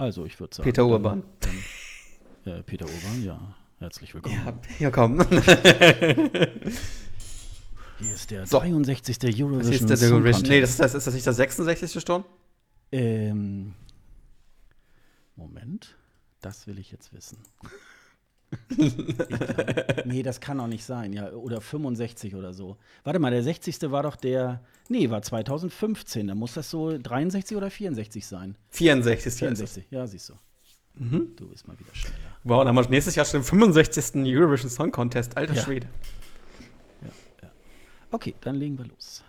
Also, ich würde sagen. Peter Urban. Dann, äh, Peter Urban, ja. Herzlich willkommen. Ja, ja komm. Hier ist der So. 63. Eurovision. Das ist der Eurovision. Contest. Nee, das ist, das, ist das nicht der 66. Sturm? Ähm, Moment, das will ich jetzt wissen. Nee, das kann auch nicht sein, ja, oder 65 oder so. Warte mal, der 60. war doch der, nee, war 2015, da muss das so 63 oder 64 sein. 64. ist es. 64, ja, siehst du. Mhm. Du bist mal wieder schneller. Wow, dann haben wir nächstes Jahr schon den 65. Eurovision Song Contest. Alter Ja. Schwede. Okay, dann legen wir los.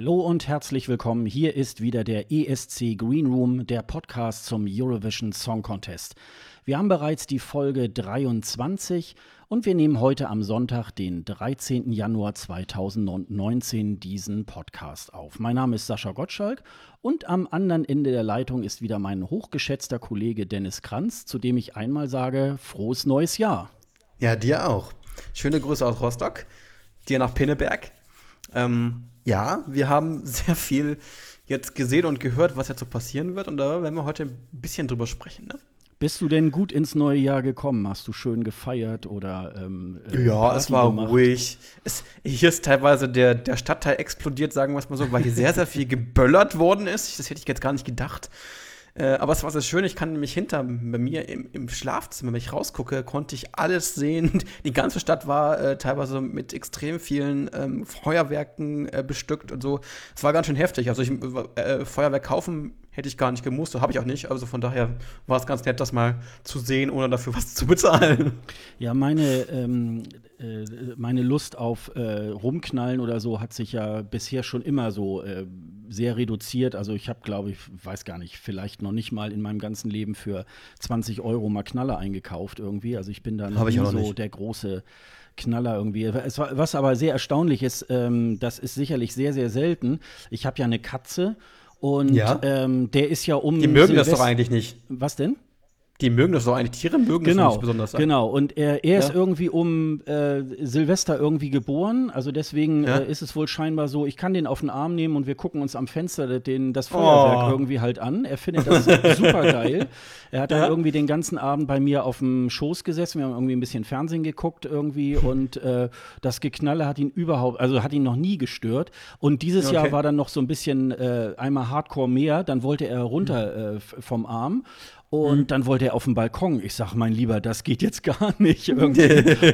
Hallo und herzlich willkommen. Hier ist wieder der ESC Green Room, der Podcast zum Eurovision Song Contest. Wir haben bereits die Folge 23 und wir nehmen heute am Sonntag, den 13. Januar 2019, diesen Podcast auf. Mein Name ist Sascha Gottschalk und am anderen Ende der Leitung ist wieder mein hochgeschätzter Kollege Dennis Kranz, zu dem ich einmal sage, frohes neues Jahr. Ja, dir auch. Schöne Grüße aus Rostock. Dir nach Pinneberg. Ähm, ja, wir haben sehr viel jetzt gesehen und gehört, was jetzt so passieren wird. Und da werden wir heute ein bisschen drüber sprechen. Ne? Bist du denn gut ins neue Jahr gekommen? Hast du schön gefeiert oder ähm, äh, Ja, Party es war gemacht? ruhig. Es, hier ist teilweise der, der Stadtteil explodiert, sagen wir es mal so, weil hier sehr, sehr viel geböllert worden ist. Das hätte ich jetzt gar nicht gedacht. Äh, aber es war sehr schön, ich kann nämlich hinter mir im, im Schlafzimmer, wenn ich rausgucke, konnte ich alles sehen. Die ganze Stadt war äh, teilweise mit extrem vielen ähm, Feuerwerken äh, bestückt und so. Es war ganz schön heftig. Also ich, äh, Feuerwerk kaufen hätte ich gar nicht gemusst, habe ich auch nicht. Also von daher war es ganz nett, das mal zu sehen, ohne dafür was zu bezahlen. Ja, meine, ähm, äh, meine Lust auf äh, Rumknallen oder so hat sich ja bisher schon immer so äh, sehr reduziert. Also ich habe, glaube ich, weiß gar nicht, vielleicht noch nicht mal in meinem ganzen Leben für 20 Euro mal Knaller eingekauft irgendwie. Also ich bin da noch so nicht. der große Knaller irgendwie. Was aber sehr erstaunlich ist, ähm, das ist sicherlich sehr, sehr selten. Ich habe ja eine Katze und Ja? ähm, der ist ja um Die mögen das doch eigentlich nicht. Was denn? Die mögen das doch eigentlich. Tiere mögen das Genau, nicht besonders. genau. Und er, er ist Ja. irgendwie um äh, Silvester irgendwie geboren. Also deswegen Ja. äh, ist es wohl scheinbar so, ich kann den auf den Arm nehmen und wir gucken uns am Fenster den, das Feuerwerk Oh. irgendwie halt an. Er findet das super geil. Er hat dann Ja. irgendwie den ganzen Abend bei mir auf dem Schoß gesessen. Wir haben irgendwie ein bisschen Fernsehen geguckt irgendwie und äh, das Geknalle hat ihn überhaupt, also hat ihn noch nie gestört. Und dieses Okay. Jahr war dann noch so ein bisschen äh, einmal Hardcore mehr. Dann wollte er runter äh, vom Arm. Und dann wollte er auf den Balkon. Ich sag, mein Lieber, das geht jetzt gar nicht. Irgendwie.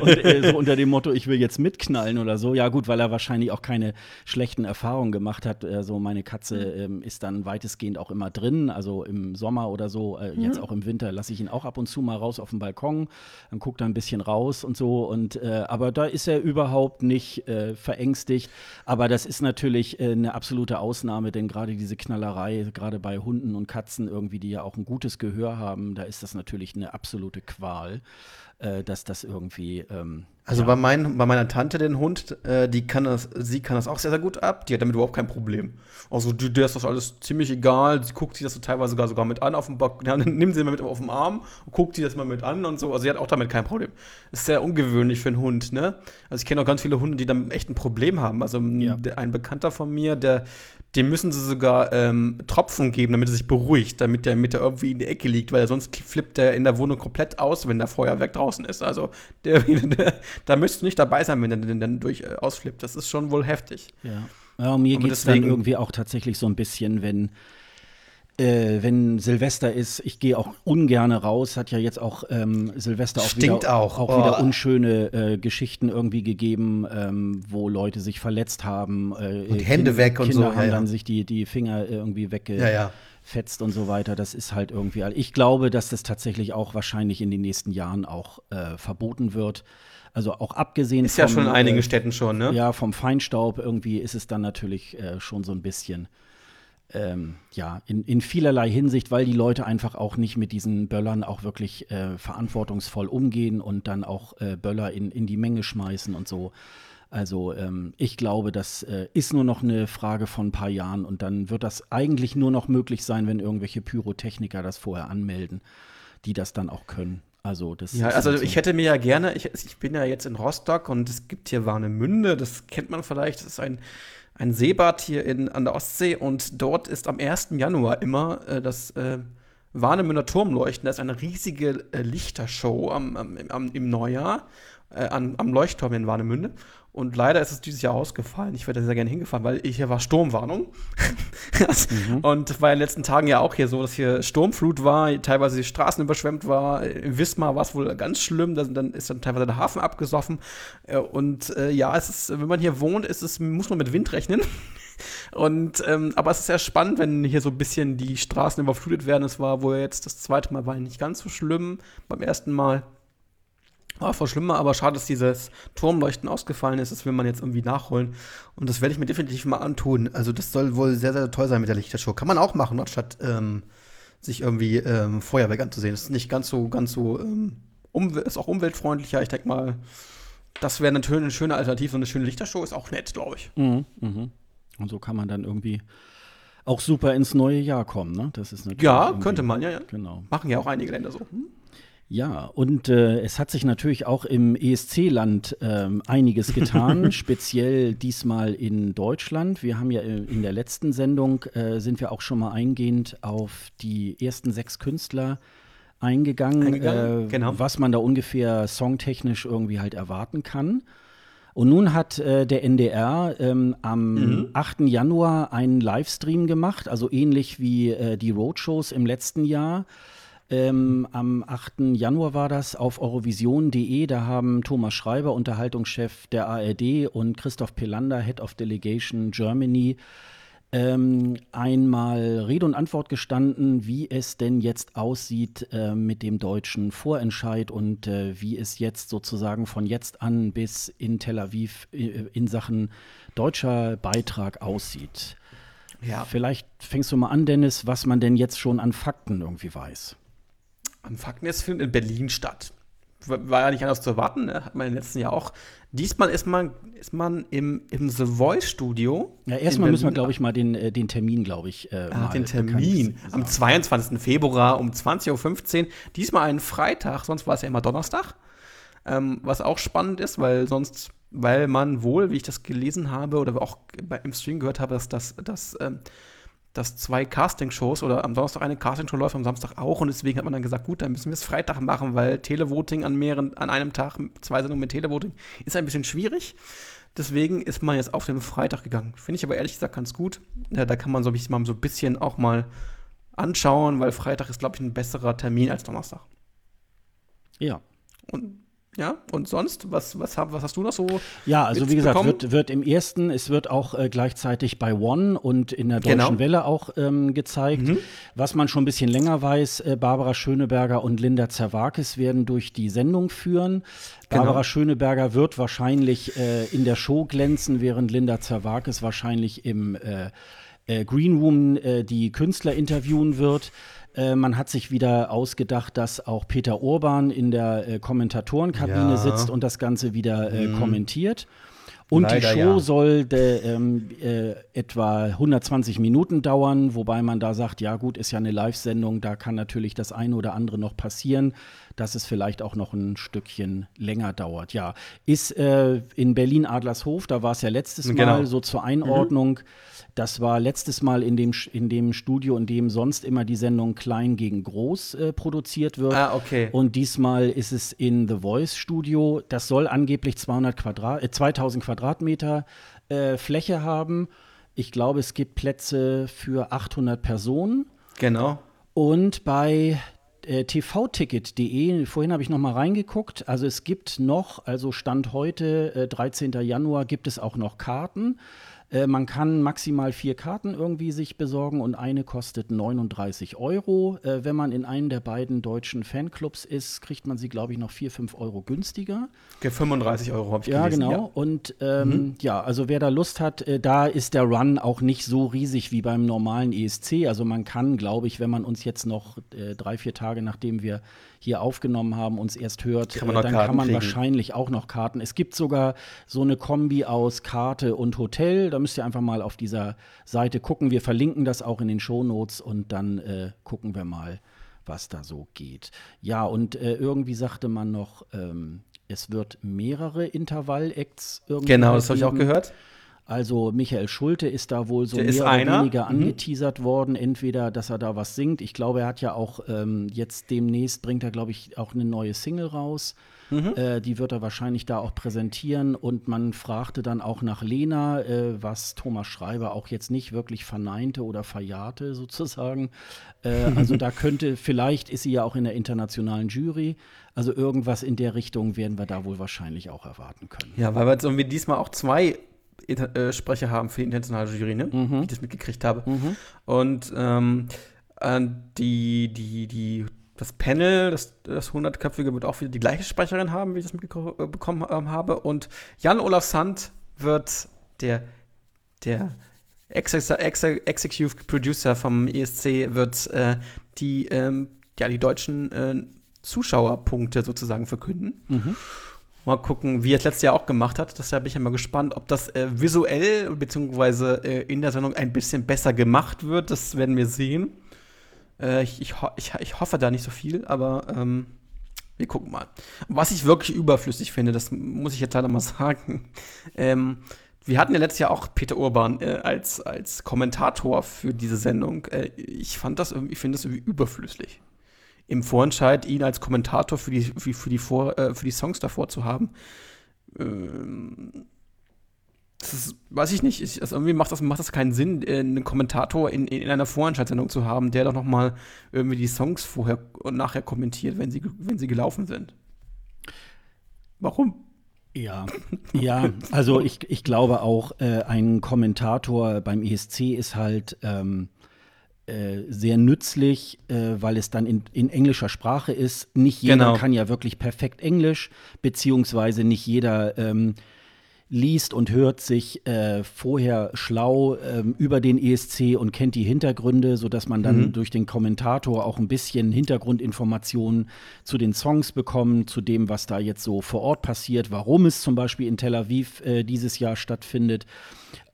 und äh, so unter dem Motto, ich will jetzt mitknallen oder so. Ja, gut, weil er wahrscheinlich auch keine schlechten Erfahrungen gemacht hat. Äh, so, meine Katze ähm, ist dann weitestgehend auch immer drin, also im Sommer oder so. Äh, jetzt auch im Winter lasse ich ihn auch ab und zu mal raus auf den Balkon. Dann guckt er ein bisschen raus und so. Und äh, aber da ist er überhaupt nicht äh, verängstigt. Aber das ist natürlich äh, eine absolute Ausnahme, denn gerade diese Knallerei, gerade bei Hunden und Katzen irgendwie, die ja auch ein gutes Gehör haben, da ist das natürlich eine absolute Qual, äh, dass das irgendwie. Ähm, Also ja. bei, mein, bei meiner Tante, den Hund, äh, die kann das, sie kann das auch sehr, sehr gut ab. Die hat damit überhaupt kein Problem. Also die, der ist das alles ziemlich egal. Sie guckt sich das so teilweise sogar, sogar mit an auf dem Bock. Ja, nimmt sie mal mit auf dem Arm und guckt sie das mal mit an und so. Also sie hat auch damit kein Problem. Ist sehr ungewöhnlich für einen Hund, ne? Also ich kenne auch ganz viele Hunde, die damit echt ein Problem haben. Also Ja. der, ein Bekannter von mir, der dem müssen sie sogar ähm, Tropfen geben, damit er sich beruhigt, damit der, damit der irgendwie in die Ecke liegt, weil sonst flippt der in der Wohnung komplett aus, wenn der Feuerwerk draußen ist. Also der, der, da müsstest du nicht dabei sein, wenn der den dann durch äh, ausflippt. Das ist schon wohl heftig. Ja. Ja, mir geht es dann irgendwie auch tatsächlich so ein bisschen, wenn, äh, wenn Silvester ist, ich gehe auch ungern raus, hat ja jetzt auch ähm, Silvester auch Stinkt wieder, auch. auch Oh. wieder unschöne äh, Geschichten irgendwie gegeben, ähm, wo Leute sich verletzt haben. Äh, Und Hände Kind- weg und Kinder so, ja, haben ja. dann sich die, die Finger irgendwie wegge Ja, ja. und so weiter. Das ist halt irgendwie. Ich glaube, dass das tatsächlich auch wahrscheinlich in den nächsten Jahren auch äh, verboten wird. Also auch abgesehen Ist ja vom, schon in einigen äh, Städten schon, ne? ja, vom Feinstaub irgendwie ist es dann natürlich äh, schon so ein bisschen. Ähm, ja, in, in vielerlei Hinsicht, weil die Leute einfach auch nicht mit diesen Böllern auch wirklich äh, verantwortungsvoll umgehen und dann auch äh, Böller in, in die Menge schmeißen und so. Also ähm, ich glaube, das äh, ist nur noch eine Frage von ein paar Jahren und dann wird das eigentlich nur noch möglich sein, wenn irgendwelche Pyrotechniker das vorher anmelden, die das dann auch können. Also das ja, also halt ich hätte mir ja gerne, ich, ich bin ja jetzt in Rostock und es gibt hier Warnemünde, das kennt man vielleicht, das ist ein ein Seebad hier in, an der Ostsee und dort ist am 1. Januar immer äh, das äh, Warnemünder Turmleuchten. Das ist eine riesige äh, Lichtershow am, am, am, im Neujahr äh, an, am Leuchtturm in Warnemünde. Und leider ist es dieses Jahr ausgefallen. Ich wäre da sehr gerne hingefahren, weil hier war Sturmwarnung. mhm. Und war in den letzten Tagen ja auch hier so, dass hier Sturmflut war, teilweise die Straßen überschwemmt war. In Wismar war es wohl ganz schlimm. Da, dann ist dann teilweise der Hafen abgesoffen. Äh, und äh, ja, es ist, wenn man hier wohnt, ist es, muss man mit Wind rechnen. Und ähm, aber es ist sehr spannend, wenn hier so ein bisschen die Straßen überflutet werden. Es war wohl jetzt das zweite Mal war nicht ganz so schlimm. Beim ersten Mal war voll schlimmer, aber schade, dass dieses Turmleuchten ausgefallen ist. Das will man jetzt irgendwie nachholen. Und das werde ich mir definitiv mal antun. Also, das soll wohl sehr, sehr toll sein mit der Lichtershow. Kann man auch machen, anstatt ähm, sich irgendwie ähm, Feuerwerk anzusehen. Das ist nicht ganz so, ganz so, ähm, ist auch umweltfreundlicher. Ich denke mal, das wäre natürlich eine schöne Alternative. So eine schöne Lichtershow ist auch nett, glaube ich. Mhm, mh. Und so kann man dann irgendwie auch super ins neue Jahr kommen, ne? Das ist natürlich. Ja, könnte man, ja, ja. Genau. Machen ja auch einige Länder so. Hm? Ja, und äh, es hat sich natürlich auch im ESC-Land ähm, einiges getan, speziell diesmal in Deutschland. Wir haben ja äh, in der letzten Sendung äh, sind wir auch schon mal eingehend auf die ersten sechs Künstler eingegangen, eingegangen äh, genau. was man da ungefähr songtechnisch irgendwie halt erwarten kann. Und nun hat äh, der NDR ähm, am mhm. 8. Januar einen Livestream gemacht, also ähnlich wie äh, die Roadshows im letzten Jahr. Ähm, am 8. Januar war das auf eurovision.de. Da haben Thomas Schreiber, Unterhaltungschef der ARD, und Christoph Pelander, Head of Delegation Germany, ähm, einmal Rede und Antwort gestanden, wie es denn jetzt aussieht äh, mit dem deutschen Vorentscheid und äh, wie es jetzt sozusagen von jetzt an bis in Tel Aviv äh, in Sachen deutscher Beitrag aussieht. Ja. Vielleicht fängst du mal an, Dennis, was man denn jetzt schon an Fakten irgendwie weiß. Am Fakten ist findet in Berlin statt. War ja nicht anders zu erwarten, ne? hat man im letzten Jahr auch. Diesmal ist man, ist man im, im The Voice Studio. Ja, erstmal müssen wir, glaube ich, mal den, äh, den Termin, glaube ich. Äh, ah, den Termin. Am 22. Februar um 20.15 Uhr. Diesmal ein Freitag, sonst war es ja immer Donnerstag. Ähm, was auch spannend ist, weil sonst, weil man wohl, wie ich das gelesen habe oder auch im Stream gehört habe, dass das, das ähm, dass zwei Castingshows oder am Donnerstag eine Castingshow läuft, am Samstag auch. Und deswegen hat man dann gesagt, gut, dann müssen wir es Freitag machen, weil Televoting an mehreren, an einem Tag, zwei Sendungen mit Televoting, ist ein bisschen schwierig. Deswegen ist man jetzt auf den Freitag gegangen. Finde ich aber ehrlich gesagt ganz gut. Ja, da kann man so, mal so ein bisschen auch mal anschauen, weil Freitag ist, glaube ich, ein besserer Termin als Donnerstag. Ja. Und ja, und sonst, was, was, was hast du noch so? Ja, also wie gesagt, wird, wird im ersten, es wird auch äh, gleichzeitig bei One und in der Deutschen genau. Welle auch ähm, gezeigt. Mhm. Was man schon ein bisschen länger weiß, äh, Barbara Schöneberger und Linda Zerwakis werden durch die Sendung führen. Genau. Barbara Schöneberger wird wahrscheinlich äh, in der Show glänzen, während Linda Zerwakis wahrscheinlich im äh, äh, Green Room äh, die Künstler interviewen wird. Äh, man hat sich wieder ausgedacht, dass auch Peter Urban in der äh, Kommentatorenkabine ja. sitzt und das Ganze wieder äh, mhm. kommentiert. Und Leider, die Show ja. soll de, ähm, äh, etwa 120 Minuten dauern, wobei man da sagt, ja gut, ist ja eine Live-Sendung, da kann natürlich das eine oder andere noch passieren, dass es vielleicht auch noch ein Stückchen länger dauert. Ja, ist äh, in Berlin-Adlershof, da war es ja letztes genau. Mal so zur Einordnung. Mhm das war letztes Mal in dem, in dem Studio, in dem sonst immer die Sendung Klein gegen Groß äh, produziert wird. Ah, okay. Und diesmal ist es in The Voice Studio. Das soll angeblich 200 Quadrat, äh, 2000 Quadratmeter äh, Fläche haben. Ich glaube, es gibt Plätze für 800 Personen. Genau. Und bei äh, tvticket.de, vorhin habe ich noch mal reingeguckt, also es gibt noch, also Stand heute, äh, 13. Januar, gibt es auch noch Karten. Äh, man kann maximal vier Karten irgendwie sich besorgen und eine kostet 39 Euro. Äh, wenn man in einem der beiden deutschen Fanclubs ist, kriegt man sie, glaube ich, noch 4, 5 Euro günstiger. Okay, 35 Euro habe ich ja, gelesen. Genau. Ja, genau. Und ähm, mhm. ja, also wer da Lust hat, äh, da ist der Run auch nicht so riesig wie beim normalen ESC. Also man kann, glaube ich, wenn man uns jetzt noch äh, drei, vier Tage nachdem wir hier aufgenommen haben, uns erst hört, kann dann Karten kann man kriegen. wahrscheinlich auch noch Karten. Es gibt sogar so eine Kombi aus Karte und Hotel. Da müsst ihr einfach mal auf dieser Seite gucken. Wir verlinken das auch in den Shownotes und dann äh, gucken wir mal, was da so geht. Ja, und äh, irgendwie sagte man noch, ähm, es wird mehrere Intervall-Acts irgendwie. Genau, das habe ich auch gehört. Also Michael Schulte ist da wohl so Der mehr oder weniger mhm. angeteasert worden. Entweder, dass er da was singt. Ich glaube, er hat ja auch ähm, jetzt demnächst bringt er, glaube ich, auch eine neue Single raus. Mhm. Äh, die wird er wahrscheinlich da auch präsentieren. Und man fragte dann auch nach Lena, äh, was Thomas Schreiber auch jetzt nicht wirklich verneinte oder verjahte sozusagen. Äh, also da könnte, vielleicht ist sie ja auch in der internationalen Jury. Also irgendwas in der Richtung werden wir da wohl wahrscheinlich auch erwarten können. Ja, weil wir jetzt irgendwie diesmal auch zwei äh, Sprecher haben für die internationale Jury, ne? Mhm. Wie ich das mitgekriegt habe. Mhm. Und ähm, äh, die, die, die, das Panel, das, das 100-köpfige, wird auch wieder die gleiche Sprecherin haben, wie ich das mitbekommen äh, habe. Und Jan-Olaf Sand wird der, der Executive Producer vom ESC, wird äh, die, ähm, ja, die deutschen äh, Zuschauerpunkte sozusagen verkünden. Mhm. Mal gucken, wie er es letztes Jahr auch gemacht hat. Deshalb bin ich mal gespannt, ob das äh, visuell bzw. Äh, in der Sendung ein bisschen besser gemacht wird. Das werden wir sehen. Äh, ich, ich, ich, ich, hoffe da nicht so viel, aber ähm, wir gucken mal. Was ich wirklich überflüssig finde, das muss ich jetzt leider mal sagen. Ähm, wir hatten ja letztes Jahr auch Peter Urban äh, als, als Kommentator für diese Sendung. Äh, ich fand das irgendwie, ich finde das irgendwie überflüssig im Vorentscheid ihn als Kommentator für die, für, für die, Vor, äh, für die Songs davor zu haben. Ähm, das ist, weiß ich nicht. Ich, also irgendwie macht das, macht das keinen Sinn, äh, einen Kommentator in, in einer Vorentscheidssendung zu haben, der doch noch mal irgendwie die Songs vorher und nachher kommentiert, wenn sie, wenn sie gelaufen sind. Warum? Ja, ja, also ich, ich glaube auch, äh, ein Kommentator beim ESC ist halt ähm, äh, sehr nützlich, äh, weil es dann in, in, englischer Sprache ist. Nicht jeder genau. kann ja wirklich perfekt Englisch, beziehungsweise nicht jeder ähm, liest und hört sich äh, vorher schlau ähm, über den ESC und kennt die Hintergründe, sodass man dann mhm. durch den Kommentator auch ein bisschen Hintergrundinformationen zu den Songs bekommt, zu dem, was da jetzt so vor Ort passiert, warum es zum Beispiel in Tel Aviv äh, dieses Jahr stattfindet.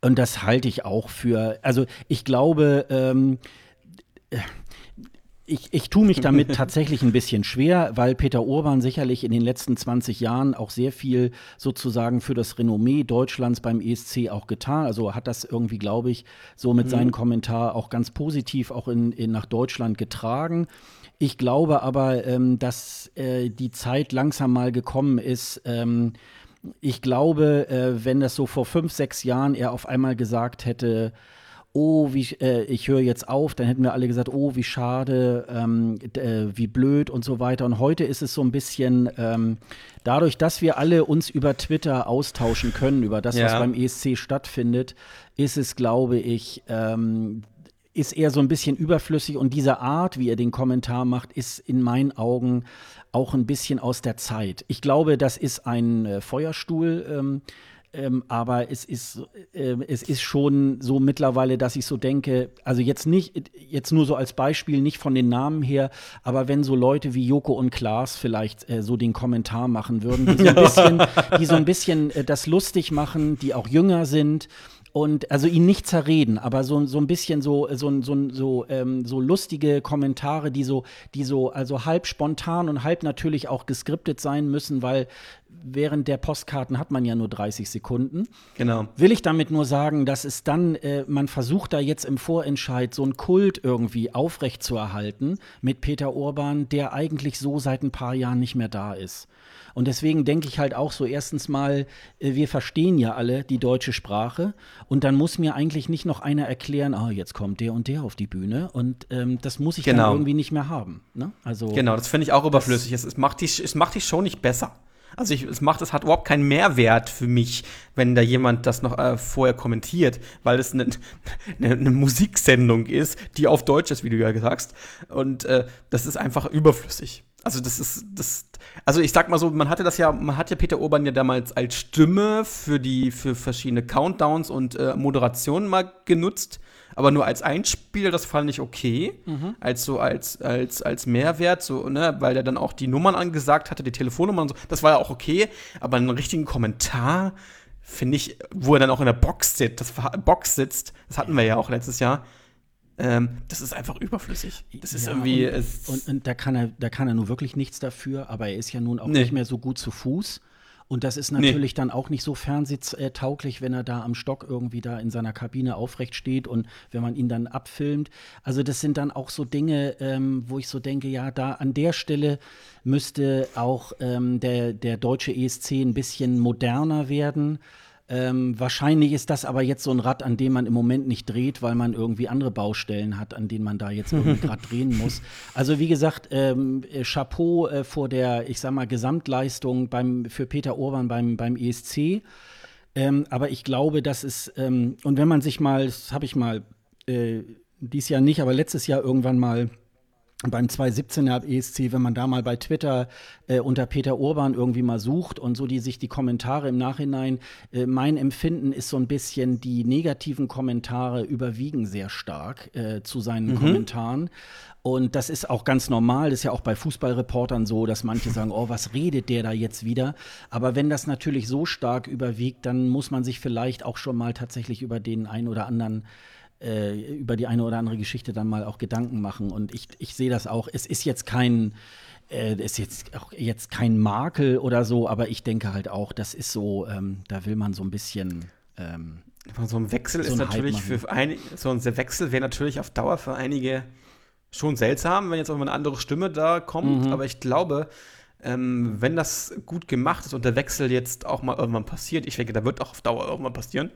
Und das halte ich auch für, also ich glaube, ähm, ich, ich tue mich damit tatsächlich ein bisschen schwer, weil Peter Urban sicherlich in den letzten 20 Jahren auch sehr viel sozusagen für das Renommee Deutschlands beim ESC auch getan. Also hat das irgendwie, glaube ich, so mit mhm. seinem Kommentar auch ganz positiv auch in, in nach Deutschland getragen. Ich glaube aber, ähm, dass äh, die Zeit langsam mal gekommen ist, ähm, ich glaube, äh, wenn das so vor fünf, sechs Jahren er auf einmal gesagt hätte, oh, wie, äh, ich höre jetzt auf, dann hätten wir alle gesagt, oh, wie schade, ähm, äh, wie blöd und so weiter. Und heute ist es so ein bisschen, ähm, dadurch, dass wir alle uns über Twitter austauschen können, über das, ja. was beim ESC stattfindet, ist es, glaube ich, ähm, ist eher so ein bisschen überflüssig und diese Art, wie er den Kommentar macht, ist in meinen Augen auch ein bisschen aus der Zeit. Ich glaube, das ist ein äh, Feuerstuhl. Ähm, ähm, aber es ist, äh, es ist schon so mittlerweile, dass ich so denke, also jetzt nicht, jetzt nur so als Beispiel, nicht von den Namen her, aber wenn so Leute wie Joko und Klaas vielleicht äh, so den Kommentar machen würden, die so ein bisschen, die so ein bisschen äh, das lustig machen, die auch jünger sind und also ihn nicht zerreden, aber so, so ein bisschen so, so, so, so, ähm, so lustige Kommentare, die so, die so, also halb spontan und halb natürlich auch geskriptet sein müssen, weil während der Postkarten hat man ja nur 30 Sekunden. Genau. Will ich damit nur sagen, dass es dann, äh, man versucht da jetzt im Vorentscheid so einen Kult irgendwie aufrechtzuerhalten mit Peter Urban, der eigentlich so seit ein paar Jahren nicht mehr da ist. Und deswegen denke ich halt auch so, erstens mal, äh, wir verstehen ja alle die deutsche Sprache und dann muss mir eigentlich nicht noch einer erklären, ah, jetzt kommt der und der auf die Bühne und ähm, das muss ich genau. dann irgendwie nicht mehr haben. Ne? Also, genau, das finde ich auch überflüssig. Es, es, macht die, es macht die Show nicht besser. Also ich, es macht, es hat überhaupt keinen Mehrwert für mich, wenn da jemand das noch äh, vorher kommentiert, weil es eine, eine, eine, Musiksendung ist, die auf Deutsch ist, wie du ja sagst. Und äh, das ist einfach überflüssig. Also das ist das. Also ich sag mal so, man hatte das ja, man hat ja Peter Urban ja damals als Stimme für die für verschiedene Countdowns und äh, Moderationen mal genutzt aber nur als Einspiel, das fand ich okay. Mhm. Als so als, als, als Mehrwert, so, ne, weil er dann auch die Nummern angesagt hatte, die Telefonnummern und so. Das war ja auch okay, aber einen richtigen Kommentar, finde ich, wo er dann auch in der Box sitzt, das Box sitzt, das hatten wir ja auch letztes Jahr. Ähm, das ist einfach überflüssig. Das ist ja, irgendwie. Und, und, und, da kann er, da kann er nun wirklich nichts dafür, aber er ist ja nun auch nee. nicht mehr so gut zu Fuß. Und das ist natürlich nee. dann auch nicht so fernsehtauglich, wenn er da am Stock irgendwie da in seiner Kabine aufrecht steht und wenn man ihn dann abfilmt. Also das sind dann auch so Dinge, ähm, wo ich so denke, ja, da an der Stelle müsste auch ähm, der, der deutsche ESC ein bisschen moderner werden. Ähm, wahrscheinlich ist das aber jetzt so ein Rad, an dem man im Moment nicht dreht, weil man irgendwie andere Baustellen hat, an denen man da jetzt irgendwie gerade drehen muss. Also wie gesagt, ähm, äh, Chapeau äh, vor der, ich sag mal, Gesamtleistung beim, für Peter Urban beim, beim ESC. Ähm, aber ich glaube, das ist, ähm, und wenn man sich mal, das habe ich mal äh, dies Jahr nicht, aber letztes Jahr irgendwann mal beim 2017er ESC, wenn man da mal bei Twitter äh, unter Peter Urban irgendwie mal sucht und so die sich die Kommentare im Nachhinein, äh, mein Empfinden ist so ein bisschen, die negativen Kommentare überwiegen sehr stark äh, zu seinen mhm. Kommentaren. Und das ist auch ganz normal, das ist ja auch bei Fußballreportern so, dass manche sagen, oh, was redet der da jetzt wieder? Aber wenn das natürlich so stark überwiegt, dann muss man sich vielleicht auch schon mal tatsächlich über den einen oder anderen äh, über die eine oder andere Geschichte dann mal auch Gedanken machen. Und ich, ich sehe das auch. Es ist jetzt kein, äh, ist jetzt auch jetzt kein Makel oder so, aber ich denke halt auch, das ist so, ähm, da will man so ein bisschen. Ähm, so ein Wechsel so ist natürlich für einige, so ein Wechsel wäre natürlich auf Dauer für einige schon seltsam, wenn jetzt auch mal eine andere Stimme da kommt. Mhm. Aber ich glaube, ähm, wenn das gut gemacht ist und der Wechsel jetzt auch mal irgendwann passiert, ich denke, da wird auch auf Dauer irgendwann passieren,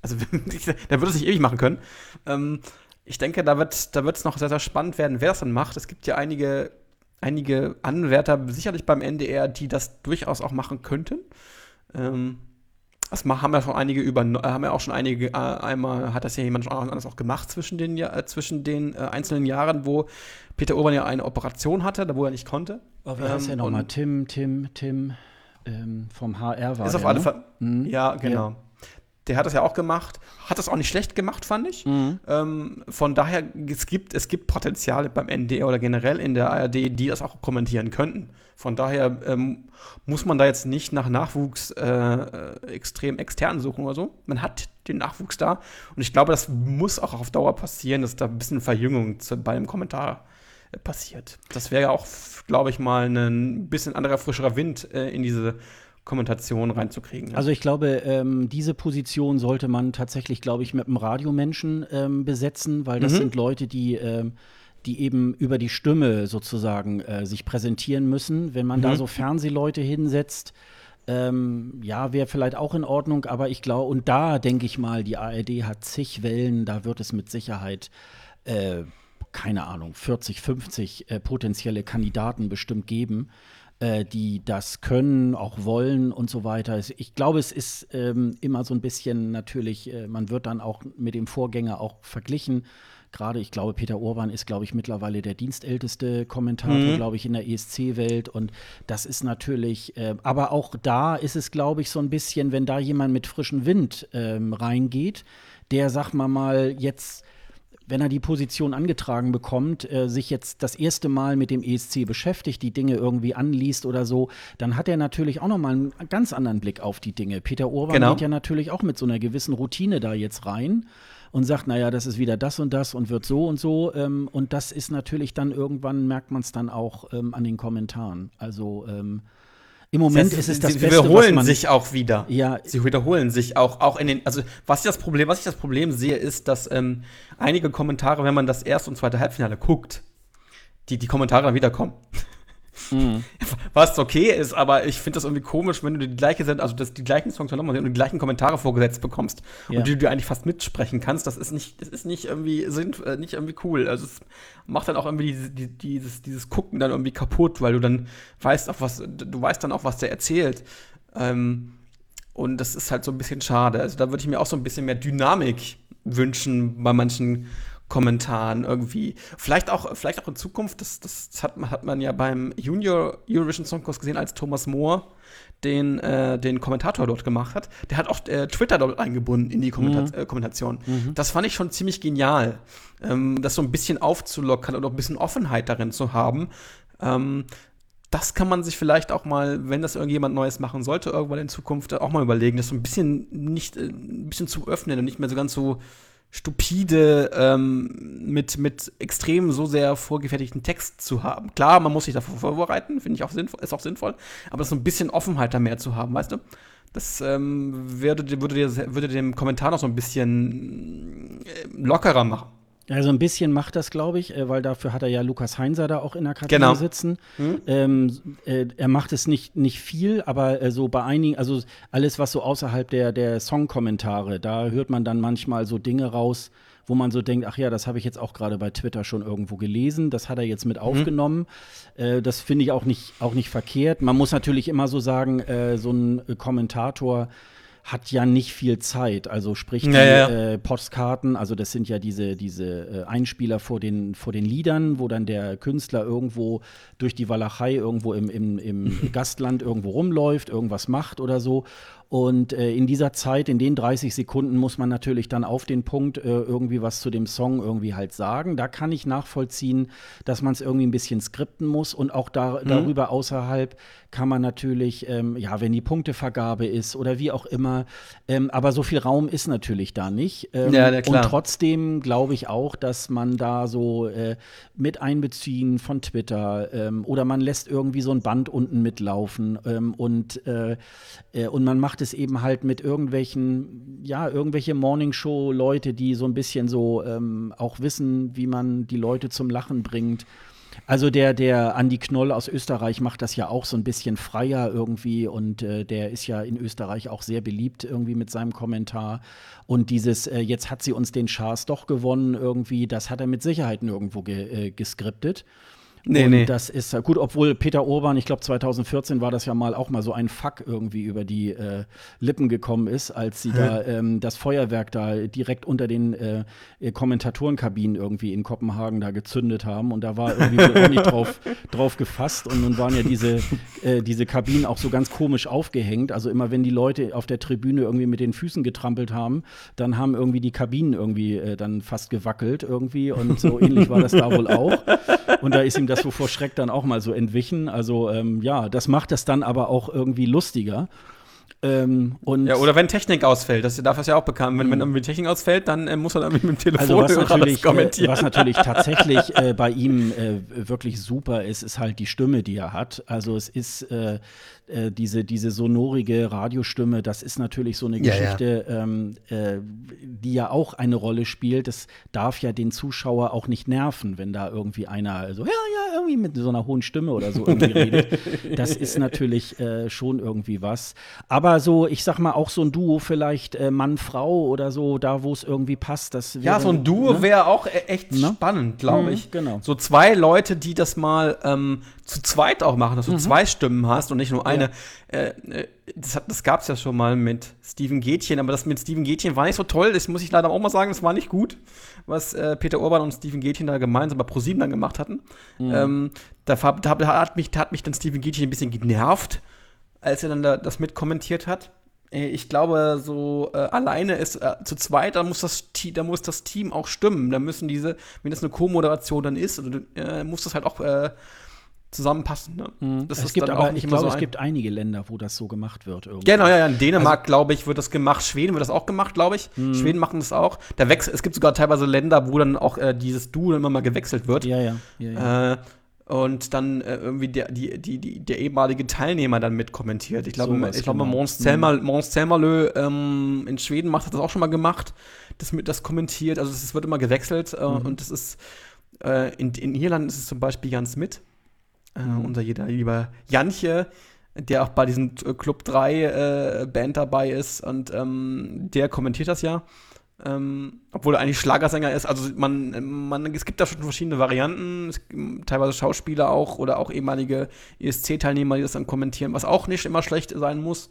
also da wird es nicht ewig machen können. Ähm, ich denke, da wird da es noch sehr, sehr spannend werden, wer das dann macht. Es gibt ja einige, einige Anwärter, sicherlich beim NDR, die das durchaus auch machen könnten. Ähm, das haben ja schon einige über, haben ja auch schon einige, äh, einmal hat das ja jemand anders auch gemacht zwischen den, äh, zwischen den äh, einzelnen Jahren, wo Peter Urban ja eine Operation hatte, da wo er nicht konnte. Oh, wie heißt ähm, der nochmal? Tim, Tim, Tim ähm, vom HR war Ist auf alle ne? Fälle. Mhm. Ja, genau. Ja der hat das ja auch gemacht, hat das auch nicht schlecht gemacht, fand ich. Mhm. Ähm, von daher, es gibt, es gibt Potenziale beim NDR oder generell in der ARD, die das auch kommentieren könnten. Von daher ähm, muss man da jetzt nicht nach Nachwuchs äh, äh, extrem extern suchen oder so. Man hat den Nachwuchs da und ich glaube, das muss auch auf Dauer passieren, dass da ein bisschen Verjüngung zu, bei dem Kommentar äh, passiert. Das wäre ja auch, glaube ich, mal ein bisschen anderer, frischerer Wind äh, in diese Kommentation reinzukriegen. Ja. Also ich glaube, ähm, diese Position sollte man tatsächlich, glaube ich, mit einem Radiomenschen ähm, besetzen, weil das mhm. sind Leute, die ähm, die eben über die Stimme sozusagen äh, sich präsentieren müssen. Wenn man mhm. da so Fernsehleute hinsetzt, ähm, ja, wäre vielleicht auch in Ordnung, aber ich glaube, und da denke ich mal, die ARD hat zig Wellen, da wird es mit Sicherheit, äh, keine Ahnung, 40, 50 äh, potenzielle Kandidaten bestimmt geben äh, die das können, auch wollen und so weiter. Ich glaube, es ist ähm, immer so ein bisschen natürlich, äh, man wird dann auch mit dem Vorgänger auch verglichen. Gerade, ich glaube, Peter Urban ist, glaube ich, mittlerweile der dienstälteste Kommentator, mhm. glaube ich, in der ESC-Welt. Und das ist natürlich, äh, aber auch da ist es, glaube ich, so ein bisschen, wenn da jemand mit frischem Wind ähm, reingeht, der, sag mal mal, jetzt wenn er die Position angetragen bekommt, äh, sich jetzt das erste Mal mit dem ESC beschäftigt, die Dinge irgendwie anliest oder so, dann hat er natürlich auch nochmal einen ganz anderen Blick auf die Dinge. Peter Urban genau. geht ja natürlich auch mit so einer gewissen Routine da jetzt rein und sagt, naja, das ist wieder das und das und wird so und so. Ähm, und das ist natürlich dann irgendwann, merkt man es dann auch ähm, an den Kommentaren. Also ähm, im Moment das heißt, ist es das sie Beste, wiederholen man, sich auch wieder. Ja. Sie wiederholen sich auch, auch in den, also was ich das Problem, was ich das Problem sehe, ist, dass ähm, einige Kommentare, wenn man das erste und zweite Halbfinale guckt, die, die Kommentare dann wiederkommen. Mhm. Was okay ist, aber ich finde das irgendwie komisch, wenn du die gleiche Send also das, die gleichen Songs nochmal und die gleichen Kommentare vorgesetzt bekommst ja. und die du eigentlich fast mitsprechen kannst. Das ist nicht, das ist nicht irgendwie sind äh, nicht irgendwie cool. Also es macht dann auch irgendwie dieses, dieses, dieses Gucken dann irgendwie kaputt, weil du dann weißt auch was, du weißt dann auch, was der erzählt. Ähm, und das ist halt so ein bisschen schade. Also da würde ich mir auch so ein bisschen mehr Dynamik wünschen bei manchen Kommentaren irgendwie. Vielleicht auch, vielleicht auch in Zukunft, das, das hat, hat man ja beim Junior Eurovision Song Kurs gesehen, als Thomas Moore den, äh, den Kommentator dort gemacht hat. Der hat auch äh, Twitter dort eingebunden in die Kommenta mhm. äh, Kommentation. Mhm. Das fand ich schon ziemlich genial, ähm, das so ein bisschen aufzulockern und auch ein bisschen Offenheit darin zu haben. Ähm, das kann man sich vielleicht auch mal, wenn das irgendjemand Neues machen sollte, irgendwann in Zukunft auch mal überlegen, das so ein bisschen nicht, äh, ein bisschen zu öffnen und nicht mehr so ganz so stupide ähm, mit, mit extrem so sehr vorgefertigten Text zu haben. Klar, man muss sich davor vorbereiten, finde ich auch sinnvoll, ist auch sinnvoll, aber so ein bisschen Offenheit da mehr zu haben, weißt du? Das ähm, würde, würde, würde dem Kommentar noch so ein bisschen äh, lockerer machen. Also ein bisschen macht das, glaube ich, äh, weil dafür hat er ja Lukas Heinzer da auch in der Kabine genau. sitzen. Mhm. Ähm, äh, er macht es nicht, nicht viel, aber äh, so bei einigen, also alles, was so außerhalb der, der Songkommentare, da hört man dann manchmal so Dinge raus, wo man so denkt, ach ja, das habe ich jetzt auch gerade bei Twitter schon irgendwo gelesen, das hat er jetzt mit mhm. aufgenommen. Mhm. Äh, das finde ich auch nicht, auch nicht verkehrt. Man muss natürlich immer so sagen, äh, so ein Kommentator hat ja nicht viel Zeit. Also sprich die ja, ja. Äh, Postkarten, also das sind ja diese, diese äh, Einspieler vor den, vor den Liedern, wo dann der Künstler irgendwo durch die Walachei irgendwo im, im, im Gastland irgendwo rumläuft, irgendwas macht oder so. Und äh, in dieser Zeit, in den 30 Sekunden, muss man natürlich dann auf den Punkt äh, irgendwie was zu dem Song irgendwie halt sagen. Da kann ich nachvollziehen, dass man es irgendwie ein bisschen skripten muss. Und auch da, mhm. darüber außerhalb kann man natürlich, ähm, ja, wenn die Punktevergabe ist oder wie auch immer, ähm, aber so viel Raum ist natürlich da nicht. Ähm, ja, und trotzdem glaube ich auch, dass man da so äh, mit einbeziehen von Twitter ähm, oder man lässt irgendwie so ein Band unten mitlaufen ähm, und, äh, äh, und man macht es eben halt mit irgendwelchen, ja, irgendwelche Morningshow-Leute, die so ein bisschen so ähm, auch wissen, wie man die Leute zum Lachen bringt. Also der, der Andi Knoll aus Österreich macht das ja auch so ein bisschen freier irgendwie und äh, der ist ja in Österreich auch sehr beliebt irgendwie mit seinem Kommentar. Und dieses, äh, jetzt hat sie uns den Chars doch gewonnen irgendwie, das hat er mit Sicherheit nirgendwo ge, äh, geskriptet. Nee, und nee. das ist gut, obwohl Peter Urban, ich glaube 2014 war das ja mal auch mal so ein Fuck irgendwie über die äh, Lippen gekommen ist, als sie Hä? da ähm, das Feuerwerk da direkt unter den äh, Kommentatorenkabinen irgendwie in Kopenhagen da gezündet haben. Und da war irgendwie auch nicht drauf, drauf gefasst. Und nun waren ja diese, äh, diese Kabinen auch so ganz komisch aufgehängt. Also immer wenn die Leute auf der Tribüne irgendwie mit den Füßen getrampelt haben, dann haben irgendwie die Kabinen irgendwie äh, dann fast gewackelt irgendwie. Und so ähnlich war das da wohl auch. Und da ist ihm das so vor Schreck dann auch mal so entwichen. Also ähm, ja, das macht das dann aber auch irgendwie lustiger. Ähm, und ja, oder wenn Technik ausfällt, das darf es ja auch bekannt. Wenn, wenn mhm. irgendwie Technik ausfällt, dann äh, muss er irgendwie mit dem Telefon also was natürlich, das kommentieren. Äh, was natürlich tatsächlich äh, bei ihm äh, wirklich super ist, ist halt die Stimme, die er hat. Also es ist äh, diese, diese sonorige Radiostimme, das ist natürlich so eine ja, Geschichte, ja. Ähm, äh, die ja auch eine Rolle spielt. Das darf ja den Zuschauer auch nicht nerven, wenn da irgendwie einer so, ja, ja, irgendwie mit so einer hohen Stimme oder so irgendwie redet. Das ist natürlich äh, schon irgendwie was. Aber so, ich sag mal, auch so ein Duo, vielleicht äh, Mann-Frau oder so, da wo es irgendwie passt. Das ja, so ein Duo ne? wäre auch e-, echt ne? spannend, glaube mhm, ich. genau. So zwei Leute, die das mal ähm, zu zweit auch machen, dass du mhm. zwei Stimmen hast und nicht nur eine. Ja. Äh, äh das, das gab es ja schon mal mit Steven Gätchen, aber das mit Steven Gätchen war nicht so toll. Das muss ich leider auch mal sagen, das war nicht gut, was äh, Peter Urban und Steven Gätchen da gemeinsam bei ProSieben dann gemacht hatten. Mhm. Ähm, da, da, da, hat mich, da hat mich dann Steven Gätchen ein bisschen genervt, als er dann da, das mitkommentiert hat. Äh, ich glaube, so äh, alleine ist äh, zu zweit, da muss, das, da muss das Team auch stimmen. Da müssen diese, wenn das eine Co-Moderation dann ist, äh, muss das halt auch zusammenpassen. Ne? Mhm. es gibt aber, ich glaube, so es gibt einige Länder, wo das so gemacht wird. Irgendwie. Genau, ja, ja. In Dänemark, also, glaube ich, wird das gemacht. Schweden wird das auch gemacht, glaube ich. Mhm. Schweden machen das auch. Da wechselt, es gibt sogar teilweise Länder, wo dann auch äh, dieses Duo immer mal gewechselt wird. Ja, ja. ja, ja. Äh, und dann äh, irgendwie der, die, die, die, der ehemalige Teilnehmer dann mitkommentiert. Ich glaube, so ich glaube, genau. Mons, mhm. Mons Zelmerlö ähm, in Schweden macht hat das auch schon mal gemacht, das mit das kommentiert. Also es wird immer gewechselt äh, mhm. und das ist äh, in, in Irland ist es zum Beispiel Jan Smith äh, mhm. unser jeder lieber Janche, der auch bei diesem Club 3 äh, Band dabei ist und ähm, der kommentiert das ja. Ähm, obwohl er eigentlich Schlagersänger ist. Also man, man, es gibt da schon verschiedene Varianten, es, teilweise Schauspieler auch oder auch ehemalige ESC-Teilnehmer, die das dann kommentieren, was auch nicht immer schlecht sein muss.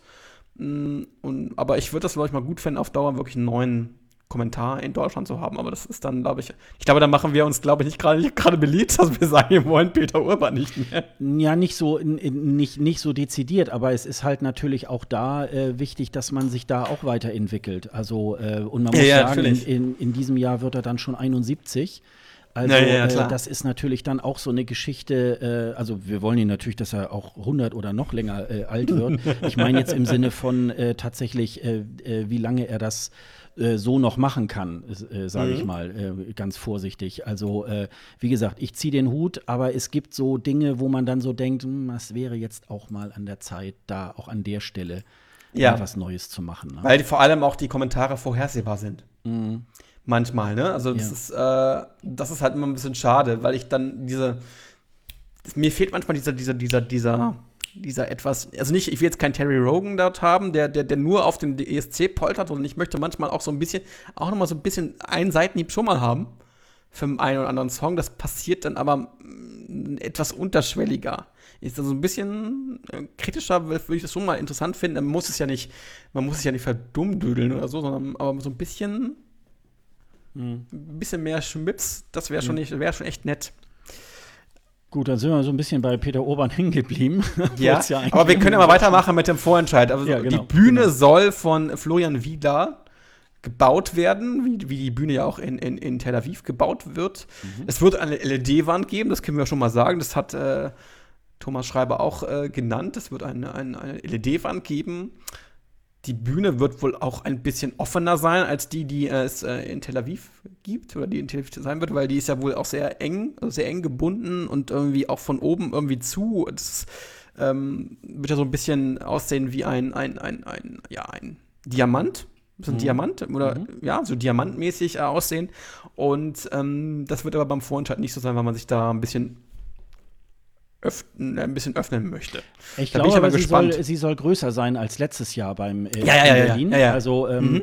Mm, und, aber ich würde das, glaube ich, mal gut finden, auf Dauer wirklich einen neuen Kommentar in Deutschland zu haben. Aber das ist dann, glaube ich, ich glaube, da machen wir uns, glaube ich, nicht gerade beliebt, dass wir sagen, wir wollen Peter Urban nicht mehr. Ja, nicht so, nicht, nicht so dezidiert, aber es ist halt natürlich auch da äh, wichtig, dass man sich da auch weiterentwickelt. Also, äh, und man muss ja, sagen, in, in, in, diesem Jahr wird er dann schon 71. Also ja, ja, äh, das ist natürlich dann auch so eine Geschichte, äh, also wir wollen ihn natürlich, dass er auch 100 oder noch länger äh, alt wird. ich meine jetzt im Sinne von äh, tatsächlich, äh, äh, wie lange er das so noch machen kann, sage mhm. ich mal, ganz vorsichtig. Also wie gesagt, ich ziehe den Hut, aber es gibt so Dinge, wo man dann so denkt, hm, das wäre jetzt auch mal an der Zeit, da auch an der Stelle ja. was Neues zu machen. Ne? Weil vor allem auch die Kommentare vorhersehbar sind. Mhm. Manchmal, ne? Also das, ja. ist, äh, das ist halt immer ein bisschen schade, weil ich dann diese. Mir fehlt manchmal dieser, dieser, dieser, dieser, dieser etwas. Also nicht, ich will jetzt keinen Terry Rogan dort haben, der, der, der nur auf dem ESC poltert, sondern ich möchte manchmal auch so ein bisschen, auch nochmal so ein bisschen einen Seitenhieb schon mal haben für einen oder anderen Song. Das passiert dann aber mm, etwas unterschwelliger. Ist also ein bisschen äh, kritischer, würde ich das schon mal interessant finden. Man muss es ja nicht, man muss es ja nicht verdummdüdeln oder so, sondern aber so ein bisschen ein bisschen mehr Schmips, das wäre schon, nicht, wär schon echt nett. Gut, dann sind wir so ein bisschen bei Peter Urban hängen geblieben. Ja, ja aber wir können ja mal weitermachen mit dem Vorentscheid. Also ja, genau, die Bühne genau. soll von Florian Wiedler gebaut werden, wie, wie, die Bühne ja auch in, in, in Tel Aviv gebaut wird. Mhm. Es wird eine LED-Wand geben, das können wir schon mal sagen. Das hat äh, Thomas Schreiber auch äh, genannt. Es wird eine, eine, eine LED-Wand geben die Bühne wird wohl auch ein bisschen offener sein als die, die es äh, in Tel Aviv gibt oder die in Tel Aviv sein wird, weil die ist ja wohl auch sehr eng, also sehr eng gebunden und irgendwie auch von oben irgendwie zu. Das ähm, wird ja so ein bisschen aussehen wie ein, ein, ein, ein, ja, ein Diamant. So ein mhm. Diamant oder mhm. ja, so diamantmäßig äh, aussehen. Und ähm, das wird aber beim Vorentscheid nicht so sein, weil man sich da ein bisschen ein bisschen öffnen möchte. Ich da glaube, aber, aber sie, soll, sie soll größer sein als letztes Jahr beim äh, ja, ja, ja, Berlin. Also ähm, mhm.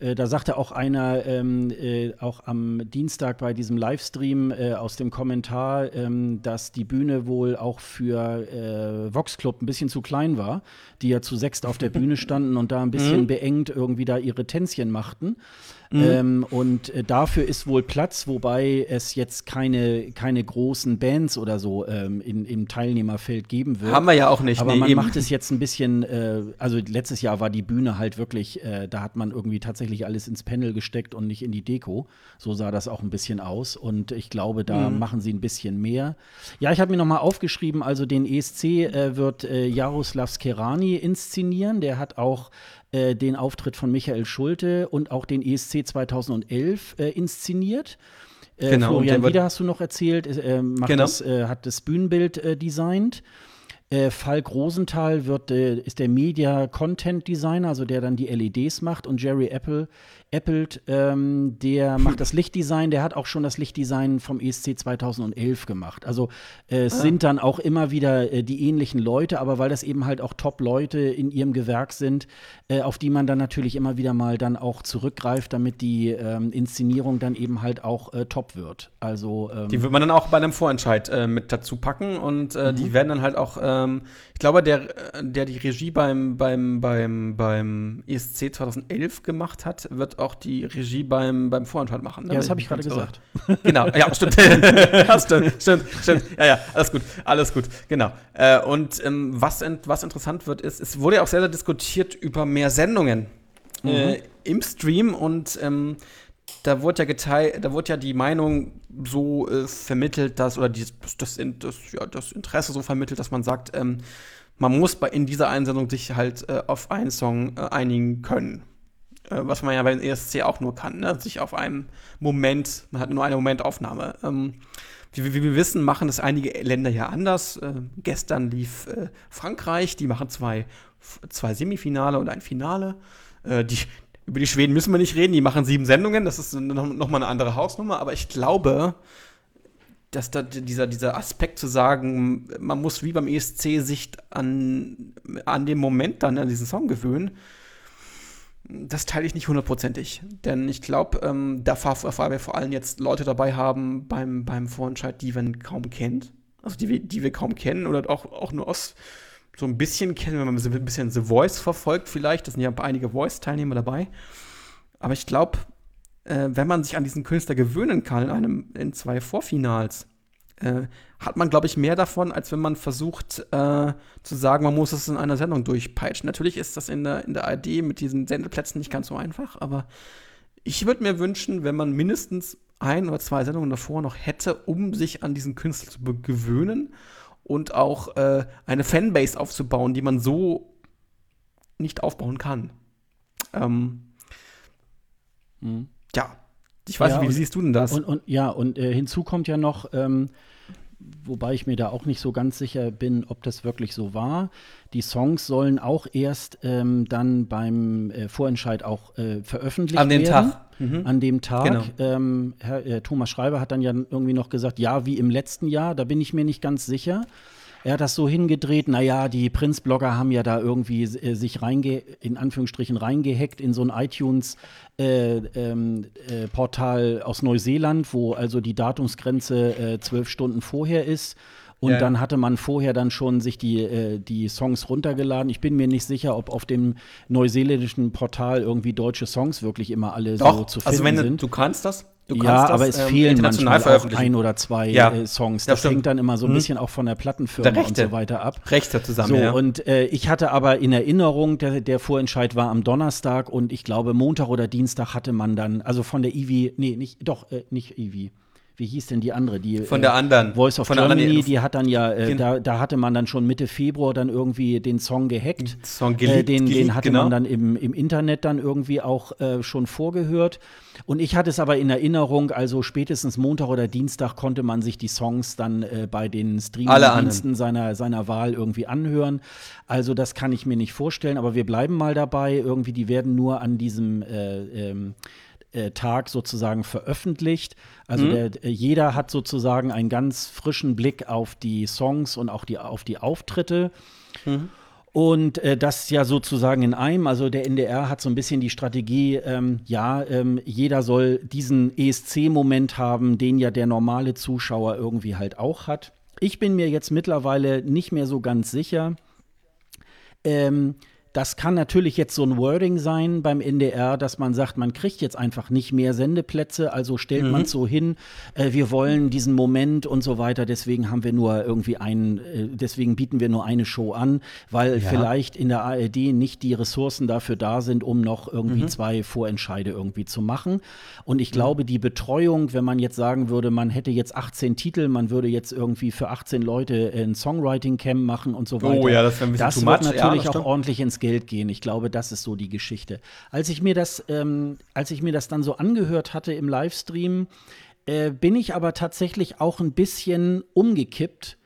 äh, da sagte auch einer ähm, äh, auch am Dienstag bei diesem Livestream äh, aus dem Kommentar, ähm, dass die Bühne wohl auch für äh, Vox Club ein bisschen zu klein war, die ja zu sechst auf der Bühne standen und da ein bisschen mhm. beengt irgendwie da ihre Tänzchen machten. Mhm. Ähm, und äh, dafür ist wohl Platz, wobei es jetzt keine, keine großen Bands oder so ähm, in, im Teilnehmerfeld geben wird. Haben wir ja auch nicht. Aber nee, man eben. macht es jetzt ein bisschen, äh, also letztes Jahr war die Bühne halt wirklich, äh, da hat man irgendwie tatsächlich alles ins Panel gesteckt und nicht in die Deko. So sah das auch ein bisschen aus. Und ich glaube, da mhm. machen sie ein bisschen mehr. Ja, ich habe mir noch mal aufgeschrieben, also den ESC äh, wird äh, Jaroslav Skerani inszenieren. Der hat auch äh, den Auftritt von Michael Schulte und auch den ESC 2011 äh, inszeniert. Äh, genau, Florian Wieder hast du noch erzählt, äh, genau. das, äh, hat das Bühnenbild äh, designt. Äh, Falk Rosenthal wird, äh, ist der Media Content Designer, also der dann die LEDs macht. Und Jerry Apple Appelt, ähm, der macht das Lichtdesign, der hat auch schon das Lichtdesign vom ESC 2011 gemacht. Also äh, es ah. sind dann auch immer wieder äh, die ähnlichen Leute, aber weil das eben halt auch Top-Leute in ihrem Gewerk sind, äh, auf die man dann natürlich immer wieder mal dann auch zurückgreift, damit die ähm, Inszenierung dann eben halt auch äh, top wird. Also ähm, die wird man dann auch bei einem Vorentscheid äh, mit dazu packen und äh, mhm. die werden dann halt auch, ähm, ich glaube, der, der die Regie beim, beim, beim, beim ESC 2011 gemacht hat, wird auch die Regie beim, beim Vorentscheid machen. Ne? Ja, das habe ich gerade gesagt. Genau, ja, stimmt. ja, stimmt, stimmt, stimmt. Ja, ja, alles gut, alles gut, genau. Äh, und ähm, was, was interessant wird, ist, es wurde ja auch sehr, sehr diskutiert über mehr Sendungen mhm. äh, im Stream und ähm, da wurde ja geteilt, da wurde ja die Meinung so äh, vermittelt, dass, oder die, das, das, das, ja, das Interesse so vermittelt, dass man sagt, ähm, man muss bei, in dieser Einsendung sich halt äh, auf einen Song äh, einigen können. Äh, was man ja beim ESC auch nur kann, ne? sich auf einem Moment, man hat nur eine Momentaufnahme. Ähm, wie, wie, wir wissen, machen das einige Länder ja anders. Äh, gestern lief äh, Frankreich, die machen zwei, zwei Semifinale und ein Finale. Äh, die, über die Schweden müssen wir nicht reden, die machen sieben Sendungen, das ist noch, noch mal eine andere Hausnummer, aber ich glaube, dass da dieser, dieser Aspekt zu sagen, man muss wie beim ESC sich an, an dem Moment dann an diesen Song gewöhnen, das teile ich nicht hundertprozentig. Denn ich glaube, ähm, da wir vor allem jetzt Leute dabei haben beim, beim Vorentscheid, die wir kaum kennt. Also die, die wir kaum kennen oder auch, auch nur aus so ein bisschen kennen, wenn man so ein bisschen The Voice verfolgt, vielleicht. Da sind ja einige Voice-Teilnehmer dabei. Aber ich glaube, äh, wenn man sich an diesen Künstler gewöhnen kann in einem, in zwei Vorfinals, äh, hat man, glaube ich, mehr davon, als wenn man versucht äh, zu sagen, man muss es in einer Sendung durchpeitschen. Natürlich ist das in der, in der ARD mit diesen Sendeplätzen nicht ganz so einfach, aber ich würde mir wünschen, wenn man mindestens ein oder zwei Sendungen davor noch hätte, um sich an diesen Künstler zu gewöhnen und auch äh, eine Fanbase aufzubauen, die man so nicht aufbauen kann. Ähm, mhm. Ja, ich weiß ja, nicht, wie siehst du denn das? Und, und ja, und äh, hinzu kommt ja noch, ähm, wobei ich mir da auch nicht so ganz sicher bin, ob das wirklich so war. Die Songs sollen auch erst ähm, dann beim äh, Vorentscheid auch äh, veröffentlicht werden. An dem Tag. Mhm. An dem Tag. Genau. Ähm, Herr, äh, Thomas Schreiber hat dann ja irgendwie noch gesagt, ja, wie im letzten Jahr, da bin ich mir nicht ganz sicher. Er hat das so hingedreht, naja, die Prinz-Blogger haben ja da irgendwie äh, sich reinge in Anführungsstrichen reingehackt in so ein iTunes-Portal äh, ähm, äh, aus Neuseeland, wo also die Datumsgrenze äh, zwölf Stunden vorher ist. Und ja. dann hatte man vorher dann schon sich die, äh, die Songs runtergeladen. Ich bin mir nicht sicher, ob auf dem neuseeländischen Portal irgendwie deutsche Songs wirklich immer alle Doch, so zu finden also wenn sind. Du kannst das, Du ja, das, aber es ähm, fehlen manchmal auch ein oder zwei ja. äh, Songs. Das, das hängt dann immer so ein mhm. bisschen auch von der Plattenfirma der und so weiter ab. Rechte zusammen, so, ja. Und äh, ich hatte aber in Erinnerung, der, der Vorentscheid war am Donnerstag und ich glaube Montag oder Dienstag hatte man dann, also von der Ivi, nee, nicht, doch, äh, nicht Ivi wie hieß denn die andere? Die, von der äh, anderen. Voice of von Germany, anderen, die hat dann ja, äh, da, da hatte man dann schon Mitte Februar dann irgendwie den Song gehackt. Song geleakt, äh, den, geleakt, den hatte genau. man dann im, im Internet dann irgendwie auch äh, schon vorgehört. Und ich hatte es aber in Erinnerung, also spätestens Montag oder Dienstag konnte man sich die Songs dann äh, bei den Streaming-Diensten seiner, seiner Wahl irgendwie anhören. Also das kann ich mir nicht vorstellen, aber wir bleiben mal dabei. Irgendwie, die werden nur an diesem äh, ähm, äh, Tag sozusagen veröffentlicht. Also mhm. der, äh, jeder hat sozusagen einen ganz frischen Blick auf die Songs und auch die, auf die Auftritte. Mhm. Und äh, das ja sozusagen in einem. Also der NDR hat so ein bisschen die Strategie, ähm, ja, ähm, jeder soll diesen ESC-Moment haben, den ja der normale Zuschauer irgendwie halt auch hat. Ich bin mir jetzt mittlerweile nicht mehr so ganz sicher. Ähm, das kann natürlich jetzt so ein Wording sein beim NDR, dass man sagt, man kriegt jetzt einfach nicht mehr Sendeplätze, also stellt mhm. man es so hin, äh, wir wollen diesen Moment und so weiter, deswegen haben wir nur irgendwie einen, äh, deswegen bieten wir nur eine Show an, weil ja. vielleicht in der ARD nicht die Ressourcen dafür da sind, um noch irgendwie mhm. zwei Vorentscheide irgendwie zu machen. Und ich mhm. glaube, die Betreuung, wenn man jetzt sagen würde, man hätte jetzt 18 Titel, man würde jetzt irgendwie für 18 Leute ein Songwriting-Camp machen und so weiter. Oh ja, das wäre ein bisschen Das wird natürlich ja, auch ordentlich ins Geld gehen. Ich glaube, das ist so die Geschichte. Als ich mir das, ähm, als ich mir das dann so angehört hatte im Livestream, äh, bin ich aber tatsächlich auch ein bisschen umgekippt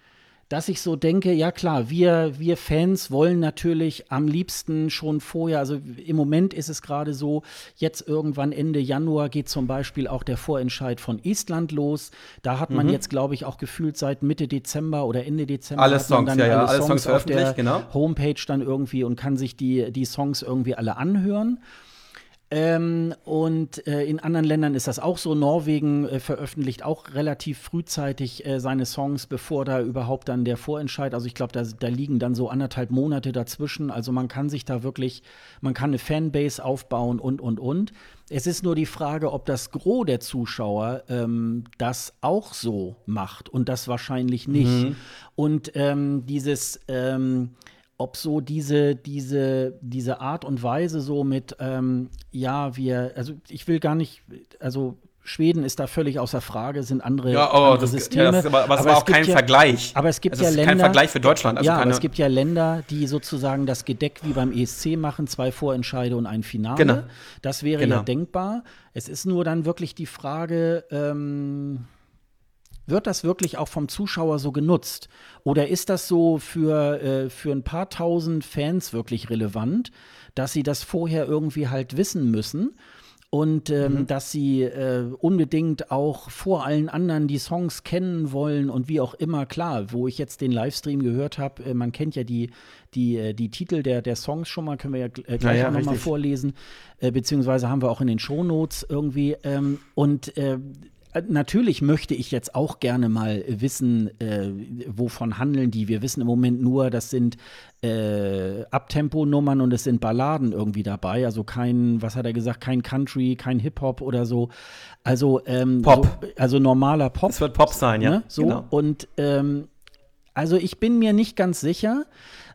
dass ich so denke, ja klar, wir, wir Fans wollen natürlich am liebsten schon vorher, also im Moment ist es gerade so, jetzt irgendwann Ende Januar geht zum Beispiel auch der Vorentscheid von Estland los. Da hat man mhm. jetzt, glaube ich, auch gefühlt seit Mitte Dezember oder Ende Dezember alle Songs, dann ja, ja, alle, alle Songs, Songs auf der genau. Homepage dann irgendwie und kann sich die, die Songs irgendwie alle anhören. Ähm, und äh, in anderen Ländern ist das auch so. Norwegen äh, veröffentlicht auch relativ frühzeitig äh, seine Songs, bevor da überhaupt dann der Vorentscheid. Also ich glaube, da, da, liegen dann so anderthalb Monate dazwischen. Also man kann sich da wirklich, man kann eine Fanbase aufbauen und, und, und. Es ist nur die Frage, ob das Gros der Zuschauer ähm, das auch so macht und das wahrscheinlich nicht. Mhm. Und ähm, dieses ähm, ob so diese, diese, diese Art und Weise so mit, ähm, ja, wir, also ich will gar nicht, also Schweden ist da völlig außer Frage, sind andere, ja, oh, andere das, Systeme. Ja, das, aber, aber, aber es war auch kein ja, Vergleich. Aber es gibt also ja Länder. kein Vergleich für Deutschland. Also ja, aber es gibt ja Länder, die sozusagen das Gedeck wie beim ESC machen, zwei Vorentscheide und ein Finale. Genau. Das wäre genau. ja denkbar. Es ist nur dann wirklich die Frage, ähm, wird das wirklich auch vom Zuschauer so genutzt? Oder ist das so für, äh, für ein paar tausend Fans wirklich relevant, dass sie das vorher irgendwie halt wissen müssen? und ähm, mhm. dass sie äh, unbedingt auch vor allen anderen die Songs kennen wollen und wie auch immer. Klar, wo ich jetzt den Livestream gehört habe, äh, man kennt ja die, die, äh, die Titel der, der Songs schon mal, können wir ja äh, gleich ja, nochmal vorlesen, äh, beziehungsweise haben wir auch in den Shownotes irgendwie. Ähm, und äh, natürlich möchte ich jetzt auch gerne mal wissen, äh, wovon handeln die. Wir wissen im Moment nur, das sind äh, Abtempo-Nummern und es sind Balladen irgendwie dabei. Also kein, was hat er gesagt, kein Country, kein Hip-Hop oder so. Also ähm, Pop. So, also normaler Pop. Es wird Pop sein, ja. Ne? So genau. und ähm, also ich bin mir nicht ganz sicher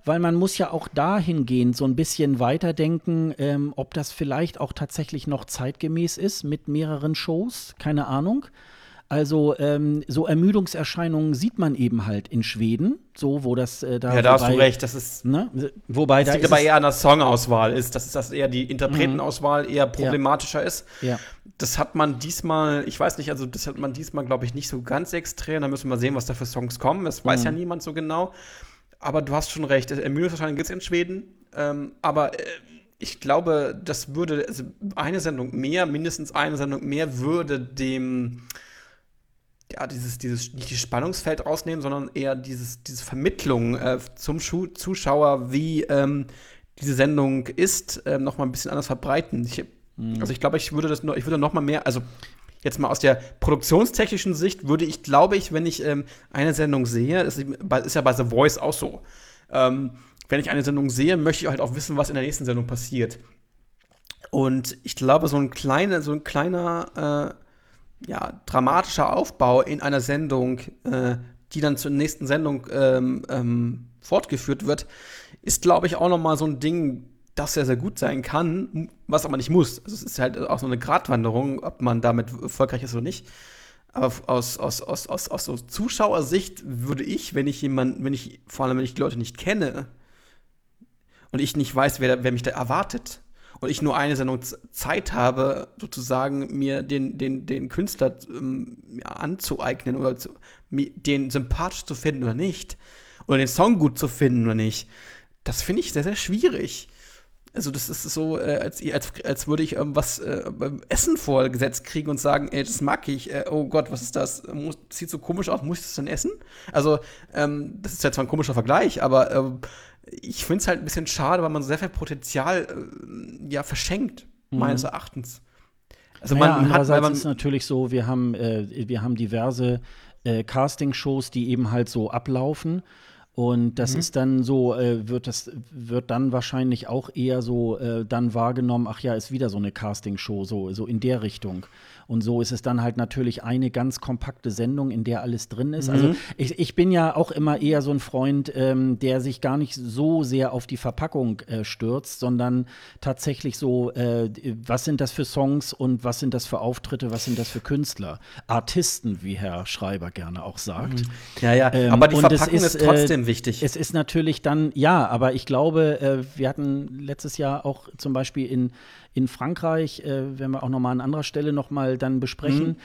weil man muss ja auch dahingehend so ein bisschen weiterdenken, ähm, ob das vielleicht auch tatsächlich noch zeitgemäß ist mit mehreren Shows, keine Ahnung. Also ähm, so Ermüdungserscheinungen sieht man eben halt in Schweden, so wo das äh, da. Ja, da wobei, hast du recht. Das ist. Ne? Wobei das da liegt aber eher an der Songauswahl ist, dass das eher die Interpretenauswahl eher problematischer ja. ist. Ja. Das hat man diesmal, ich weiß nicht, also das hat man diesmal, glaube ich, nicht so ganz extrem. Da müssen wir sehen, was da für Songs kommen. Das weiß mhm. ja niemand so genau. Aber du hast schon recht. Ermüdungserscheinungen gibt es in Schweden. Ähm, aber äh, ich glaube, das würde, also eine Sendung mehr, mindestens eine Sendung mehr, würde dem, ja, dieses, dieses, nicht das Spannungsfeld rausnehmen, sondern eher dieses, diese Vermittlung äh, zum Schu Zuschauer, wie ähm, diese Sendung ist, äh, noch mal ein bisschen anders verbreiten. Ich, mhm. Also ich glaube, ich würde das noch, ich würde noch mal mehr, also jetzt mal aus der produktionstechnischen Sicht würde ich, glaube ich, wenn ich ähm, eine Sendung sehe, das ist ja bei The Voice auch so, ähm, wenn ich eine Sendung sehe, möchte ich halt auch wissen, was in der nächsten Sendung passiert. Und ich glaube, so ein kleiner, so ein kleiner, äh, ja, dramatischer Aufbau in einer Sendung, äh, die dann zur nächsten Sendung ähm, ähm, fortgeführt wird, ist, glaube ich, auch noch mal so ein Ding, das sehr, sehr gut sein kann, was aber nicht muss. Also es ist halt auch so eine Gratwanderung, ob man damit erfolgreich ist oder nicht. Aber aus, aus, aus, aus, aus so Zuschauersicht würde ich, wenn ich jemanden, wenn ich, vor allem wenn ich die Leute nicht kenne und ich nicht weiß, wer, wer mich da erwartet und ich nur eine Sendung Zeit habe, sozusagen mir den, den, den Künstler ähm, anzueignen oder zu, den sympathisch zu finden oder nicht, oder den Song gut zu finden oder nicht, das finde ich sehr, sehr schwierig. Also das ist so, äh, als, als, als würde ich irgendwas äh, beim Essen vorgesetzt kriegen und sagen, ey, das mag ich. Äh, oh Gott, was ist das? Muss, sieht so komisch aus, muss ich das dann essen? Also, ähm, das ist ja zwar ein komischer Vergleich, aber ähm, ich finde es halt ein bisschen schade, weil man so sehr viel Potenzial äh, ja verschenkt, mhm. meines Erachtens. Also man, naja, hat, weil man ist natürlich so, wir haben, äh, wir haben diverse äh, Casting-Shows, die eben halt so ablaufen. Und das mhm. ist dann so, äh, wird das, wird dann wahrscheinlich auch eher so äh, dann wahrgenommen, ach ja, ist wieder so eine Castingshow, so, so in der Richtung. Und so ist es dann halt natürlich eine ganz kompakte Sendung, in der alles drin ist. Also mhm. Also ich, ich bin ja auch immer eher so ein Freund, ähm, der sich gar nicht so sehr auf die Verpackung äh, stürzt, sondern tatsächlich so, äh, was sind das für Songs und was sind das für Auftritte, was sind das für Künstler? Artisten, wie Herr Schreiber gerne auch sagt. Mhm. Ja, ja, ähm, aber die Verpackung ist, ist, äh, trotzdem wichtig. Es ist natürlich dann, ja, aber ich glaube, äh, wir hatten letztes Jahr auch zum Beispiel in in Frankreich, äh, werden wir auch nochmal an anderer Stelle nochmal dann besprechen, mhm.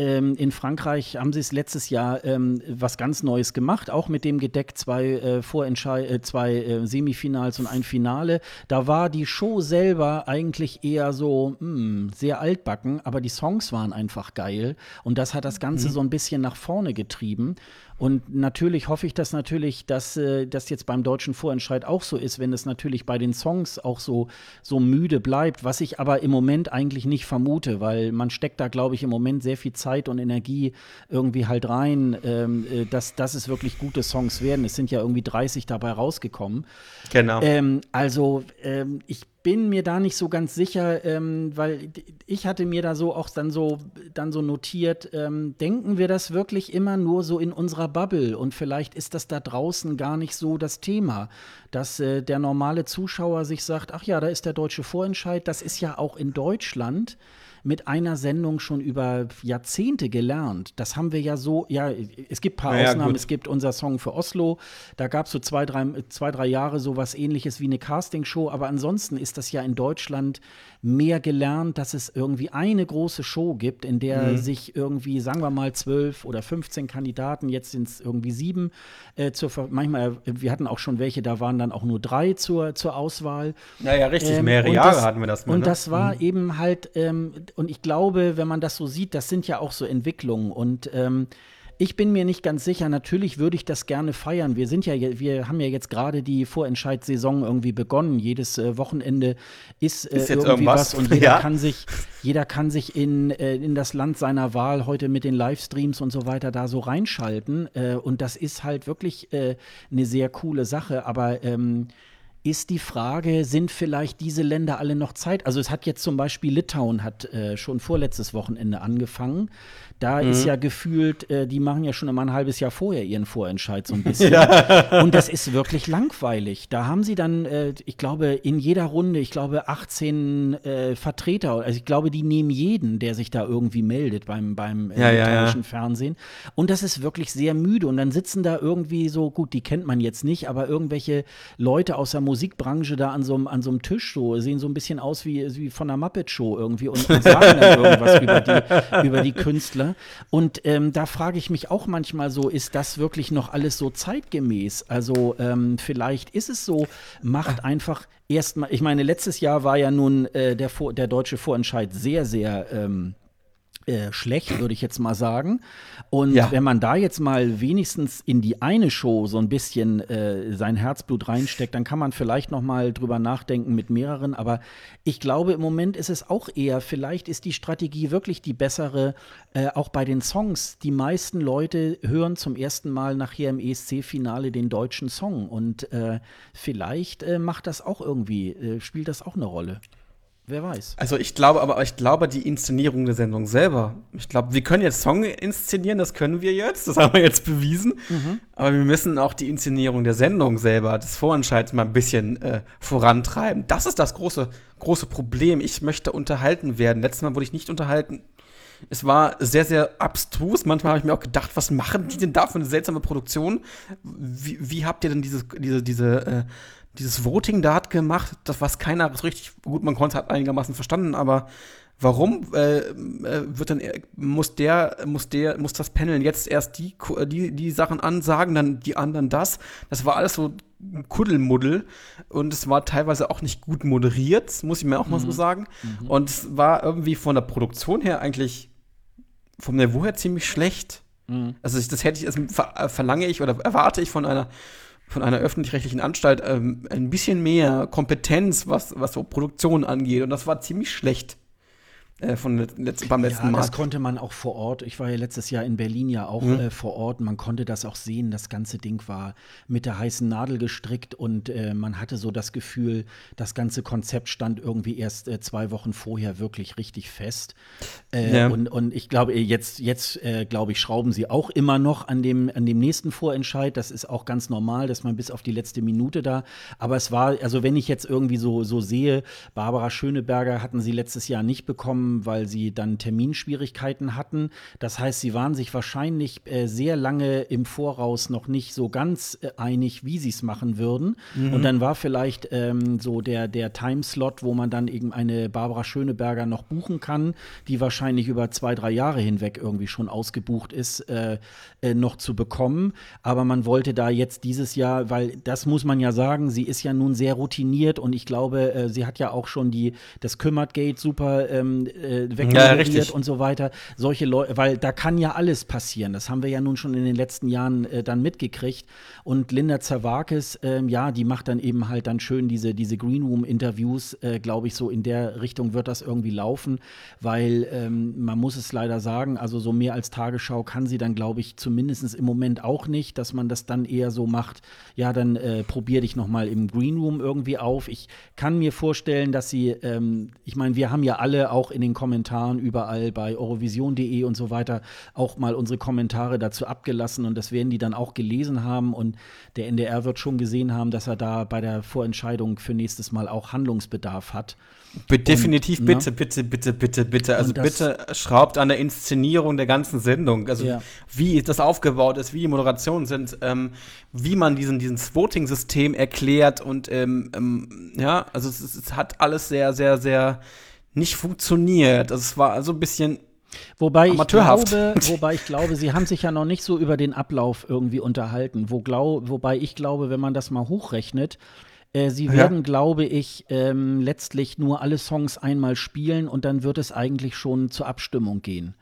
Ähm, in Frankreich haben sie es letztes Jahr ähm, was ganz Neues gemacht, auch mit dem Gedeck zwei, äh, Vorentschei äh, zwei äh, Semifinals und ein Finale. Da war die Show selber eigentlich eher so mh, hm, sehr altbacken, aber die Songs waren einfach geil und das hat das Ganze mhm. so ein bisschen nach vorne getrieben. Und natürlich hoffe ich das natürlich, dass äh, das jetzt beim deutschen Vorentscheid auch so ist, wenn es natürlich bei den Songs auch so, so müde bleibt, was ich aber im Moment eigentlich nicht vermute, weil man steckt da, glaube ich, im Moment sehr viel Zeit und Energie irgendwie halt rein, ähm, äh, dass, dass es wirklich gute Songs werden. Es sind ja irgendwie 30 dabei rausgekommen. Genau. Ähm, also ähm, ich bin mir da nicht so ganz sicher, ähm, weil ich hatte mir da so auch dann so dann so notiert, ähm, denken wir das wirklich immer nur so in unserer Bubble? Und vielleicht ist das da draußen gar nicht so das Thema, dass äh, der normale Zuschauer sich sagt, ach ja, da ist der deutsche Vorentscheid, das ist ja auch in Deutschland mit einer Sendung schon über Jahrzehnte gelernt. Das haben wir ja so, ja, es gibt ein paar Ja, Ausnahmen. gut. Es gibt unser Song für Oslo. Da gab es so zwei drei, zwei, drei Jahre so was ähnliches wie eine Castingshow. Aber ansonsten ist das ja in Deutschland mehr gelernt, dass es irgendwie eine große Show gibt, in der Mhm. sich irgendwie, sagen wir mal, zwölf oder 15 Kandidaten, jetzt sind es irgendwie sieben, äh, zur, Ver- manchmal, äh, wir hatten auch schon welche, da waren dann auch nur drei zur, zur Auswahl. Naja, richtig, Ähm, mehrere und Jahre das, hatten wir das mal. Und ne? das war eben halt, ähm, und ich glaube, wenn man das so sieht, das sind ja auch so Entwicklungen. Und ähm, ich bin mir nicht ganz sicher, natürlich würde ich das gerne feiern. Wir sind ja, wir haben ja jetzt gerade die Vorentscheidssaison irgendwie begonnen. Jedes äh, Wochenende ist, äh, Ist jetzt irgendwie irgendwas. was und jeder Ja. kann sich, jeder kann sich in, äh, in das Land seiner Wahl heute mit den Livestreams und so weiter da so reinschalten. Äh, und das ist halt wirklich äh, eine sehr coole Sache. Aber ähm, ist die Frage, sind vielleicht diese Länder alle noch Zeit? Also es hat jetzt zum Beispiel Litauen hat äh, schon vorletztes Wochenende angefangen. Da ist ja gefühlt, äh, die machen ja schon immer ein halbes Jahr vorher ihren Vorentscheid so ein bisschen. Und das ist wirklich langweilig. Da haben sie dann, äh, ich glaube, in jeder Runde, ich glaube, 18 äh, Vertreter. Also ich glaube, die nehmen jeden, der sich da irgendwie meldet beim, beim äh, Ja, ja, ja. Fernsehen. Und das ist wirklich sehr müde. Und dann sitzen da irgendwie so, gut, die kennt man jetzt nicht, aber irgendwelche Leute aus der Musikbranche da an so einem, an so einem Tisch so, sehen so ein bisschen aus wie, wie von einer Muppet-Show irgendwie und, und sagen dann irgendwas über die, über die Künstler. Und ähm, da frage ich mich auch manchmal so, ist das wirklich noch alles so zeitgemäß? Also ähm, vielleicht ist es so, macht einfach erstmal, ich meine, letztes Jahr war ja nun äh, der, Vor der deutsche Vorentscheid sehr, sehr ähm, äh, schlecht, würde ich jetzt mal sagen. Und Ja. wenn man da jetzt mal wenigstens in die eine Show so ein bisschen äh, sein Herzblut reinsteckt, dann kann man vielleicht noch mal drüber nachdenken mit mehreren. Aber ich glaube, im Moment ist es auch eher, vielleicht ist die Strategie wirklich die bessere, äh, auch bei den Songs. Die meisten Leute hören zum ersten Mal nachher im ESC-Finale den deutschen Song. Und äh, vielleicht äh, macht das auch irgendwie, spielt das auch eine Rolle. Wer weiß. Also ich glaube, aber ich glaube, die Inszenierung der Sendung selber. Ich glaube, wir können jetzt Song inszenieren, das können wir jetzt, das haben wir jetzt bewiesen. Aber wir müssen auch die Inszenierung der Sendung selber, des Vorentscheids mal ein bisschen äh, vorantreiben. Das ist das große, große Problem. Ich möchte unterhalten werden. Letztes Mal wurde ich nicht unterhalten. Es war sehr, sehr abstrus. Manchmal habe ich mir auch gedacht, was machen die denn da für eine seltsame Produktion? Wie, wie habt ihr denn dieses, diese, diese, äh, dieses Voting da hat gemacht, das was keiner so richtig gut, man konnte es halt einigermaßen verstanden, aber warum äh, äh, wird dann muss der muss der muss das Panel jetzt erst die Ku- die die Sachen ansagen, dann die anderen das? Das war alles so Kuddelmuddel und es war teilweise auch nicht gut moderiert, muss ich mir auch mal so sagen. Und es war irgendwie von der Produktion her eigentlich vom Niveau her ziemlich schlecht. Also ich, das hätte ich, das äh, verlange ich oder erwarte ich von einer von einer öffentlich-rechtlichen Anstalt ähm, ein bisschen mehr Kompetenz, was, was so Produktion angeht. Und das war ziemlich schlecht äh, von let letzt, beim letzten ja, Mal. das konnte man auch vor Ort. Ich war ja letztes Jahr in Berlin ja auch Mhm. äh, vor Ort. Man konnte das auch sehen. Das ganze Ding war mit der heißen Nadel gestrickt und äh, man hatte so das Gefühl, das ganze Konzept stand irgendwie erst äh, zwei Wochen vorher wirklich richtig fest. Äh, Ja. und, und ich glaube, jetzt, jetzt glaube ich, schrauben sie auch immer noch an dem, an dem nächsten Vorentscheid. Das ist auch ganz normal, dass man bis auf die letzte Minute da. Aber es war, also wenn ich jetzt irgendwie so, so sehe, Barbara Schöneberger hatten sie letztes Jahr nicht bekommen, weil sie dann Terminschwierigkeiten hatten. Das heißt, sie waren sich wahrscheinlich äh, sehr lange im Voraus noch nicht so ganz äh, einig, wie sie es machen würden. Und dann war vielleicht ähm, so der, der Timeslot, wo man dann eben eine Barbara Schöneberger noch buchen kann, die wahrscheinlich über zwei, drei Jahre hinweg irgendwie schon ausgebucht ist, äh, äh, noch zu bekommen. Aber man wollte da jetzt dieses Jahr, weil das muss man ja sagen, sie ist ja nun sehr routiniert und ich glaube, äh, sie hat ja auch schon die, das Kümmertgate super ähm, äh, Ja, wegmoderiert richtig. und so weiter. Solche Leute, weil da kann ja alles passieren. Das haben wir ja nun schon in den letzten Jahren äh, dann mitgekriegt. Und Linda Zerwakis, ähm, ja, die macht dann eben halt dann schön diese, diese Green Room-Interviews, äh, glaube ich, so in der Richtung wird das irgendwie laufen, weil ähm, man muss es leider sagen, also so mehr als Tagesschau kann sie dann, glaube ich, zumindest im Moment auch nicht, dass man das dann eher so macht, ja, dann äh, probier dich noch mal im Green Room irgendwie auf. Ich kann mir vorstellen, dass sie, ähm, ich meine, wir haben ja alle auch in den den Kommentaren überall bei eurovision.de und so weiter auch mal unsere Kommentare dazu abgelassen und das werden die dann auch gelesen haben und der NDR wird schon gesehen haben, dass er da bei der Vorentscheidung für nächstes Mal auch Handlungsbedarf hat. Definitiv und, bitte, ne? bitte, bitte, bitte, bitte. Also bitte schraubt an der Inszenierung der ganzen Sendung. Also ja. wie das aufgebaut ist, wie die Moderationen sind, ähm, wie man diesen, dieses Voting-System erklärt und ähm, ähm, ja, also es, es, hat alles sehr, sehr, sehr nicht funktioniert. Also es war also ein bisschen Wobei ich, glaube, wobei ich glaube, sie haben sich ja noch nicht so über den Ablauf irgendwie unterhalten. Wo glaub, wobei ich glaube, wenn man das mal hochrechnet, äh, sie werden, ja. glaube ich, ähm, letztlich nur alle Songs einmal spielen und dann wird es eigentlich schon zur Abstimmung gehen.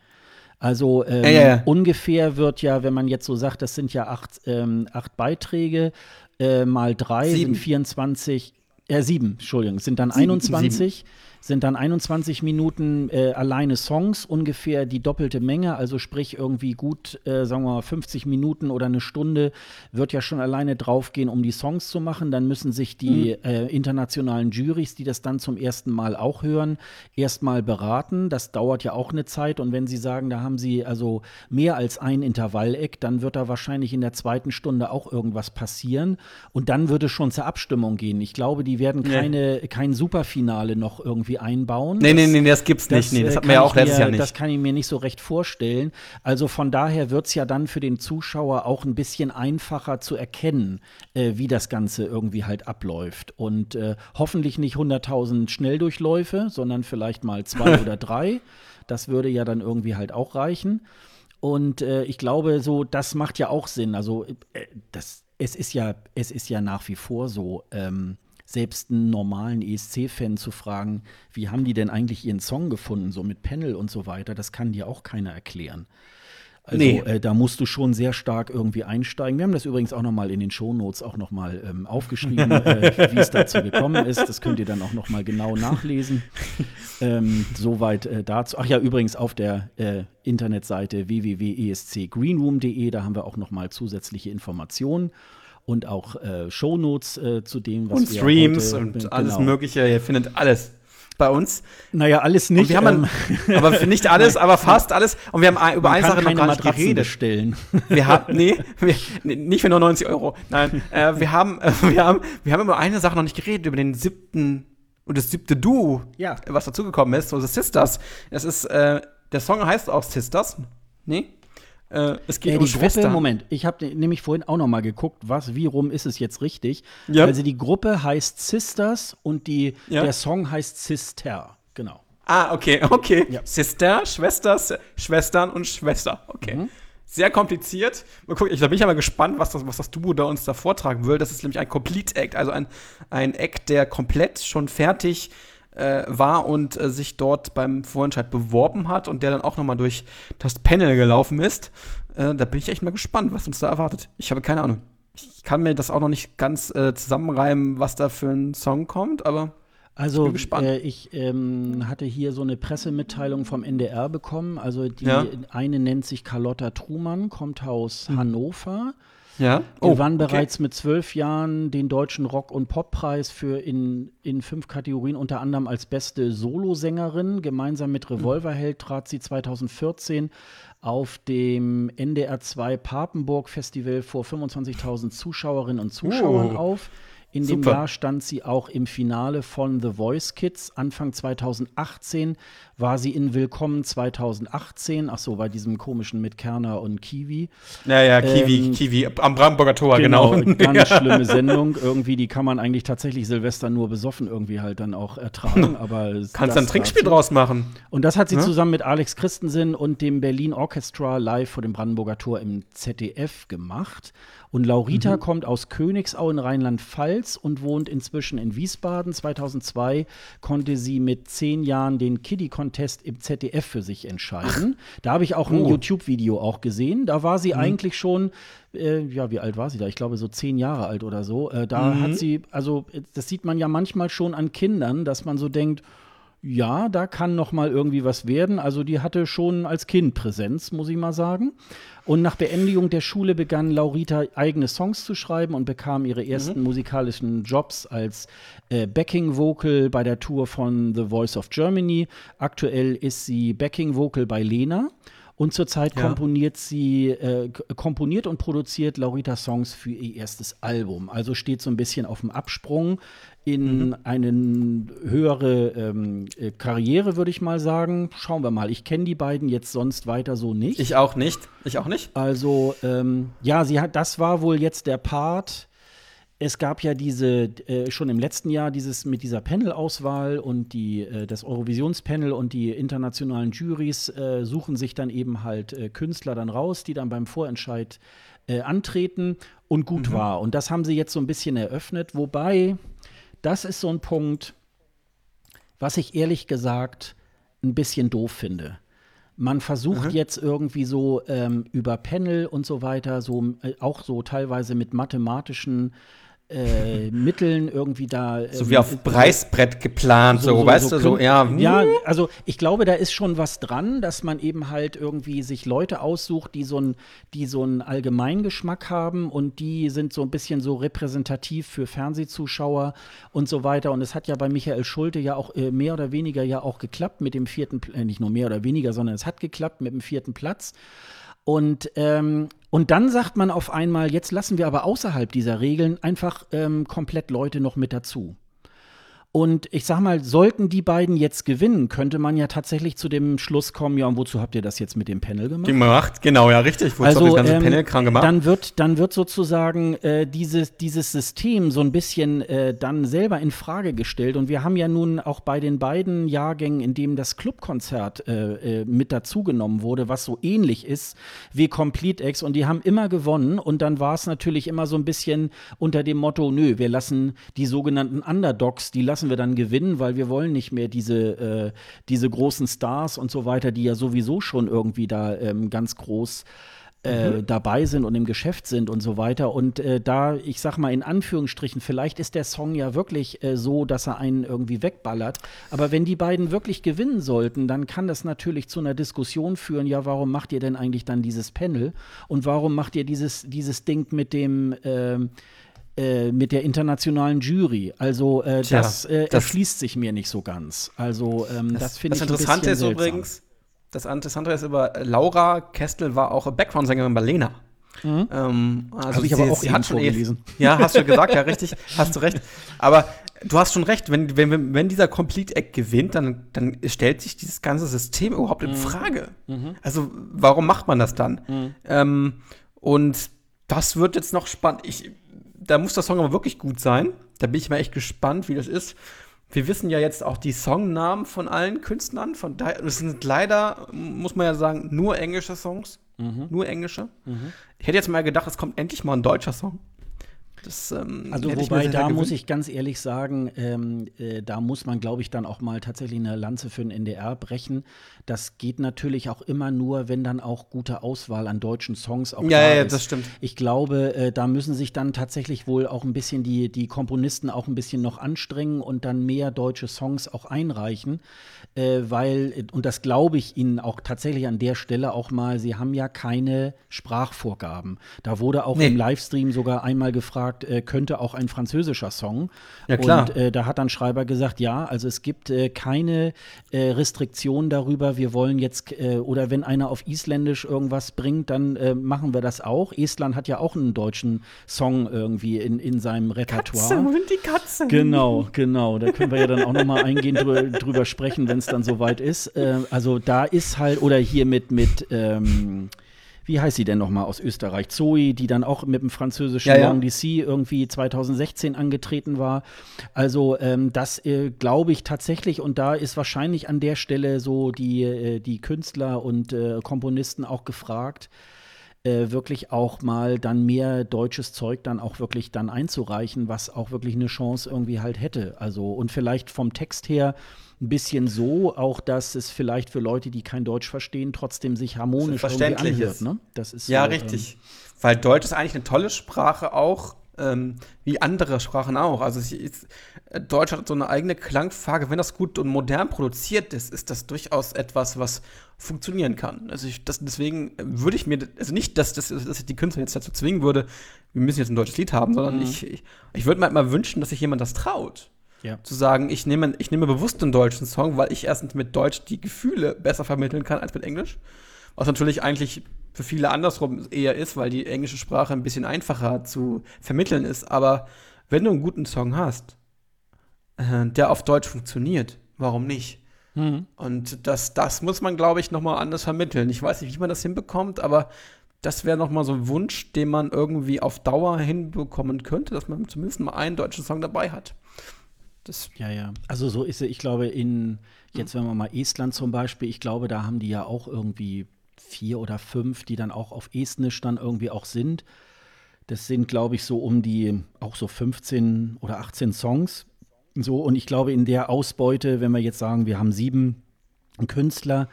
Also ähm, ja, ja, ungefähr wird ja, wenn man jetzt so sagt, das sind ja acht, ähm, acht Beiträge, äh, mal drei sieben. sind 24, äh, sieben, Entschuldigung, sind dann sieben, 21. Sieben sind dann 21 Minuten äh, alleine Songs, ungefähr die doppelte Menge, also sprich irgendwie gut, äh, sagen wir mal, 50 Minuten oder eine Stunde wird ja schon alleine draufgehen, um die Songs zu machen. Dann müssen sich die mhm. äh, internationalen Juries, die das dann zum ersten Mal auch hören, erstmal beraten. Das dauert ja auch eine Zeit und wenn sie sagen, da haben sie also mehr als ein Intervalleck, dann wird da wahrscheinlich in der zweiten Stunde auch irgendwas passieren und dann würde es schon zur Abstimmung gehen. Ich glaube, die werden keine, nee. kein Superfinale noch irgendwie irgendwie einbauen. Nee, nee, nee, das gibt's das, nicht. Nee, das hat man ja auch letztes mir, Jahr nicht. Das kann ich mir nicht so recht vorstellen. Also von daher wird es ja dann für den Zuschauer auch ein bisschen einfacher zu erkennen, äh, wie das Ganze irgendwie halt abläuft. Und äh, hoffentlich nicht 100.000 Schnelldurchläufe, sondern vielleicht mal zwei oder drei. Das würde ja dann irgendwie halt auch reichen. Und äh, ich glaube, so, das macht ja auch Sinn. Also, äh, das, es ist ja, es ist ja nach wie vor so. Ähm, selbst einen normalen ESC-Fan zu fragen, wie haben die denn eigentlich ihren Song gefunden, so mit Panel und so weiter, das kann dir auch keiner erklären. Also nee. äh, da musst du schon sehr stark irgendwie einsteigen. Wir haben das übrigens auch noch mal in den Shownotes auch noch mal ähm, aufgeschrieben, äh, wie es dazu gekommen ist. Das könnt ihr dann auch noch mal genau nachlesen. ähm, soweit äh, dazu. Ach ja, übrigens auf der äh, Internetseite www.escgreenroom.de, da haben wir auch noch mal zusätzliche Informationen und auch äh, Shownotes äh, zu dem, was und wir Streams heute, und genau. alles Mögliche. Ihr findet alles bei uns. Naja, alles nicht. Und wir haben ähm, aber nicht alles, aber fast alles. Und wir haben über eine Sache noch gar nicht geredet. Bestellen. Wir haben, nee, wir, nicht für nur 90 Euro. Nein, äh, wir haben, äh, wir haben, wir haben über eine Sache noch nicht geredet, über den siebten und das siebte Duo, ja. was dazugekommen ist, so The Sisters. Es ist, äh, der Song heißt auch Sisters. Nee? Äh, es geht äh, um die Schwestern. Gruppe, Moment, ich habe nämlich vorhin auch noch mal geguckt, was, wie rum ist es jetzt richtig? Ja. Also die Gruppe heißt Sisters und die, ja. der Song heißt Sister, genau. Ah, okay, okay. Ja. Sister, Schwester, Schwestern und Schwester. Okay. Mhm. Sehr kompliziert. Mal gucken, ich, da bin ich aber gespannt, was das, was das Duo da uns da vortragen will. Das ist nämlich ein Complete Act, also ein, ein Act, der komplett schon fertig äh, war und äh, sich dort beim Vorentscheid beworben hat und der dann auch noch mal durch das Panel gelaufen ist. Äh, da bin ich echt mal gespannt, was uns da erwartet. Ich habe keine Ahnung. Ich kann mir das auch noch nicht ganz äh, zusammenreimen, was da für ein Song kommt, aber also ich, äh, ich ähm, hatte hier so eine Pressemitteilung vom NDR bekommen. Also die ja. eine nennt sich Carlotta Trumann, kommt aus hm. Hannover. Ja. Oh, gewann okay. bereits mit zwölf Jahren den deutschen Rock- und Poppreis für in, in fünf Kategorien, unter anderem als beste Solosängerin. Gemeinsam mit Revolverheld trat sie 2014 auf dem NDR 2 Papenburg Festival vor 25.000 Zuschauerinnen und Zuschauern uh. auf. In Super. dem Jahr stand sie auch im Finale von The Voice Kids. Anfang 2018 war sie in Willkommen 2018. Ach so, bei diesem komischen mit Kerner und Kiwi. Ja, ja, Kiwi, ähm, Kiwi am Brandenburger Tor, genau. genau. Ganz schlimme Sendung. Irgendwie, die kann man eigentlich tatsächlich Silvester nur besoffen irgendwie halt dann auch ertragen. Aber Kannst du ein Trinkspiel dazu. draus machen. Und das hat sie ja? zusammen mit Alex Christensen und dem Berlin Orchestra live vor dem Brandenburger Tor im ZDF gemacht. Und Laurita mhm. kommt aus Königsau in Rheinland-Pfalz und wohnt inzwischen in Wiesbaden. 2002 konnte sie mit zehn Jahren den Kiddie-Contest im ZDF für sich entscheiden. Ach. Da habe ich auch ein oh. YouTube-Video auch gesehen. Da war sie mhm. eigentlich schon äh, ja, wie alt war sie da? Ich glaube, so zehn Jahre alt oder so. Äh, da mhm. hat sie, also, das sieht man ja manchmal schon an Kindern, dass man so denkt, ja, da kann noch mal irgendwie was werden. Also die hatte schon als Kind Präsenz, muss ich mal sagen. Und nach Beendigung der Schule begann Laurita eigene Songs zu schreiben und bekam ihre ersten mhm. musikalischen Jobs als äh, Backing Vocal bei der Tour von The Voice of Germany. Aktuell ist sie Backing Vocal bei Lena. Und zurzeit ja. komponiert sie, äh, komponiert und produziert Laurita Songs für ihr erstes Album. Also steht so ein bisschen auf dem Absprung in mhm. eine höhere ähm, äh, Karriere, würde ich mal sagen. Schauen wir mal. Ich kenne die beiden jetzt sonst weiter so nicht. Ich auch nicht. Ich auch nicht. Also, ähm, ja, sie hat, das war wohl jetzt der Part. Es gab ja diese, äh, schon im letzten Jahr dieses mit dieser Panel-Auswahl und die, äh, das Eurovisionspanel und die internationalen Juries äh, suchen sich dann eben halt äh, Künstler dann raus, die dann beim Vorentscheid äh, antreten und gut mhm. war. Und das haben sie jetzt so ein bisschen eröffnet, wobei das ist so ein Punkt, was ich ehrlich gesagt ein bisschen doof finde. Man versucht mhm. jetzt irgendwie so ähm, über Panel und so weiter, so äh, auch so teilweise mit mathematischen äh, Mitteln irgendwie da. Ähm, so wie auf Preisbrett geplant, so, so, so weißt so du, so, ja. Ja, also ich glaube, da ist schon was dran, dass man eben halt irgendwie sich Leute aussucht, die so einen die so einen Allgemeingeschmack haben und die sind so ein bisschen so repräsentativ für Fernsehzuschauer und so weiter. Und es hat ja bei Michael Schulte ja auch äh, mehr oder weniger ja auch geklappt mit dem vierten, äh, nicht nur mehr oder weniger, sondern es hat geklappt mit dem vierten Platz. Und, ähm, und dann sagt man auf einmal, jetzt lassen wir aber außerhalb dieser Regeln einfach ähm, komplett Leute noch mit dazu. Und ich sag mal, sollten die beiden jetzt gewinnen, könnte man ja tatsächlich zu dem Schluss kommen, ja, und wozu habt ihr das jetzt mit dem Panel gemacht? Gemacht, genau, ja, richtig. Wozu also, das ganze ähm, Panel krank gemacht? Dann wird, dann wird sozusagen äh, dieses, dieses System so ein bisschen äh, dann selber in Frage gestellt. Und wir haben ja nun auch bei den beiden Jahrgängen, in dem das Clubkonzert äh, äh mit dazugenommen wurde, was so ähnlich ist wie Complete X, und die haben immer gewonnen. Und dann war es natürlich immer so ein bisschen unter dem Motto, nö, wir lassen die sogenannten Underdogs, die lassen lassen wir dann gewinnen, weil wir wollen nicht mehr diese, äh, diese großen Stars und so weiter, die ja sowieso schon irgendwie da ähm, ganz groß äh, mhm. dabei sind und im Geschäft sind und so weiter. Und äh, da, ich sag mal in Anführungsstrichen, vielleicht ist der Song ja wirklich äh, so, dass er einen irgendwie wegballert. Aber wenn die beiden wirklich gewinnen sollten, dann kann das natürlich zu einer Diskussion führen, ja, warum macht ihr denn eigentlich dann dieses Panel? Und warum macht ihr dieses, dieses Ding mit dem ähm, äh, mit der internationalen Jury. Also äh, Tja, das, äh, das erschließt sich mir nicht so ganz. Also ähm, das, das finde ich Interessante ist seltsam. übrigens, das Interessante ist über Laura Kestel war auch Background-Sängerin bei Lena. Mhm. Ähm, also Habe ich aber auch eben vorgelesen. ja, hast du gesagt, ja, richtig, hast du recht. Aber du hast schon recht, wenn, wenn, wenn dieser Complete Egg gewinnt, dann, dann stellt sich dieses ganze System überhaupt in mhm. Frage. Mhm. Also, warum macht man das dann? Mhm. Ähm, und das wird jetzt noch spannend. Ich, da muss der Song aber wirklich gut sein. Da bin ich mal echt gespannt, wie das ist. Wir wissen ja jetzt auch die Songnamen von allen Künstlern. Von daher, das sind leider, muss man ja sagen, nur englische Songs. Mhm. Nur englische. Mhm. Ich hätte jetzt mal gedacht, es kommt endlich mal ein deutscher Song. Das, ähm, also wobei, da muss ich ganz ehrlich sagen, ähm, äh, da muss man, glaube ich, dann auch mal tatsächlich eine Lanze für den NDR brechen. Das geht natürlich auch immer nur, wenn dann auch gute Auswahl an deutschen Songs auch ja, da ja, ist. das stimmt. Ich glaube, äh, da müssen sich dann tatsächlich wohl auch ein bisschen die, die Komponisten auch ein bisschen noch anstrengen und dann mehr deutsche Songs auch einreichen, äh, weil, und das glaube ich Ihnen auch tatsächlich an der Stelle auch mal, Sie haben ja keine Sprachvorgaben. Da wurde auch nee. im Livestream sogar einmal gefragt, äh, könnte auch ein französischer Song. Ja, klar. Und äh, da hat dann Schreiber gesagt, ja, also es gibt äh, keine äh, Restriktion darüber, wir wollen jetzt, äh, oder wenn einer auf Isländisch irgendwas bringt, dann äh, machen wir das auch. Estland hat ja auch einen deutschen Song irgendwie in, in seinem Repertoire. Katze und die Katze. Genau, genau. Da können wir ja dann auch noch mal eingehen drüber, drüber sprechen, wenn es dann soweit ist. Äh, also da ist halt, oder hier mit, mit ähm, wie heißt sie denn nochmal aus Österreich? Zoe, die dann auch mit dem französischen ja, ja. Long DC irgendwie 2016 angetreten war. Also ähm, das äh, glaube ich tatsächlich und da ist wahrscheinlich an der Stelle so die, äh, die Künstler und äh, Komponisten auch gefragt, äh, wirklich auch mal dann mehr deutsches Zeug dann auch wirklich dann einzureichen, was auch wirklich eine Chance irgendwie halt hätte. Also und vielleicht vom Text her ein bisschen so, auch dass es vielleicht für Leute, die kein Deutsch verstehen, trotzdem sich harmonisch irgendwie anhört. Ne? Das ist ja so, richtig. Ähm, Weil Deutsch ist eigentlich eine tolle Sprache auch. ähm, wie andere Sprachen auch. Also ich, ich, Deutsch hat so eine eigene Klangfarbe. Wenn das gut und modern produziert ist, ist das durchaus etwas, was funktionieren kann. Also ich, das, deswegen würde ich mir, also nicht, dass, dass, dass ich die Künstler jetzt dazu zwingen würde, wir müssen jetzt ein deutsches Lied haben, sondern mhm. ich, ich, ich würde mir mal wünschen, dass sich jemand das traut. Ja. Zu sagen, ich nehme, ich nehme bewusst einen deutschen Song, weil ich erstens mit Deutsch die Gefühle besser vermitteln kann als mit Englisch. Was natürlich eigentlich für viele andersrum eher ist, weil die englische Sprache ein bisschen einfacher zu vermitteln ist. Aber wenn du einen guten Song hast, äh, der auf Deutsch funktioniert, warum nicht? Mhm. Und das, das muss man, glaube ich, nochmal anders vermitteln. Ich weiß nicht, wie man das hinbekommt, aber das wäre nochmal so ein Wunsch, den man irgendwie auf Dauer hinbekommen könnte, dass man zumindest mal einen deutschen Song dabei hat. Das ja, ja. Also so ist es, ich glaube, in, jetzt wenn wir mal Estland zum Beispiel, ich glaube, da haben die ja auch irgendwie vier oder fünf, die dann auch auf Estnisch dann irgendwie auch sind. Das sind, glaube ich, so um die auch so 15 oder 18 Songs. So, und ich glaube, in der Ausbeute, wenn wir jetzt sagen, wir haben sieben Künstler,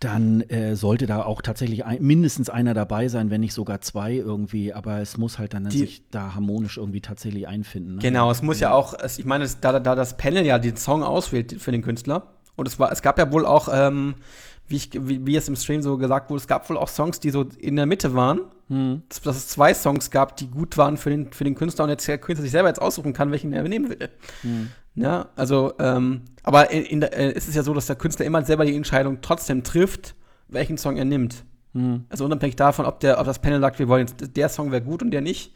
dann äh, sollte da auch tatsächlich ein, mindestens einer dabei sein, wenn nicht sogar zwei irgendwie. Aber es muss halt dann die, sich da harmonisch irgendwie tatsächlich einfinden. Ne? Genau, es muss ja auch, ich meine, da, da das Panel ja den Song auswählt für den Künstler. Und es war, es gab ja wohl auch ähm, wie, ich, wie, wie es im Stream so gesagt wurde, es gab wohl auch Songs, die so in der Mitte waren. Hm. Dass, dass, es zwei Songs gab, die gut waren für den, für den Künstler und jetzt der Künstler sich selber jetzt aussuchen kann, welchen er nehmen will. Hm. Ja, also, ähm, aber in, in der, äh, ist es ja so, dass der Künstler immer selber die Entscheidung trotzdem trifft, welchen Song er nimmt. Hm. Also unabhängig davon, ob, der, ob das Panel sagt, wir wollen jetzt, der Song wäre gut und der nicht.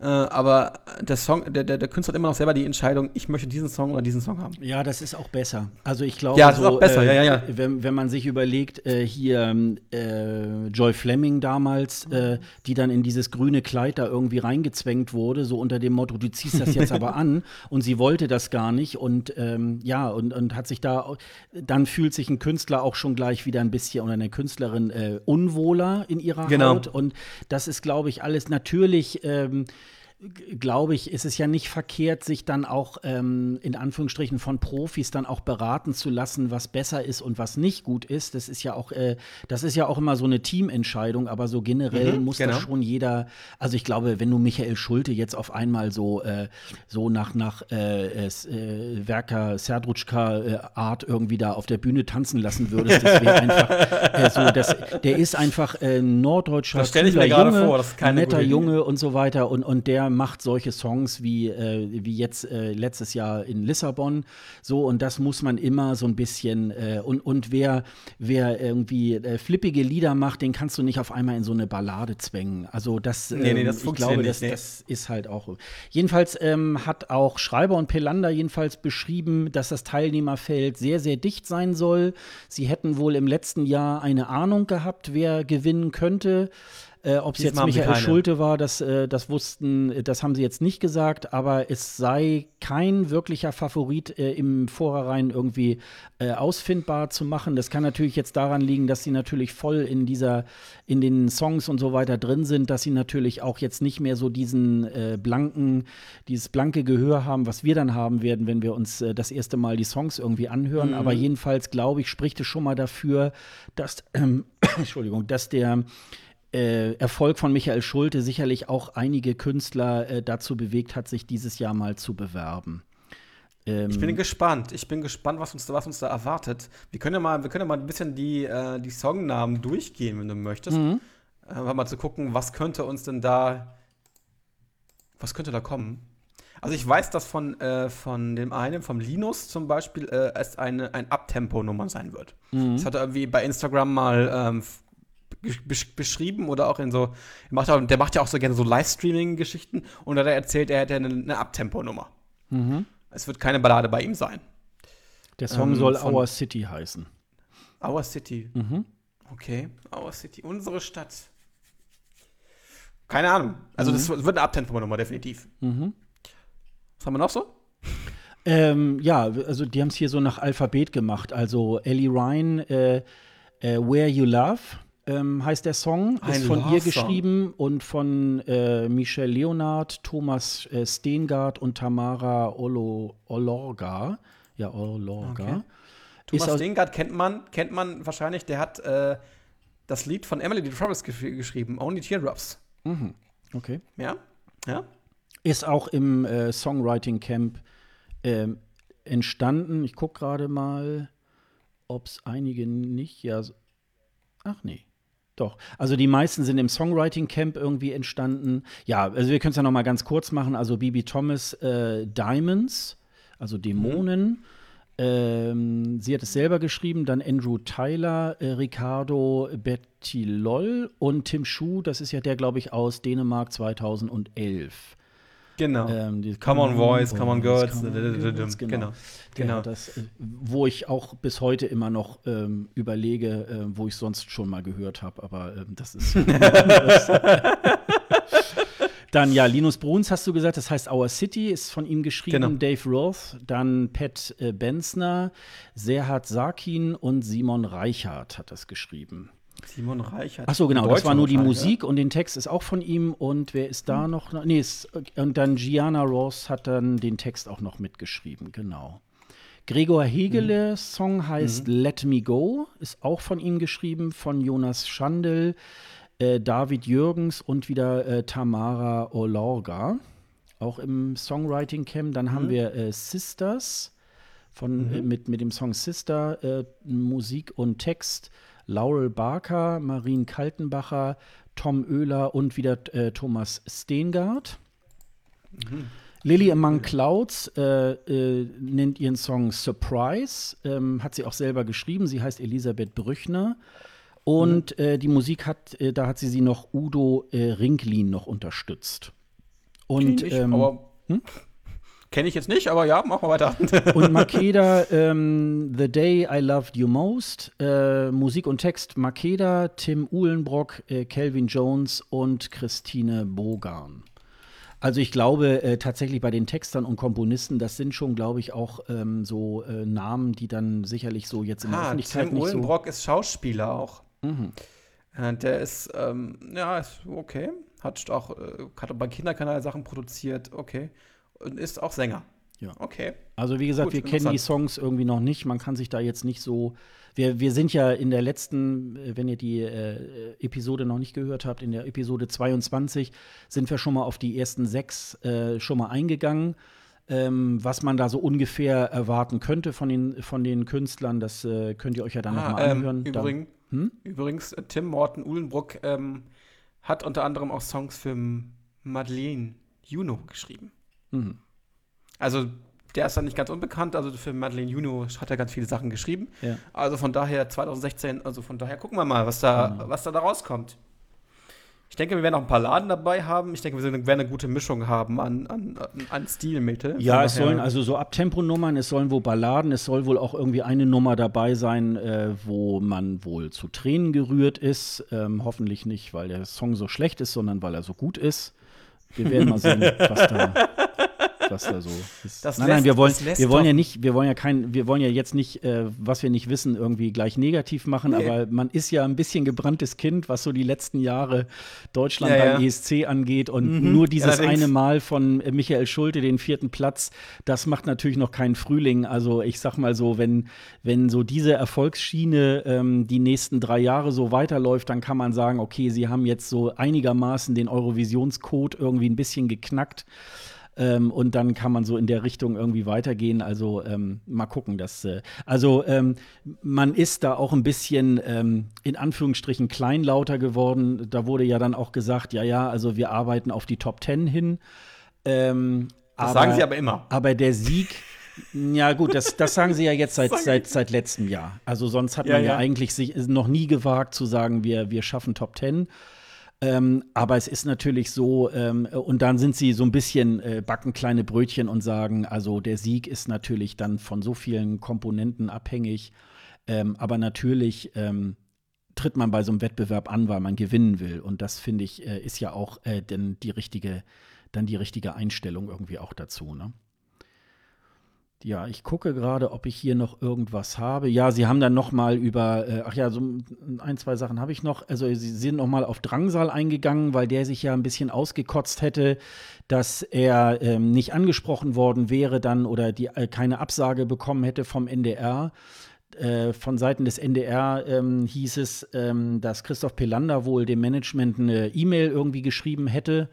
Äh, aber der Song, der, der, der, Künstler hat immer noch selber die Entscheidung, ich möchte diesen Song oder diesen Song haben. Ja, das ist auch besser. Also ich glaube, ja, das so, ist auch besser. Äh, ja, ja, ja. Wenn, wenn man sich überlegt, äh, hier äh, Joy Fleming damals, äh, die dann in dieses grüne Kleid da irgendwie reingezwängt wurde, so unter dem Motto, du ziehst das jetzt aber an und sie wollte das gar nicht und ähm, ja, und, und hat sich da, dann fühlt sich ein Künstler auch schon gleich wieder ein bisschen oder eine Künstlerin äh, unwohler in ihrer genau. Haut und das ist, glaube ich, alles natürlich ähm, glaube ich, ist es ja nicht verkehrt, sich dann auch ähm, in Anführungsstrichen von Profis dann auch beraten zu lassen, was besser ist und was nicht gut ist. Das ist ja auch, äh, das ist ja auch immer so eine Teamentscheidung, aber so generell mhm, muss genau. das schon jeder, also ich glaube, wenn du Michael Schulte jetzt auf einmal so, äh, so nach, nach äh, äh Werker Serdrutschka äh, Art irgendwie da auf der Bühne tanzen lassen würdest, das wäre einfach äh, so, das, der ist einfach äh, norddeutscher, das stelle ich mir gerade vor, das ist keine netter Junge und so weiter und, und der macht solche Songs wie, äh, wie jetzt äh, letztes Jahr in Lissabon. So, und das muss man immer so ein bisschen. Äh, und, und wer, wer irgendwie äh, flippige Lieder macht, den kannst du nicht auf einmal in so eine Ballade zwängen. Also, das, nee, nee, das ähm, ich glaube, das, nee. das ist halt auch. Jedenfalls ähm, hat auch Schreiber und Pelander jedenfalls beschrieben, dass das Teilnehmerfeld sehr, sehr dicht sein soll. Sie hätten wohl im letzten Jahr eine Ahnung gehabt, wer gewinnen könnte. Äh, Ob es jetzt Michael Schulte war, das, äh, das wussten, das haben sie jetzt nicht gesagt, aber es sei kein wirklicher Favorit äh, im Vorhinein irgendwie äh, ausfindbar zu machen. Das kann natürlich jetzt daran liegen, dass sie natürlich voll in dieser, in den Songs und so weiter drin sind, dass sie natürlich auch jetzt nicht mehr so diesen äh, blanken, dieses blanke Gehör haben, was wir dann haben werden, wenn wir uns äh, das erste Mal die Songs irgendwie anhören. Mhm. Aber jedenfalls glaube ich, spricht es schon mal dafür, dass, ähm, Entschuldigung, dass der äh, Erfolg von Michael Schulte sicherlich auch einige Künstler äh, dazu bewegt hat, sich dieses Jahr mal zu bewerben. Ähm, ich bin gespannt. Ich bin gespannt, was uns, was uns da erwartet. Wir können ja mal, wir können ja mal ein bisschen die, äh, die Songnamen durchgehen, wenn du möchtest. Mhm. Äh, mal zu gucken, was könnte uns denn da, was könnte da kommen? Also ich weiß, dass von, äh, von dem einen, vom Linus zum Beispiel, äh, es eine, ein Abtempo-Nummer sein wird. Mhm. Das hat er irgendwie bei Instagram mal ähm, beschrieben oder auch in so, macht auch, der macht ja auch so gerne so Livestreaming-Geschichten und da hat er erzählt, er hätte eine, eine Abtempo-Nummer. Mhm. Es wird keine Ballade bei ihm sein. Der Song ähm, soll Our City heißen. Our City. Mhm. Okay, Our City, unsere Stadt. Keine Ahnung. Also, mhm. das wird eine Abtempo-Nummer, definitiv. Mhm. Was haben wir noch so? Ähm, ja, also die haben es hier so nach Alphabet gemacht. Also Ellie Ryan, äh, äh, Where You Love, ähm, heißt der Song. Ein ist von ihr geschrieben und von äh, Michelle Leonard, Thomas äh, Steengart und Tamara Olo, Olorga. Ja, Olorga. Okay. Thomas Steengart kennt man, kennt man wahrscheinlich, der hat äh, das Lied von Emily the Travis gesch geschrieben, Only Teardrops. Mhm. Okay. Ja? Ja? Ist auch im äh, Songwriting Camp äh, entstanden. Ich gucke gerade mal, ob es einige nicht. Ja, ach nee. Doch. Also die meisten sind im Songwriting Camp irgendwie entstanden. Ja, also wir können es ja noch mal ganz kurz machen. Also Bibi Thomas äh, Diamonds, also Dämonen. Mhm. Ähm, sie hat es selber geschrieben, dann Andrew Tyler, äh, Ricardo Bettilol und Tim Schuh, das ist ja der, glaube ich, aus Dänemark 2011. Genau. Ähm, come on Voice, Come on Girls. Girls genau. genau. genau. Das, äh, wo ich auch bis heute immer noch ähm, überlege, äh, wo ich sonst schon mal gehört habe, aber ähm, das ist. Dann ja, Linus Bruns hast du gesagt, das heißt Our City, ist von ihm geschrieben, genau. Dave Roth, dann Pat äh, Benzner, Serhat Sakin und Simon Reichert hat das geschrieben. Simon Reichert. Ach so, genau, das war nur die Musik ja? und den Text ist auch von ihm und wer ist da hm. noch? Nee, ist, und dann Gianna Ross hat dann den Text auch noch mitgeschrieben, genau. Gregor Hegele, mhm. Song heißt mhm. Let Me Go, ist auch von ihm geschrieben, von Jonas Schandl, äh, David Jürgens und wieder äh, Tamara Olorga, auch im Songwriting Camp. Dann mhm. haben wir äh, Sisters von, äh, mhm. mit, mit dem Song Sister, äh, Musik und Text Laurel Barker, Marien Kaltenbacher, Tom Oehler und wieder äh, Thomas Steengart. Mhm. Lily Among Clouds äh, äh, nennt ihren Song Surprise, ähm, hat sie auch selber geschrieben. Sie heißt Elisabeth Brüchner. Und mhm. äh, die Musik hat, äh, da hat sie sie noch Udo äh, Rinklin noch unterstützt. Und ähm, aber hm? Kenne ich jetzt nicht, aber ja, machen wir weiter. und Makeda, ähm, The Day I Loved You Most, äh, Musik und Text Makeda, Tim Uhlenbrock, äh, Calvin Jones und Christine Bogan. Also ich glaube äh, tatsächlich bei den Textern und Komponisten, das sind schon, glaube ich, auch ähm, so äh, Namen, die dann sicherlich so jetzt in der ah, Öffentlichkeit Tim nicht Uhlenbrock so ist Schauspieler auch. Mhm. Äh, der ist, ähm, ja, ist okay. Hat auch, äh, hat bei Kinderkanal Sachen produziert, okay und ist auch Sänger. Ja. Okay. Also wie gesagt, Gut, wir kennen die Songs irgendwie noch nicht. Man kann sich da jetzt nicht so. Wir, wir sind ja in der letzten, äh, wenn ihr die äh, Episode noch nicht gehört habt, in der Episode 22 sind wir schon mal auf die ersten sechs äh, schon mal eingegangen. Ähm, was man da so ungefähr erwarten könnte von den, von den Künstlern, das äh, könnt ihr euch ja dann ah, nochmal ähm, anhören. Übrigens, hm? übrigens äh, Tim Morten Uhlenbruck ähm, hat unter anderem auch Songs für Madeleine Juno geschrieben. Mhm. Also der ist dann nicht ganz unbekannt. Also für Madeleine Juno hat er ganz viele Sachen geschrieben. Ja. Also von daher 2016, also von daher gucken wir mal, was da, mhm. was da, da rauskommt. Ich denke, wir werden auch ein paar Laden dabei haben. Ich denke, wir werden eine gute Mischung haben an, an, an Stilmittel. Ja, es sollen also so Abtempo-Nummern, es sollen wohl Balladen, es soll wohl auch irgendwie eine Nummer dabei sein, äh, wo man wohl zu Tränen gerührt ist. Ähm, hoffentlich nicht, weil der Song so schlecht ist, sondern weil er so gut ist. Wir werden mal sehen, was da was da so ist. Das nein, lässt, nein, wir wollen, wir wollen ja nicht, wir wollen ja kein, wir wollen ja jetzt nicht, äh, was wir nicht wissen, irgendwie gleich negativ machen, nee. aber man ist ja ein bisschen gebranntes Kind, was so die letzten Jahre Deutschland ja, beim ja. ESC angeht und mhm. nur dieses ja, eine Mal von Michael Schulte, den vierten Platz, das macht natürlich noch keinen Frühling. Also ich sag mal so, wenn, wenn so diese Erfolgsschiene ähm, die nächsten drei Jahre so weiterläuft, dann kann man sagen, okay, sie haben jetzt so einigermaßen den Eurovisionscode irgendwie ein bisschen geknackt. Ähm, und dann kann man so in der Richtung irgendwie weitergehen. Also ähm, mal gucken. Dass, äh, also ähm, man ist da auch ein bisschen ähm, in Anführungsstrichen kleinlauter geworden. Da wurde ja dann auch gesagt, ja, ja, also wir arbeiten auf die Top Ten hin. Ähm, das aber, sagen sie aber immer. Aber der Sieg. Ja, gut, das, das sagen sie ja jetzt seit, seit, seit letztem Jahr. Also sonst hat man ja, ja, eigentlich sich noch nie gewagt zu sagen, wir, wir schaffen Top Ten. Ähm, aber es ist natürlich so, ähm, und dann sind sie so ein bisschen, äh, backen kleine Brötchen und sagen, also der Sieg ist natürlich dann von so vielen Komponenten abhängig. Ähm, aber natürlich ähm, tritt man bei so einem Wettbewerb an, weil man gewinnen will. Und das finde ich, äh, ist ja auch äh, denn die richtige, dann die richtige Einstellung irgendwie auch dazu. Ne? Ja, ich gucke gerade, ob ich hier noch irgendwas habe. Ja, Sie haben dann noch mal über, äh, ach ja, so ein, zwei Sachen habe ich noch. Also Sie sind noch mal auf Drangsal eingegangen, weil der sich ja ein bisschen ausgekotzt hätte, dass er ähm, nicht angesprochen worden wäre dann oder die äh, keine Absage bekommen hätte vom NDR. Äh, von Seiten des NDR ähm, hieß es, ähm, dass Christoph Pelander wohl dem Management eine E-Mail irgendwie geschrieben hätte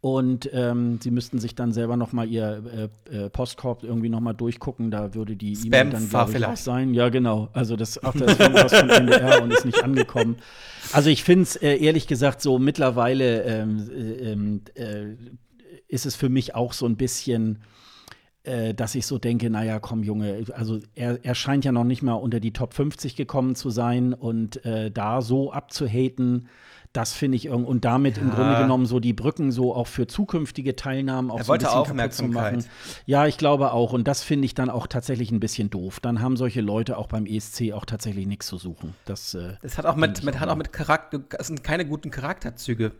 Und ähm, sie müssten sich dann selber noch mal ihr äh, äh, Postkorb irgendwie noch mal durchgucken. Da würde die E-Mail dann glaube ich auch sein. Ja, genau. Also das, ach, das ist irgendwas von NDR und ist nicht angekommen. Also ich finde es äh, ehrlich gesagt so mittlerweile ähm, äh, ähm, äh, ist es für mich auch so ein bisschen äh, dass ich so denke, naja, komm, Junge, also er, er scheint ja noch nicht mal unter die Top 50 gekommen zu sein und da so abzuhaten, das finde ich irgendwie und damit ja. im Grunde genommen so die Brücken so auch für zukünftige Teilnahmen auch er so ein bisschen Aufmerksamkeit. Zu machen. Ja, ich glaube auch und das finde ich dann auch tatsächlich ein bisschen doof. Dann haben solche Leute auch beim ESC auch tatsächlich nichts zu suchen. Das, äh, das hat auch mit, mit hat auch mit Charakter, das sind keine guten Charakterzüge.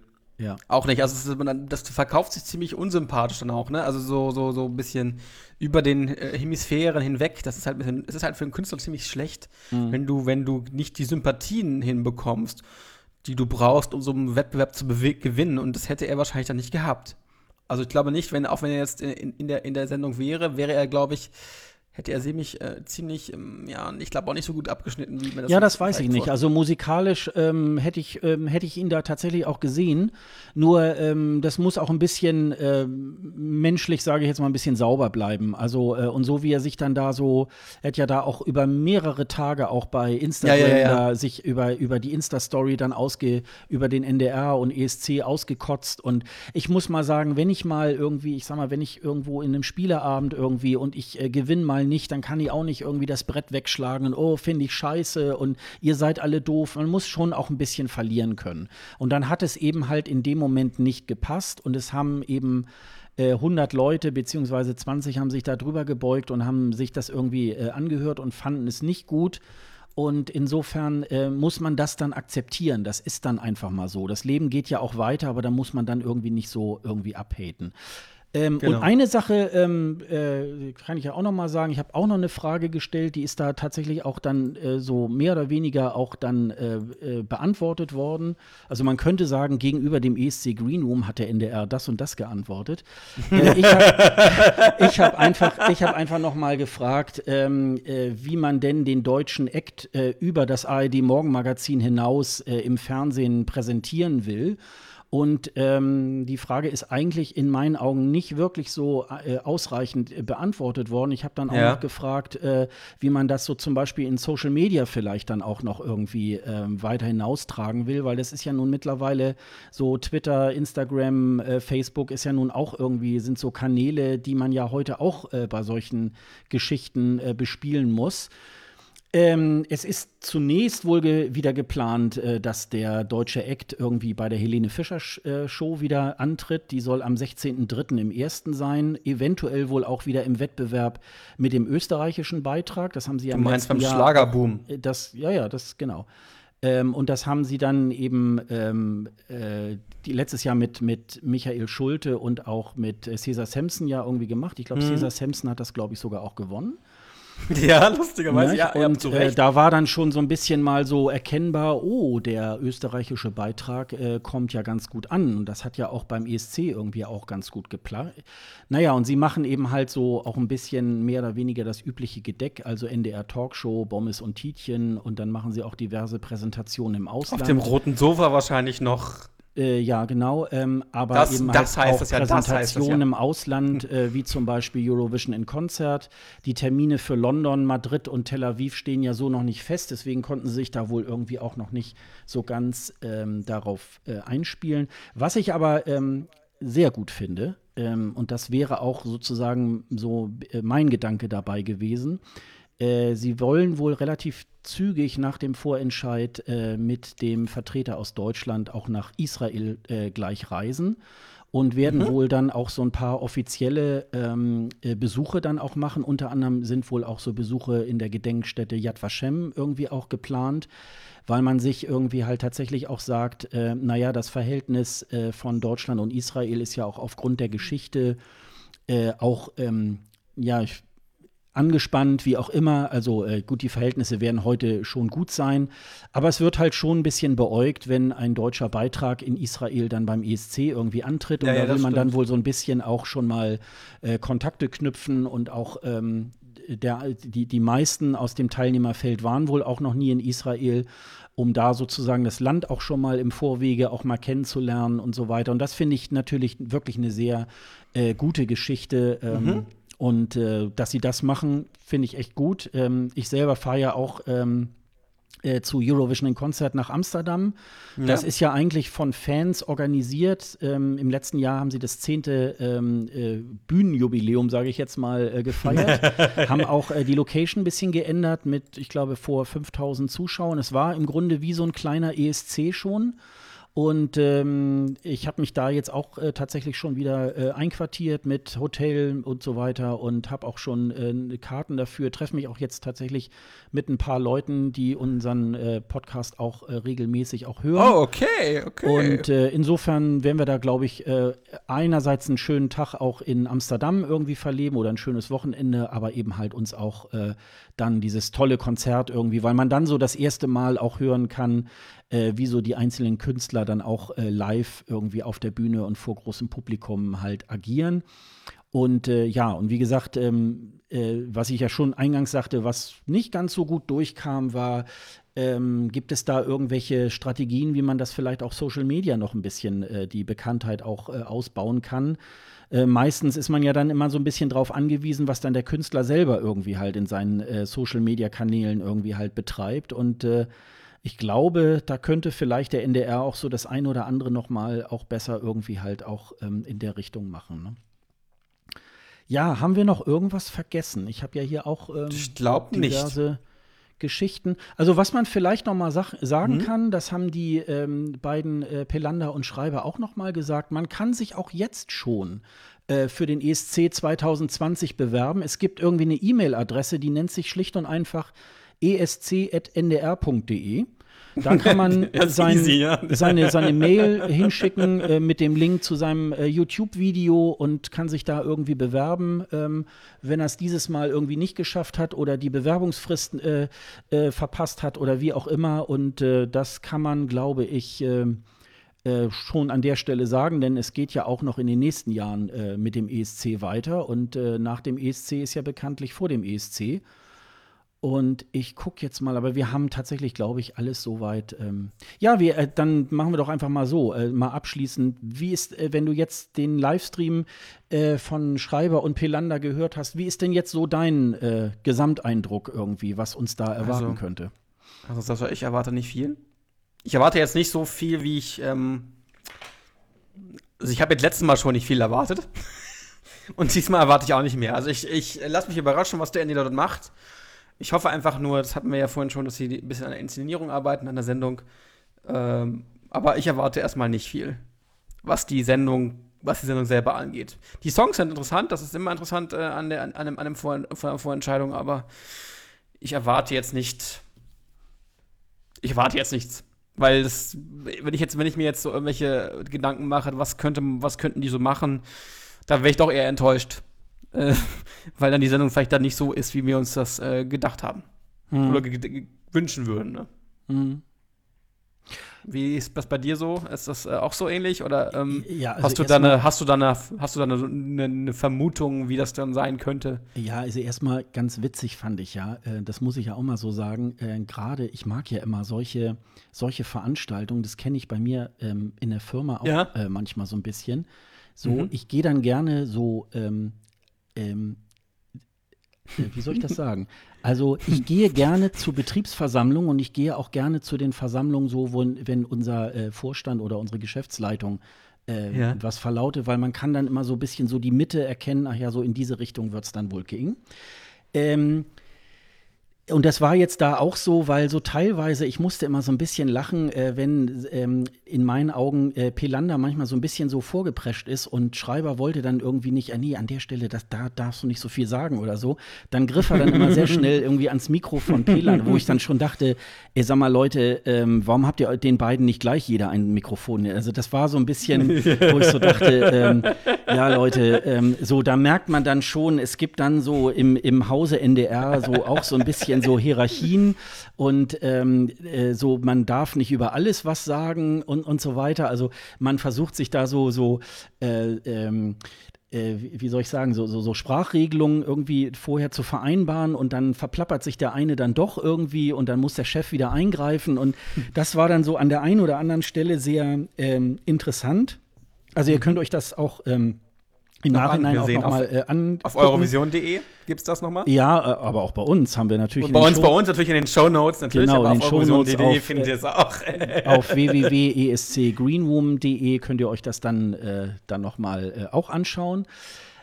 Ja. Auch nicht. Also das, das, verkauft sich ziemlich unsympathisch dann auch, ne? Also so, so, so ein bisschen über den äh, Hemisphären hinweg. Das ist halt ein bisschen, es ist halt für einen Künstler ziemlich schlecht, mhm. wenn du, wenn du nicht die Sympathien hinbekommst die du brauchst, um so einen Wettbewerb zu gewinnen. Und das hätte er wahrscheinlich dann nicht gehabt. Also ich glaube nicht, wenn, auch wenn er jetzt in, in, der, in der Sendung wäre, wäre er, glaube ich, hätte er ziemlich, äh, ziemlich ähm, ja, ich glaube auch nicht so gut abgeschnitten, wie mir das Ja, das weiß ich nicht. Wurde. Also musikalisch ähm, hätte ich, ähm, hätte ich ihn da tatsächlich auch gesehen. Nur ähm, das muss auch ein bisschen ähm, menschlich, sage ich jetzt mal, ein bisschen sauber bleiben. Also äh, und so wie er sich dann da so, er hat ja da auch über mehrere Tage auch bei Instagram ja, ja, ja. sich über, über die Insta-Story dann ausge, über den NDR und ESC ausgekotzt. Und ich muss mal sagen, wenn ich mal irgendwie, ich sag mal, wenn ich irgendwo in einem Spieleabend irgendwie und ich äh, gewinne mal nicht, dann kann ich auch nicht irgendwie das Brett wegschlagen und oh, finde ich scheiße und ihr seid alle doof. Man muss schon auch ein bisschen verlieren können. Und dann hat es eben halt in dem Moment nicht gepasst und es haben eben 100 äh, Leute beziehungsweise 20 haben sich da drüber gebeugt und haben sich das irgendwie äh, angehört und fanden es nicht gut. Und insofern äh, muss man das dann akzeptieren. Das ist dann einfach mal so. Das Leben geht ja auch weiter, aber da muss man dann irgendwie nicht so irgendwie abhaten. Ähm, genau. Und eine Sache ähm, äh, kann ich ja auch noch mal sagen. Ich habe auch noch eine Frage gestellt, die ist da tatsächlich auch dann äh, so mehr oder weniger auch dann äh, äh beantwortet worden. Also man könnte sagen, gegenüber dem ESC Green Room hat der NDR das und das geantwortet. Äh, ich habe hab einfach, hab einfach noch mal gefragt, ähm, äh, wie man denn den deutschen Act über das ARD Morgenmagazin hinaus im Fernsehen präsentieren will. Und ähm, die Frage ist eigentlich in meinen Augen nicht wirklich so äh, ausreichend äh, beantwortet worden. Ich habe dann auch ja. noch gefragt, äh, wie man das so zum Beispiel in Social Media vielleicht dann auch noch irgendwie ähm, weiter hinaustragen will, weil das ist ja nun mittlerweile so Twitter, Instagram, äh, Facebook ist ja nun auch irgendwie, sind so Kanäle, die man ja heute auch äh, bei solchen Geschichten äh, bespielen muss. Ähm, es ist zunächst wohl ge wieder geplant, äh, dass der deutsche Act irgendwie bei der Helene Fischer äh, Show wieder antritt. Die soll am 16.03. im ersten sein. Eventuell wohl auch wieder im Wettbewerb mit dem österreichischen Beitrag. Das haben sie ja Du meinst beim Jahr, Schlagerboom? Äh, das, ja, ja, das genau. Ähm, und das haben sie dann eben ähm, äh, die, letztes Jahr mit, mit Michael Schulte und auch mit äh, Cesar Sampson ja irgendwie gemacht. Ich glaube, mhm. Cesar Sampson hat das, glaube ich, sogar auch gewonnen. Ja, lustigerweise. Ja, und äh, da war dann schon so ein bisschen mal so erkennbar, oh, der österreichische Beitrag äh, kommt ja ganz gut an. Und das hat ja auch beim ESC irgendwie auch ganz gut geplant. Naja, und sie machen eben halt so auch ein bisschen mehr oder weniger das übliche Gedeck, also NDR Talkshow, Bommes und Tietjen. Und dann machen sie auch diverse Präsentationen im Ausland. Auf dem roten Sofa wahrscheinlich noch. Äh, ja, genau. Ähm, aber das, eben das halt heißt auch Präsentationen ja, im Ausland, äh, wie zum Beispiel Eurovision in Konzert. Die Termine für London, Madrid und Tel Aviv stehen ja so noch nicht fest. Deswegen konnten sie sich da wohl irgendwie auch noch nicht so ganz ähm, darauf äh, einspielen. Was ich aber ähm, sehr gut finde, ähm, und das wäre auch sozusagen so äh, mein Gedanke dabei gewesen, äh, sie wollen wohl relativ zügig nach dem Vorentscheid äh, mit dem Vertreter aus Deutschland auch nach Israel äh, gleich reisen und werden mhm. wohl dann auch so ein paar offizielle ähm, äh, Besuche dann auch machen. Unter anderem sind wohl auch so Besuche in der Gedenkstätte Yad Vashem irgendwie auch geplant, weil man sich irgendwie halt tatsächlich auch sagt, äh, naja, das Verhältnis äh, von Deutschland und Israel ist ja auch aufgrund der Geschichte äh, auch ähm, ja, ich angespannt, wie auch immer. Also äh, gut, die Verhältnisse werden heute schon gut sein. Aber es wird halt schon ein bisschen beäugt, wenn ein deutscher Beitrag in Israel dann beim ESC irgendwie antritt. Und ja, da ja, will man stimmt. dann wohl so ein bisschen auch schon mal äh, Kontakte knüpfen und auch ähm, der, die, die meisten aus dem Teilnehmerfeld waren wohl auch noch nie in Israel, um da sozusagen das Land auch schon mal im Vorwege auch mal kennenzulernen und so weiter. Und das finde ich natürlich wirklich eine sehr äh, gute Geschichte. Ähm, mhm. Und äh, dass sie das machen, finde ich echt gut. Ähm, ich selber fahre ja auch ähm, äh, zu Eurovision in Konzert nach Amsterdam. Ja. Das ist ja eigentlich von Fans organisiert. Ähm, Im letzten Jahr haben sie das zehnte ähm, äh, Bühnenjubiläum, sage ich jetzt mal, äh, gefeiert. haben auch äh, die Location ein bisschen geändert mit, ich glaube, vor 5000 Zuschauern. Es war im Grunde wie so ein kleiner ESC schon. Und ähm, ich habe mich da jetzt auch äh, tatsächlich schon wieder äh, einquartiert mit Hotel und so weiter und habe auch schon äh, Karten dafür. Treffe mich auch jetzt tatsächlich mit ein paar Leuten, die unseren äh, Podcast auch äh, regelmäßig auch hören. Oh, okay, okay. Und äh, insofern werden wir da, glaube ich, einerseits einen schönen Tag auch in Amsterdam irgendwie verleben oder ein schönes Wochenende, aber eben halt uns auch dann dieses tolle Konzert irgendwie, weil man dann so das erste Mal auch hören kann, äh, wie so die einzelnen Künstler dann auch äh, live irgendwie auf der Bühne und vor großem Publikum halt agieren. Und äh, ja, und wie gesagt, ähm, äh, was ich ja schon eingangs sagte, was nicht ganz so gut durchkam, war, ähm, gibt es da irgendwelche Strategien, wie man das vielleicht auch Social Media noch ein bisschen äh, die Bekanntheit auch äh, ausbauen kann? Äh, meistens ist man ja dann immer so ein bisschen drauf angewiesen, was dann der Künstler selber irgendwie halt in seinen äh, Social Media Kanälen irgendwie halt betreibt. Und äh, ich glaube, da könnte vielleicht der NDR auch so das ein oder andere noch mal auch besser irgendwie halt auch ähm, in der Richtung machen. Ne? Ja, haben wir noch irgendwas vergessen? Ich habe ja hier auch ähm, ich diverse nicht. Geschichten. Also was man vielleicht noch mal sag, sagen mhm. kann, das haben die ähm, beiden äh, Pelander und Schreiber auch noch mal gesagt. Man kann sich auch jetzt schon äh, für den ESC 2020 bewerben. Es gibt irgendwie eine E-Mail-Adresse, die nennt sich schlicht und einfach esc.ndr.de. Da kann man sein, easy, ja. seine, seine Mail hinschicken äh, mit dem Link zu seinem äh, YouTube-Video und kann sich da irgendwie bewerben. Ähm, wenn er es dieses Mal irgendwie nicht geschafft hat oder die Bewerbungsfristen äh, äh verpasst hat oder wie auch immer. Und äh, das kann man, glaube ich, äh, schon an der Stelle sagen, denn es geht ja auch noch in den nächsten Jahren mit dem ESC weiter. Und nach dem ESC ist ja bekanntlich vor dem ESC. Und ich gucke jetzt mal, aber wir haben tatsächlich, glaube ich, alles soweit. Ähm ja, wir, äh, dann machen wir doch einfach mal so, äh, mal abschließend. Wie ist, äh, wenn du jetzt den Livestream äh, von Schreiber und Pelander gehört hast, wie ist denn jetzt so dein äh, Gesamteindruck irgendwie, was uns da erwarten also, könnte? Also, das war, ich erwarte nicht viel. Ich erwarte jetzt nicht so viel, wie ich. Ähm also, ich habe jetzt letztes Mal schon nicht viel erwartet. und diesmal erwarte ich auch nicht mehr. Also, ich, ich lasse mich überraschen, was der Andy dort macht. Ich hoffe einfach nur, das hatten wir ja vorhin schon, dass sie ein bisschen an der Inszenierung arbeiten, an der Sendung. Ähm, aber ich erwarte erstmal nicht viel, was die Sendung, was die Sendung selber angeht. Die Songs sind interessant, das ist immer interessant äh, an, der, an, einem, an einem Vor Vorentscheidung, aber ich erwarte jetzt nicht. Ich erwarte jetzt nichts. Weil das, wenn ich jetzt, wenn ich mir jetzt so irgendwelche Gedanken mache, was könnte, was könnten die so machen, dann wäre ich doch eher enttäuscht äh, weil dann die Sendung vielleicht dann nicht so ist, wie wir uns das äh, gedacht haben. Hm. Oder wünschen würden. Ne? Hm. Wie ist das bei dir so? Ist das äh, auch so ähnlich? Oder ähm, ja, also hast, du da eine, hast du da eine, hast du da eine, eine, Vermutung, wie das dann sein könnte? Ja, also erstmal ganz witzig fand ich ja, äh, das muss ich ja auch mal so sagen. Äh, Gerade, ich mag ja immer solche, solche Veranstaltungen, das kenne ich bei mir ähm, in der Firma auch ja. Äh, manchmal so ein bisschen. So, mhm. ich gehe dann gerne so ähm, ähm, äh, wie soll ich das sagen? Also ich gehe gerne zu Betriebsversammlungen und ich gehe auch gerne zu den Versammlungen, so wo, wenn unser äh, Vorstand oder unsere Geschäftsleitung äh, ja. was verlautet, weil man kann dann immer so ein bisschen so die Mitte erkennen, ach ja, so in diese Richtung wird es dann wohl gehen. Ähm, und das war jetzt da auch so, weil so teilweise, ich musste immer so ein bisschen lachen, äh, wenn ähm, in meinen Augen äh, Pelander manchmal so ein bisschen so vorgeprescht ist und Schreiber wollte dann irgendwie nicht, äh, nee, an der Stelle, das, da darfst du nicht so viel sagen oder so. Dann griff er dann immer sehr schnell irgendwie ans Mikro von Pelander, wo ich dann schon dachte, ey, sag mal Leute, ähm, warum habt ihr den beiden nicht gleich jeder ein Mikrofon? Also das war so ein bisschen, wo ich so dachte, ähm, ja Leute, ähm, so da merkt man dann schon, es gibt dann so im, im Hause NDR so auch so ein bisschen denn so Hierarchien und ähm, äh, so, man darf nicht über alles was sagen und, und so weiter. Also man versucht sich da so, so äh, ähm, äh, wie soll ich sagen, so, so, so Sprachregelungen irgendwie vorher zu vereinbaren und dann verplappert sich der eine dann doch irgendwie und dann muss der Chef wieder eingreifen. Und das war dann so an der einen oder anderen Stelle sehr ähm, interessant. Also ihr könnt euch das auch ähm, im Noch Nachhinein auch angesehen. noch mal äh, an. Auf eurovision.de gibt es das nochmal? Ja, äh, aber auch bei uns haben wir natürlich Und bei uns, Show- bei uns natürlich in den Shownotes natürlich, Genau, aber in auf den eurovision.de findet äh, ihr es auch. auf www.escgreenroom.de könnt ihr euch das dann, äh, dann noch mal äh, auch anschauen.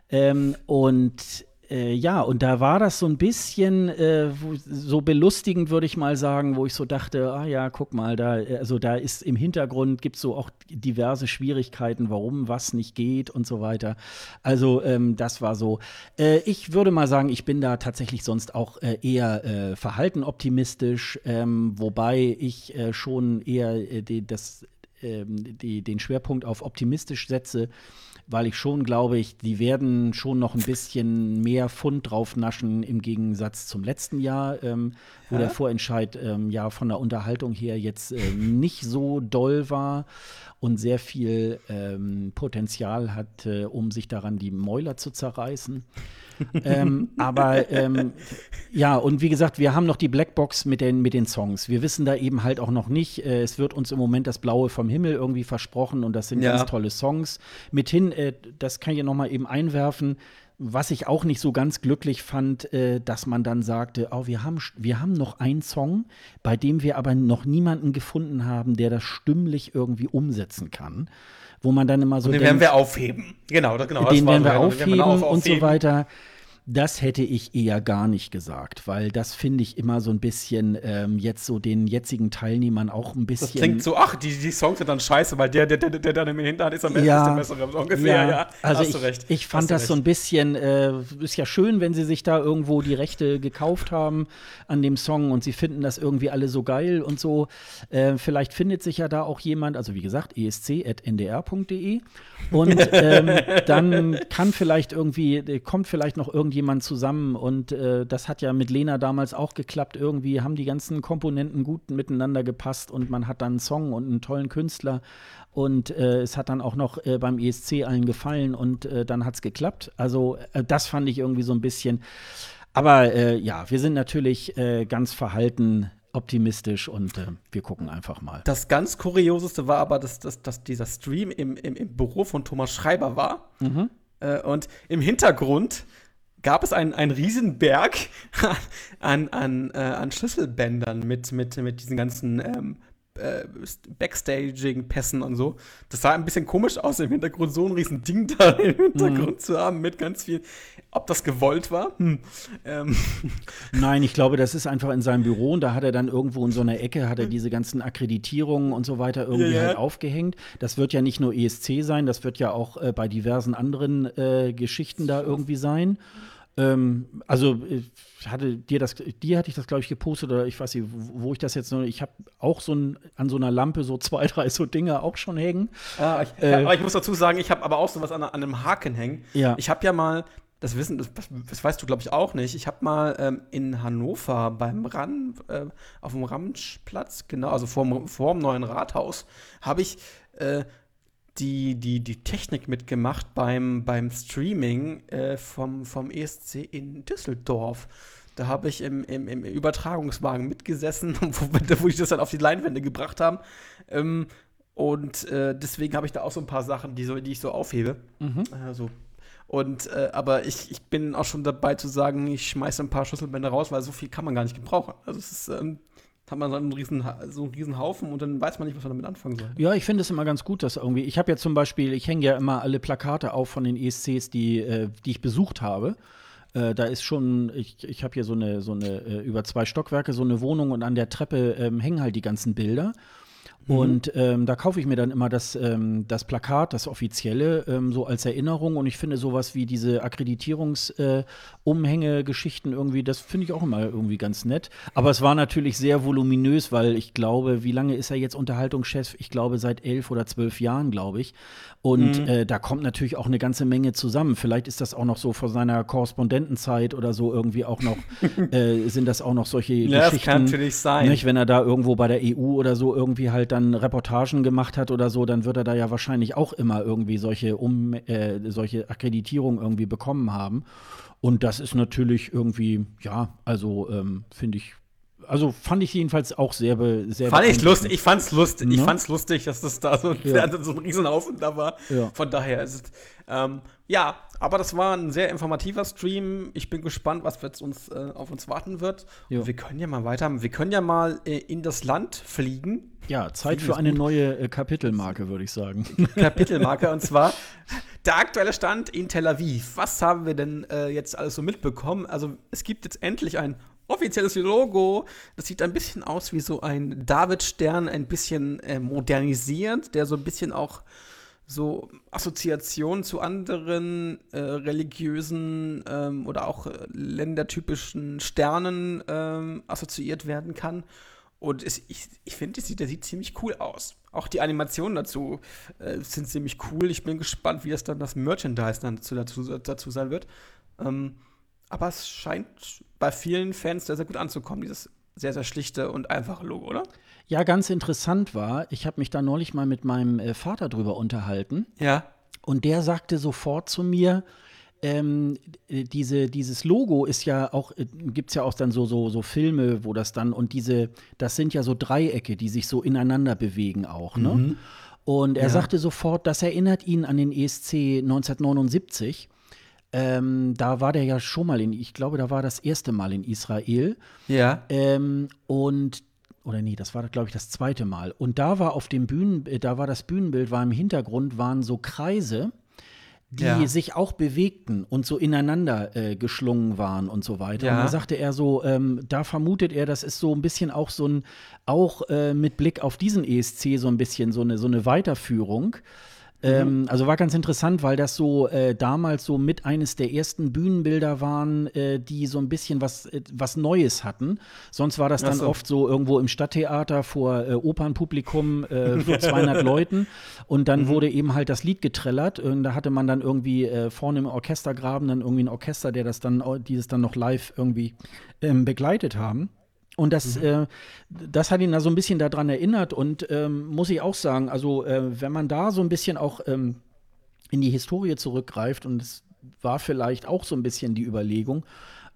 Ähm, und äh, ja, und da war das so ein bisschen äh, so belustigend, würde ich mal sagen, wo ich so dachte, ah ja, guck mal, da, äh, also da ist im Hintergrund, gibt es so auch diverse Schwierigkeiten, warum was nicht geht und so weiter. Also ähm, das war so. Äh, ich würde mal sagen, ich bin da tatsächlich sonst auch äh, eher äh, verhalten optimistisch, ähm, wobei ich schon eher die, das, ähm, die, den Schwerpunkt auf optimistisch setze, weil ich schon glaube, ich, die werden schon noch ein bisschen mehr Pfund drauf naschen im Gegensatz zum letzten Jahr, ähm, wo Ja? der Vorentscheid ähm, ja von der Unterhaltung her jetzt ähm, nicht so doll war und sehr viel ähm, Potenzial hatte, um sich daran die Mäuler zu zerreißen. Ähm, aber ähm, ja, und wie gesagt, wir haben noch die Blackbox mit den, mit den Songs. Wir wissen da eben halt auch noch nicht. Äh, es wird uns im Moment das Blaue vom Himmel irgendwie versprochen und das sind Ja. ganz tolle Songs. Mithin, äh, das kann ich noch mal eben einwerfen. Was ich auch nicht so ganz glücklich fand, äh, dass man dann sagte, oh, wir haben, wir haben noch einen Song, bei dem wir aber noch niemanden gefunden haben, der das stimmlich irgendwie umsetzen kann. Wo man dann immer so Und den denkt, werden wir aufheben. Genau, das, genau. das den war werden wir aufheben wir auf- und so aufheben. weiter. Das hätte ich eher gar nicht gesagt, weil das finde ich immer so ein bisschen ähm, jetzt so den jetzigen Teilnehmern auch ein bisschen. Das klingt so, ach, die, die Songs sind dann scheiße, weil der, der, der, der dann im Hintern ist am Ja. ist der bessere, so ungefähr, ja. also Hast ich, du recht. ich fand das so recht. ein bisschen, äh, ist ja schön, wenn sie sich da irgendwo die Rechte gekauft haben an dem Song und sie finden das irgendwie alle so geil und so. Äh, vielleicht findet sich ja da auch jemand, also wie gesagt, esc.ndr.de und ähm, dann kann vielleicht irgendwie, äh, kommt vielleicht noch irgendjemand zusammen und äh, das hat ja mit Lena damals auch geklappt. Irgendwie haben die ganzen Komponenten gut miteinander gepasst und man hat dann einen Song und einen tollen Künstler und äh, es hat dann auch noch äh, beim ESC allen gefallen und äh, dann hat es geklappt. Also äh, das fand ich irgendwie so ein bisschen. Aber äh, ja, wir sind natürlich ganz verhalten optimistisch und äh, wir gucken einfach mal. Das ganz Kurioseste war aber, dass, dass, dass dieser Stream im, im, im Büro von Thomas Schreiber war. Mhm. Äh, und im Hintergrund gab es einen, einen Riesenberg an, an, äh, an Schlüsselbändern mit, mit, mit diesen ganzen ähm, äh, Backstaging-Pässen und so. Das sah ein bisschen komisch aus, im Hintergrund so ein riesen Ding da im Hintergrund zu haben mit ganz viel. Ob das gewollt war? Hm. Ähm, Nein, ich glaube, das ist einfach in seinem Büro und da hat er dann irgendwo in so einer Ecke hat er diese ganzen Akkreditierungen und so weiter irgendwie ja. halt aufgehängt. Das wird ja nicht nur ESC sein, das wird ja auch äh, bei diversen anderen äh, Geschichten da irgendwie sein. Ähm, also äh, hatte dir das, dir hatte ich das glaube ich gepostet oder ich weiß nicht, wo ich das jetzt noch. Ich habe auch so ein, an so einer Lampe so zwei, drei so Dinger auch schon hängen. Ah, ich, Äh, aber ich muss dazu sagen, ich habe aber auch sowas an, an einem Haken hängen. Ja. Ich habe ja mal, das wissen, das, das weißt du, glaube ich, auch nicht. Ich habe mal ähm, in Hannover beim RAN, äh, auf dem Ramschplatz, genau, also vorm, vorm neuen Rathaus, habe ich äh, die, die, die Technik mitgemacht beim, beim Streaming äh, vom, vom ESC in Düsseldorf. Da habe ich im, im, im Übertragungswagen mitgesessen, wo, wo ich das dann auf die Leinwände gebracht haben. Ähm, und äh, deswegen habe ich da auch so ein paar Sachen, die, so, die ich so aufhebe. Also, und, äh, aber ich, ich bin auch schon dabei zu sagen, ich schmeiße ein paar Schlüsselbänder raus, weil so viel kann man gar nicht gebrauchen. Also es ist, ähm, hat man so einen riesen, so einen riesen Haufen und dann weiß man nicht, was man damit anfangen soll. Ja, ich finde es immer ganz gut, dass irgendwie. Ich habe ja zum Beispiel, ich hänge ja immer alle Plakate auf von den ESCs, die, äh, die ich besucht habe. Äh, da ist schon, ich, ich habe hier so eine, so eine, äh, über zwei Stockwerke so eine Wohnung und an der Treppe ähm, hängen halt die ganzen Bilder. Und ähm, da kaufe ich mir dann immer das, ähm, das Plakat, das offizielle, ähm, so als Erinnerung. Und ich finde sowas wie diese Akkreditierungsumhänge-Geschichten irgendwie, das finde ich auch immer irgendwie ganz nett. Aber es war natürlich sehr voluminös, weil ich glaube, wie lange ist er jetzt Unterhaltungschef? Ich glaube, seit elf oder zwölf Jahren, glaube ich. Und äh, da kommt natürlich auch eine ganze Menge zusammen. Vielleicht ist das auch noch so vor seiner Korrespondentenzeit oder so irgendwie auch noch, äh, sind das auch noch solche Ja, das Geschichten. kann natürlich sein. Nicht, wenn er da irgendwo bei der EU oder so irgendwie halt halt dann Reportagen gemacht hat oder so, dann wird er da ja wahrscheinlich auch immer irgendwie solche, um, äh, solche Akkreditierungen irgendwie bekommen haben. Und das ist natürlich irgendwie, ja, also ähm, finde ich also fand ich jedenfalls auch sehr, sehr Fand ich lustig, ich fand's lustig, ne? ich fand's lustig, dass das da so, ja. so ein Riesenhaufen da war. Ja. Von daher ist es, ähm, ja, aber das war ein sehr informativer Stream. Ich bin gespannt, was jetzt uns äh, auf uns warten wird. wir können ja mal weiter, wir können ja mal äh, in das Land fliegen. Ja, Zeit für eine gut. neue äh, Kapitelmarke, würde ich sagen. Kapitelmarke, und zwar der aktuelle Stand in Tel Aviv. Was haben wir denn äh, jetzt alles so mitbekommen? Also, es gibt jetzt endlich ein offizielles Logo. Das sieht ein bisschen aus wie so ein Davidstern, ein bisschen äh, modernisiert, der so ein bisschen auch so Assoziationen zu anderen äh, religiösen ähm, oder auch äh, ländertypischen Sternen ähm, assoziiert werden kann. Und es, ich, ich finde, der sieht ziemlich cool aus. Auch die Animationen dazu äh, sind ziemlich cool. Ich bin gespannt, wie das dann das Merchandise dann dazu, dazu, dazu sein wird. Ähm, aber es scheint bei vielen Fans sehr, sehr gut anzukommen, dieses sehr, sehr schlichte und einfache Logo, oder? Ja, ganz interessant war, ich habe mich da neulich mal mit meinem äh, Vater drüber unterhalten. Ja. Und der sagte sofort zu mir, ähm, diese, dieses Logo ist ja auch, äh, gibt es ja auch dann so, so, so Filme, wo das dann, und diese, das sind ja so Dreiecke, die sich so ineinander bewegen auch, ne? Mhm. Und er ja. sagte sofort, das erinnert ihn an den ESC 1979. Ähm, da war der ja schon mal in, ich glaube, da war das erste Mal in Israel. Ja. Ähm, und oder nee, das war, glaube ich, das zweite Mal. Und da war auf dem Bühnen, äh, da war das Bühnenbild, war im Hintergrund, waren so Kreise, die ja. sich auch bewegten und so ineinander äh, geschlungen waren und so weiter. Ja. Und da sagte er so, ähm, da vermutet er, das ist so ein bisschen auch so ein, auch äh, mit Blick auf diesen ESC so ein bisschen so eine, so eine Weiterführung. Ähm, mhm. also war ganz interessant, weil das so äh, damals so mit eines der ersten Bühnenbilder waren, äh, die so ein bisschen was, äh, was Neues hatten. Sonst war das dann so. oft so irgendwo im Stadttheater vor äh, Opernpublikum, äh, so 200 Leuten. Und dann mhm. wurde eben halt das Lied getrellert. da hatte man dann irgendwie äh, vorne im Orchestergraben dann irgendwie ein Orchester, der das dann, dieses dann noch live irgendwie ähm, begleitet haben. Und das, mhm. äh, das hat ihn da so ein bisschen daran erinnert und ähm, muss ich auch sagen, also äh, wenn man da so ein bisschen auch ähm, in die Historie zurückgreift und es war vielleicht auch so ein bisschen die Überlegung,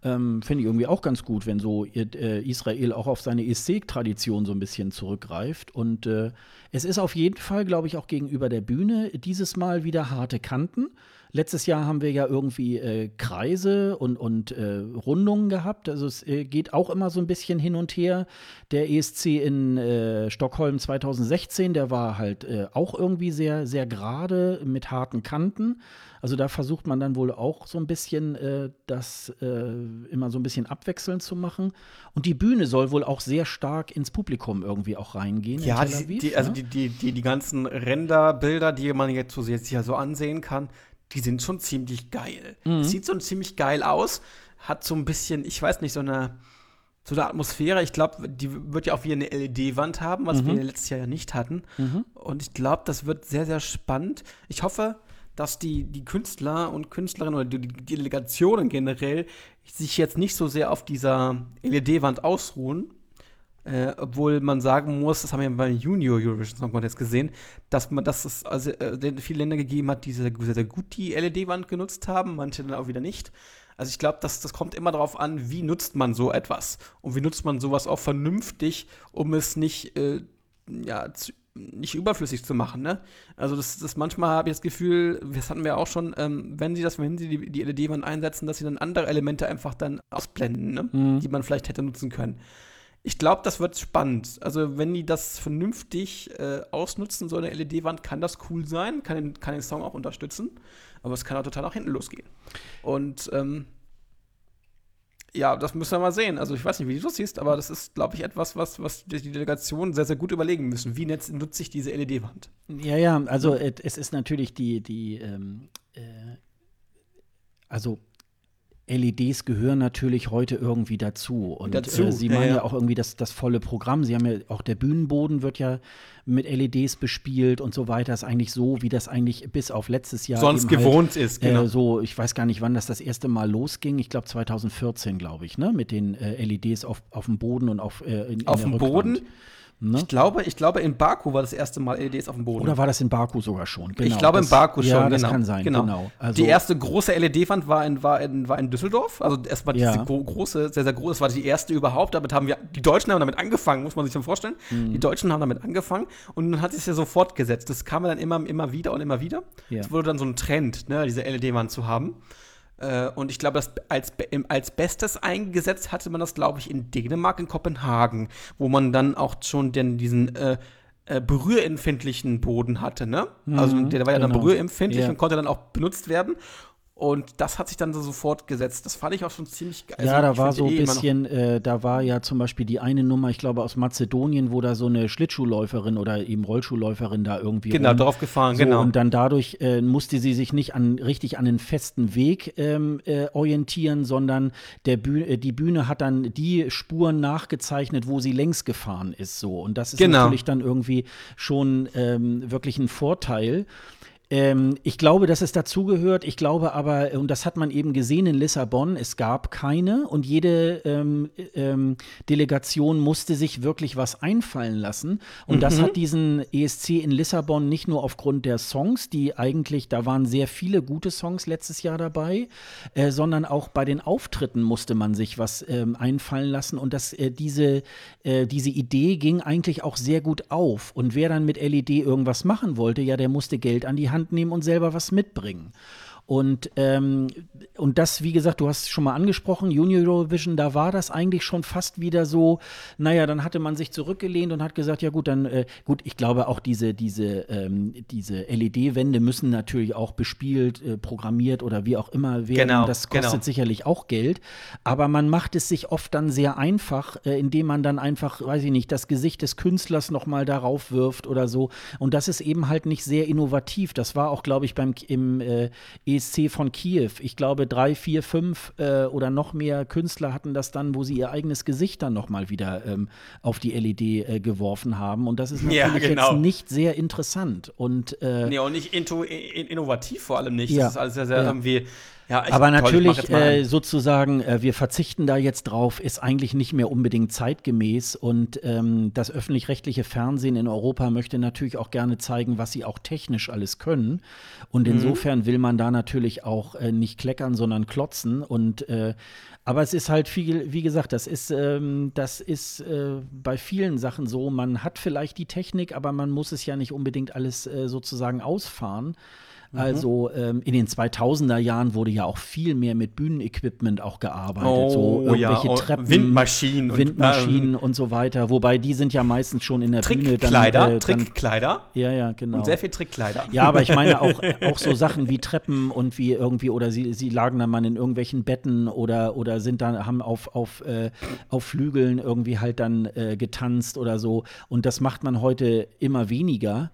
ähm, finde ich irgendwie auch ganz gut, wenn so äh, Israel auch auf seine ESC-Tradition so ein bisschen zurückgreift. Und äh, es ist auf jeden Fall, glaube ich, auch gegenüber der Bühne dieses Mal wieder harte Kanten. Letztes Jahr haben wir ja irgendwie äh, Kreise und, und äh, Rundungen gehabt. Also es äh, geht auch immer so ein bisschen hin und her. Der ESC in äh, Stockholm 2016, der war halt äh, auch irgendwie sehr, sehr gerade mit harten Kanten. Also da versucht man dann wohl auch so ein bisschen äh, das immer so ein bisschen abwechselnd zu machen. Und die Bühne soll wohl auch sehr stark ins Publikum irgendwie auch reingehen. Ja, Aviv, die, also ne? die, die, die, die ganzen Renderbilder, die man jetzt so, jetzt hier so ansehen kann, die sind schon ziemlich geil. Mhm. Sieht so ziemlich geil aus, hat so ein bisschen, ich weiß nicht, so eine, so eine Atmosphäre. Ich glaube, die wird ja auch wie eine LED-Wand haben, was mhm. wir letztes Jahr ja nicht hatten. Mhm. Und ich glaube, das wird sehr, sehr spannend. Ich hoffe, dass die, die Künstler und Künstlerinnen oder die, die Delegationen generell sich jetzt nicht so sehr auf dieser LED-Wand ausruhen, äh, obwohl man sagen muss, das haben wir beim Junior Eurovision Song Contest gesehen, dass man, dass es also äh, viele Länder gegeben hat, die sehr, sehr gut die LED-Wand genutzt haben, manche dann auch wieder nicht. Also ich glaube, das, das kommt immer darauf an, wie nutzt man so etwas und wie nutzt man sowas auch vernünftig, um es nicht, äh, ja, zu, nicht überflüssig zu machen. Ne? Also das, das manchmal habe ich das Gefühl, das hatten wir auch schon, ähm, wenn sie das, wenn sie die, die LED-Wand einsetzen, dass sie dann andere Elemente einfach dann ausblenden, ne? mhm. die man vielleicht hätte nutzen können ich glaube, das wird spannend. Also, wenn die das vernünftig äh, ausnutzen, so eine LED-Wand, kann das cool sein, kann den, kann den Song auch unterstützen, aber es kann auch total nach hinten losgehen. Und ähm, ja, das müssen wir mal sehen. Also, ich weiß nicht, wie du das siehst, aber das ist, glaube ich, etwas, was, was die Delegation sehr, sehr gut überlegen müssen. Wie nutze ich diese LED-Wand? Ja, ja, also, es ist natürlich die, die, ähm, äh, also LEDs gehören natürlich heute irgendwie dazu. Und dazu. Äh, sie machen ja, ja. ja, auch irgendwie das, das volle Programm. Sie haben ja auch der Bühnenboden wird ja mit LEDs bespielt und so weiter. Ist eigentlich so, wie das eigentlich bis auf letztes Jahr sonst halt, gewohnt ist. Genau. Äh, so, ich weiß gar nicht, wann das das erste Mal losging. Ich glaube 2014, glaube ich, ne, mit den äh, LEDs auf, auf dem Boden und auf äh, in, auf dem Boden. Ne? Ich, glaube, ich glaube, in Baku war das erste Mal LEDs auf dem Boden. Oder war das in Baku sogar schon? Genau, ich glaube, das, in Baku schon. Ja, das genau. kann sein. Genau. genau. Also, die erste große LED-Wand war in, war, in, war in Düsseldorf. Also erstmal ja. diese große, sehr, sehr große. Das war die erste überhaupt. Damit haben wir, die Deutschen haben damit angefangen, muss man sich so vorstellen. Mhm. Die Deutschen haben damit angefangen und dann hat sich ja so fortgesetzt. Das kam dann immer, immer wieder und immer wieder. Es ja. wurde dann so ein Trend, ne, diese LED-Wand zu haben. Äh, und ich glaube, das als, als Bestes eingesetzt hatte man das, glaube ich, in Dänemark, in Kopenhagen, wo man dann auch schon den, diesen äh, äh, berührempfindlichen Boden hatte, ne? Mhm, also der war ja genau. dann berührempfindlich ja. und konnte dann auch benutzt werden. Und das hat sich dann so fortgesetzt. Das fand ich auch schon ziemlich geil. Ja, also, da war so ein eh bisschen, äh, da war ja zum Beispiel die eine Nummer, ich glaube aus Mazedonien, wo da so eine Schlittschuhläuferin oder eben Rollschuhläuferin da irgendwie. Genau, rum, drauf gefahren, so, genau. Und dann dadurch äh, musste sie sich nicht an, richtig an den festen Weg ähm, äh, orientieren, sondern der Bühne, äh, die Bühne hat dann die Spuren nachgezeichnet, wo sie längs gefahren ist. So. Und das ist genau. natürlich dann irgendwie schon ähm, wirklich ein Vorteil. Ähm, ich glaube, dass es dazugehört. Ich glaube aber, und das hat man eben gesehen in Lissabon, es gab keine und jede ähm, ähm, Delegation musste sich wirklich was einfallen lassen. Und mhm. das hat diesen ESC in Lissabon nicht nur aufgrund der Songs, die eigentlich, da waren sehr viele gute Songs letztes Jahr dabei, äh, sondern auch bei den Auftritten musste man sich was ähm, einfallen lassen. Und das, äh, diese, äh, diese Idee ging eigentlich auch sehr gut auf. Und wer dann mit LED irgendwas machen wollte, ja, der musste Geld an die Hand Hand nehmen und selber was mitbringen. Und, ähm, und das, wie gesagt, du hast es schon mal angesprochen, Junior Eurovision, da war das eigentlich schon fast wieder so, naja, dann hatte man sich zurückgelehnt und hat gesagt, ja gut, dann, äh, gut, ich glaube auch diese, diese, ähm, diese LED-Wände müssen natürlich auch bespielt, äh, programmiert oder wie auch immer werden. Genau, das kostet genau. sicherlich auch Geld. Aber man macht es sich oft dann sehr einfach, äh, indem man dann einfach, weiß ich nicht, das Gesicht des Künstlers nochmal darauf wirft oder so. Und das ist eben halt nicht sehr innovativ. Das war auch, glaube ich, beim im äh, ESC von Kiew. Ich glaube, drei, vier, fünf äh, oder noch mehr Künstler hatten das dann, wo sie ihr eigenes Gesicht dann nochmal wieder ähm, auf die LED äh, geworfen haben. Und das ist natürlich ja, genau. jetzt nicht sehr interessant. Und, äh, nee, und nicht innovativ vor allem nicht. Ja. Das ist alles sehr, sehr ja. irgendwie ja, ich, Aber natürlich äh, sozusagen, äh, wir verzichten da jetzt drauf, ist eigentlich nicht mehr unbedingt zeitgemäß. Und ähm, das öffentlich-rechtliche Fernsehen in Europa möchte natürlich auch gerne zeigen, was sie auch technisch alles können. Und mhm. insofern will man da natürlich auch äh, nicht kleckern, sondern klotzen. Und äh, aber es ist halt viel, wie gesagt, das ist, ähm, das ist äh, bei vielen Sachen so. Man hat vielleicht die Technik, aber man muss es ja nicht unbedingt alles äh, sozusagen ausfahren. Mhm. Also ähm, in den 2000er Jahren wurde ja auch viel mehr mit Bühnenequipment auch gearbeitet. Oh, so irgendwelche ja. Treppen, Windmaschinen, Windmaschinen und, ähm, und, so weiter. Wobei die sind ja meistens schon in der Bühne. Dann, äh, Trickkleider. Ja, ja, genau. Und sehr viel Trickkleider. Ja, aber ich meine auch, auch so Sachen wie Treppen und wie irgendwie, oder sie, sie lagen dann mal in irgendwelchen Betten oder, oder sind dann, haben auf, auf, äh, auf Flügeln irgendwie halt dann äh, getanzt oder so. Und das macht man heute immer weniger.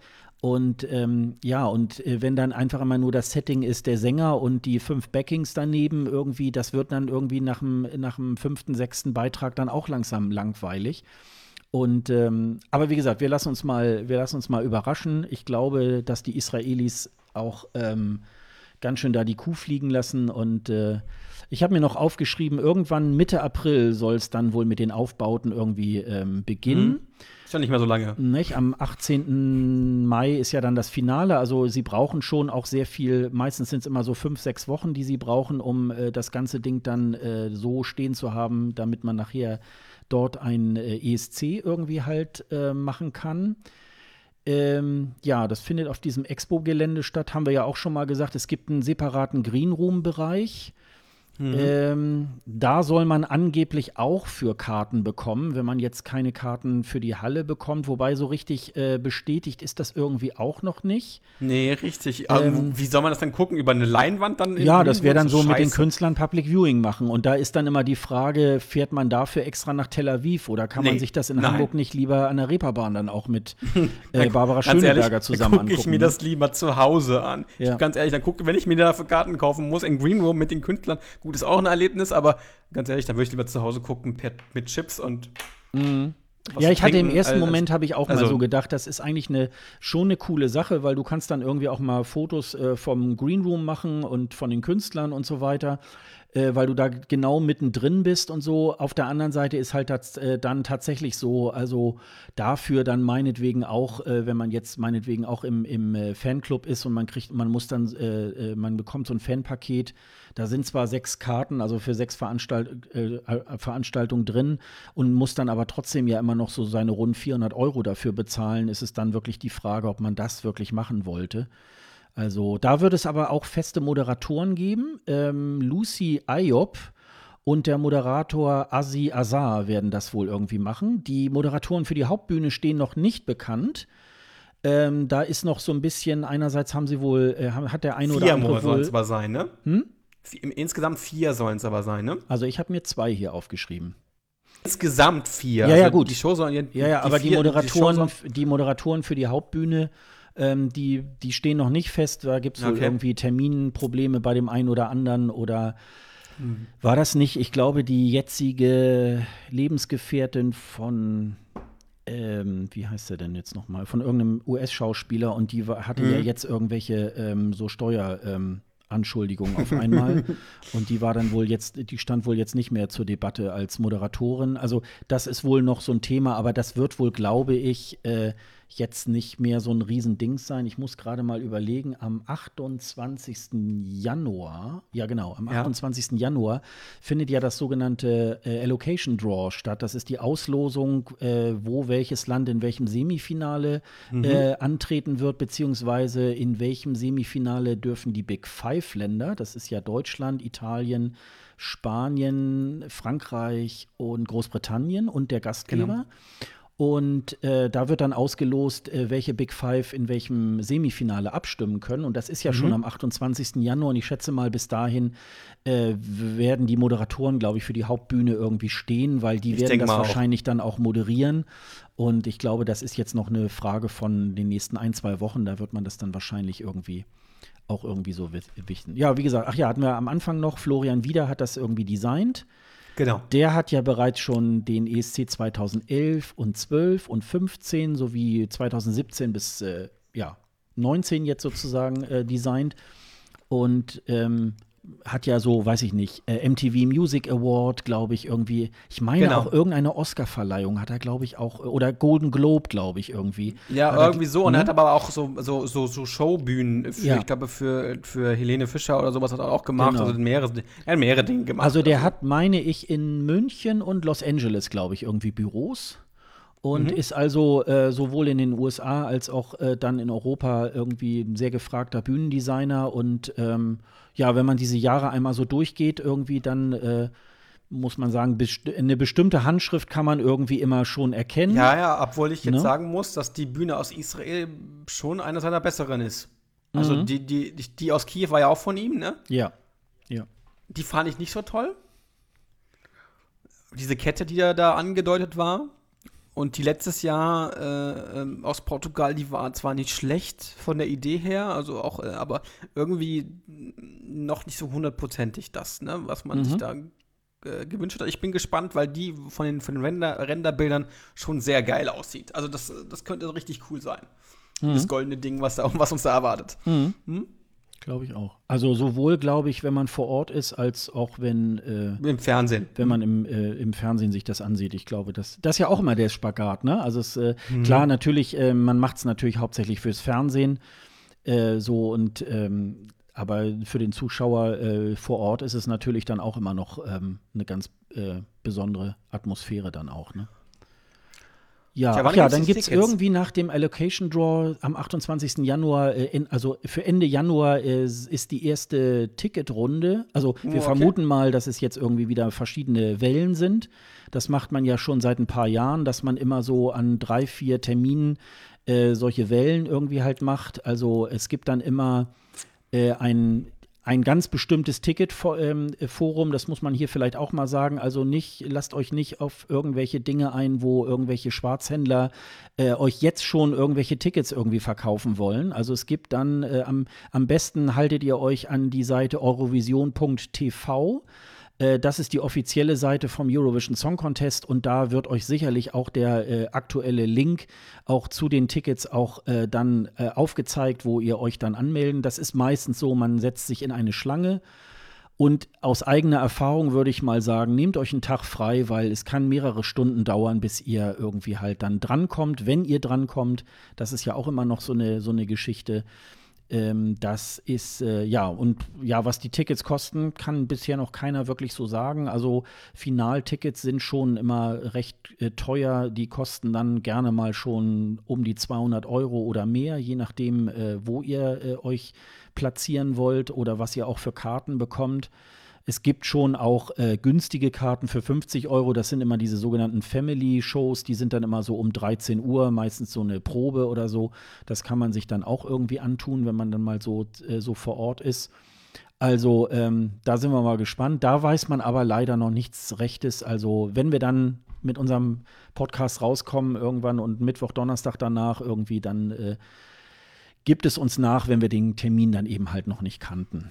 Und ähm, ja, und äh, wenn dann einfach immer nur das Setting ist, der Sänger und die fünf Backings daneben irgendwie, das wird dann irgendwie nach dem, nach dem fünften, sechsten Beitrag dann auch langsam langweilig. Und ähm, aber wie gesagt, wir lassen uns mal, wir lassen uns mal überraschen. Ich glaube, dass die Israelis auch ähm, ganz schön da die Kuh fliegen lassen und äh, ich habe mir noch aufgeschrieben, irgendwann Mitte April soll es dann wohl mit den Aufbauten irgendwie ähm, beginnen. Mhm. Ist ja nicht mehr so lange. Nicht? Am 18. Mai ist ja dann das Finale. Also sie brauchen schon auch sehr viel, meistens sind es immer so fünf, sechs Wochen, die sie brauchen, um äh, das ganze Ding dann äh, so stehen zu haben, damit man nachher dort ein äh, ESC irgendwie halt äh, machen kann. Ähm, ja, das findet auf diesem Expo-Gelände statt. Haben wir ja auch schon mal gesagt, es gibt einen separaten Greenroom-Bereich. Mhm. Ähm, da soll man angeblich auch für Karten bekommen, wenn man jetzt keine Karten für die Halle bekommt. Wobei so richtig äh, bestätigt ist das irgendwie auch noch nicht. Nee, richtig. Ähm, wie soll man das dann gucken? Über eine Leinwand dann? Ja, das wäre dann so, so mit den Künstlern Public Viewing machen. Und da ist dann immer die Frage, fährt man dafür extra nach Tel Aviv oder kann nee, man sich das in nein. Hamburg nicht lieber an der Reeperbahn dann auch mit äh, Barbara Schöneberger ehrlich, zusammen dann gucke ich mir das lieber zu Hause an. Ja. Ich, ganz ehrlich, dann gucke, wenn ich mir dafür Karten kaufen muss, in Green Room mit den Künstlern, Gut, ist auch ein Erlebnis, aber ganz ehrlich, dann würde ich lieber zu Hause gucken mit Chips und. Mhm. Ja, ich hatte im ersten Moment habe ich auch also, mal so gedacht, das ist eigentlich eine schon eine coole Sache, weil du kannst dann irgendwie auch mal Fotos äh, vom Green Room machen und von den Künstlern und so weiter. Äh, weil du da genau mittendrin bist und so. Auf der anderen Seite ist halt das, äh, dann tatsächlich so, also dafür dann meinetwegen auch, äh, wenn man jetzt meinetwegen auch im, im äh, Fanclub ist und man kriegt, man muss dann, äh, äh, man bekommt so ein Fanpaket, da sind zwar sechs Karten, also für sechs Veranstalt Veranstaltungen drin und muss dann aber trotzdem ja immer noch so seine rund 400 Euro dafür bezahlen, ist es dann wirklich die Frage, ob man das wirklich machen wollte. Also da wird es aber auch feste Moderatoren geben. Ähm, Lucy Ayop und der Moderator Azi Azar werden das wohl irgendwie machen. Die Moderatoren für die Hauptbühne stehen noch nicht bekannt. Ähm, da ist noch so ein bisschen, einerseits haben sie wohl, äh, hat der eine oder andere sollen es aber sein, ne? Hm? Insgesamt vier sollen es aber sein, ne? Also ich habe mir zwei hier aufgeschrieben. Insgesamt vier. Ja, ja, gut. Die Show sollen ja, Ja, ja, aber die, vier- Moderatoren, Show die, soll- Moderatoren für die Hauptbühne, ähm, die, die stehen noch nicht fest. Da gibt es wohl Okay. irgendwie Terminprobleme bei dem einen oder anderen oder Hm. war das nicht, ich glaube, die jetzige Lebensgefährtin von ähm, wie heißt er denn jetzt nochmal? Von irgendeinem US-Schauspieler und die hatte ja Mhm. jetzt irgendwelche ähm, so Steuer. Ähm, auf einmal. und die war dann wohl jetzt, die stand wohl jetzt nicht mehr zur Debatte als Moderatorin. Also, das ist wohl noch so ein Thema, aber das wird wohl, glaube ich, äh, jetzt nicht mehr so ein Riesending sein. Ich muss gerade mal überlegen, am 28. Januar, ja genau, am Ja. 28. Januar findet ja das sogenannte äh, Allocation Draw statt. Das ist die Auslosung, äh, wo welches Land in welchem Semifinale äh, antreten wird, beziehungsweise in welchem Semifinale dürfen die Big Five Länder, das ist ja Deutschland, Italien, Spanien, Frankreich und Großbritannien und der Gastgeber. Genau. Und äh, da wird dann ausgelost, äh, welche Big Five in welchem Semifinale abstimmen können. Und das ist ja schon am 28. Januar. Und ich schätze mal, bis dahin äh, werden die Moderatoren, glaube ich, für die Hauptbühne irgendwie stehen, weil die Ich werden das mal auch. wahrscheinlich dann auch moderieren. Und ich glaube, das ist jetzt noch eine Frage von den nächsten ein, zwei Wochen. Da wird man das dann wahrscheinlich irgendwie auch irgendwie so wi- wichten. Ja, wie gesagt, ach ja, hatten wir am Anfang noch, Florian Wieder hat das irgendwie designt. Genau. Der hat ja bereits schon den ESC 2011 und 12 und 15 sowie 2017 bis äh, ja, 19 jetzt sozusagen äh, designt und ähm, hat ja so, weiß ich nicht, äh, MTV Music Award, glaube ich, irgendwie. Ich meine Genau. auch irgendeine Oscar-Verleihung hat er, glaube ich, auch, oder Golden Globe, glaube ich, irgendwie. Ja, Hat er- irgendwie so. Und er ne? hat aber auch so, so, so, so Showbühnen für, Ja. ich glaube, für, für Helene Fischer oder sowas hat er auch gemacht. Genau. Also mehrere, er hat mehrere Dinge gemacht. Also der hat, meine ich, in München und Los Angeles, glaube ich, irgendwie Büros. Und Mhm. ist also äh, sowohl in den USA als auch äh, dann in Europa irgendwie ein sehr gefragter Bühnendesigner. Und ähm, ja, wenn man diese Jahre einmal so durchgeht, irgendwie dann äh, muss man sagen, best eine bestimmte Handschrift kann man irgendwie immer schon erkennen. Ja, ja, obwohl ich jetzt Ne? sagen muss, dass die Bühne aus Israel schon eine seiner besseren ist. Also Mhm. die, die, die, die aus Kiew war ja auch von ihm, ne? Ja. ja. Die fand ich nicht so toll. Diese Kette, die da, da angedeutet war. Und die letztes Jahr äh, ähm, aus Portugal, die war zwar nicht schlecht von der Idee her, also auch, äh, aber irgendwie noch nicht so hundertprozentig das, ne, was man Mhm. sich da äh, gewünscht hat. Ich bin gespannt, weil die von den, von den Render, Renderbildern schon sehr geil aussieht. Also das, das könnte richtig cool sein. Das goldene Ding, was, da, was uns da erwartet. Mhm. Hm? Glaube ich auch. Also sowohl, glaube ich, wenn man vor Ort ist, als auch wenn äh, Im Fernsehen. wenn man im, äh, im Fernsehen sich das ansieht. Ich glaube, das, das ist ja auch immer der Spagat, ne? Also es, äh, klar, natürlich, äh, man macht es natürlich hauptsächlich fürs Fernsehen. Äh, so und ähm, aber für den Zuschauer äh, vor Ort ist es natürlich dann auch immer noch ähm, eine ganz äh, besondere Atmosphäre dann auch, ne? Ja, Tja, ach ja, dann gibt es irgendwie nach dem Allocation Draw am 28. Januar, äh, in, also für Ende Januar äh, ist die erste Ticketrunde. Also wir Oh, okay. vermuten mal, dass es jetzt irgendwie wieder verschiedene Wellen sind. Das macht man ja schon seit ein paar Jahren, dass man immer so an drei, vier Terminen äh, solche Wellen irgendwie halt macht. Also es gibt dann immer äh, ein, ein ganz bestimmtes Ticketforum, das muss man hier vielleicht auch mal sagen. Also nicht, lasst euch nicht auf irgendwelche Dinge ein, wo irgendwelche Schwarzhändler äh, euch jetzt schon irgendwelche Tickets irgendwie verkaufen wollen. Also es gibt dann äh, am, am besten haltet ihr euch an die Seite eurovision.tv. Äh, Das ist die offizielle Seite vom Eurovision Song Contest und da wird euch sicherlich auch der äh, aktuelle Link auch zu den Tickets auch äh, dann äh, aufgezeigt, wo ihr euch dann anmelden. Das ist meistens so, man setzt sich in eine Schlange Und aus eigener Erfahrung würde ich mal sagen, nehmt euch einen Tag frei, weil es kann mehrere Stunden dauern, bis ihr irgendwie halt dann drankommt. Wenn ihr drankommt, das ist ja auch immer noch so eine, so eine Geschichte. Ähm, das ist, äh, ja, und ja, was die Tickets kosten, kann bisher noch keiner wirklich so sagen. Also Finaltickets sind schon immer recht äh, teuer. Die kosten dann gerne mal schon um die 200 Euro oder mehr, je nachdem, äh, wo ihr äh, euch platzieren wollt oder was ihr auch für Karten bekommt. Es gibt schon auch äh, günstige Karten für 50 Euro. Das sind immer diese sogenannten Family-Shows. Die sind dann immer so um 13 Uhr, meistens so eine Probe oder so. Das kann man sich dann auch irgendwie antun, wenn man dann mal so, äh, so vor Ort ist. Also ähm, da sind wir mal gespannt. Da weiß man aber leider noch nichts Rechtes. Also wenn wir dann mit unserem Podcast rauskommen irgendwann und Mittwoch, Donnerstag danach irgendwie, dann äh, gibt es uns nach, wenn wir den Termin dann eben halt noch nicht kannten.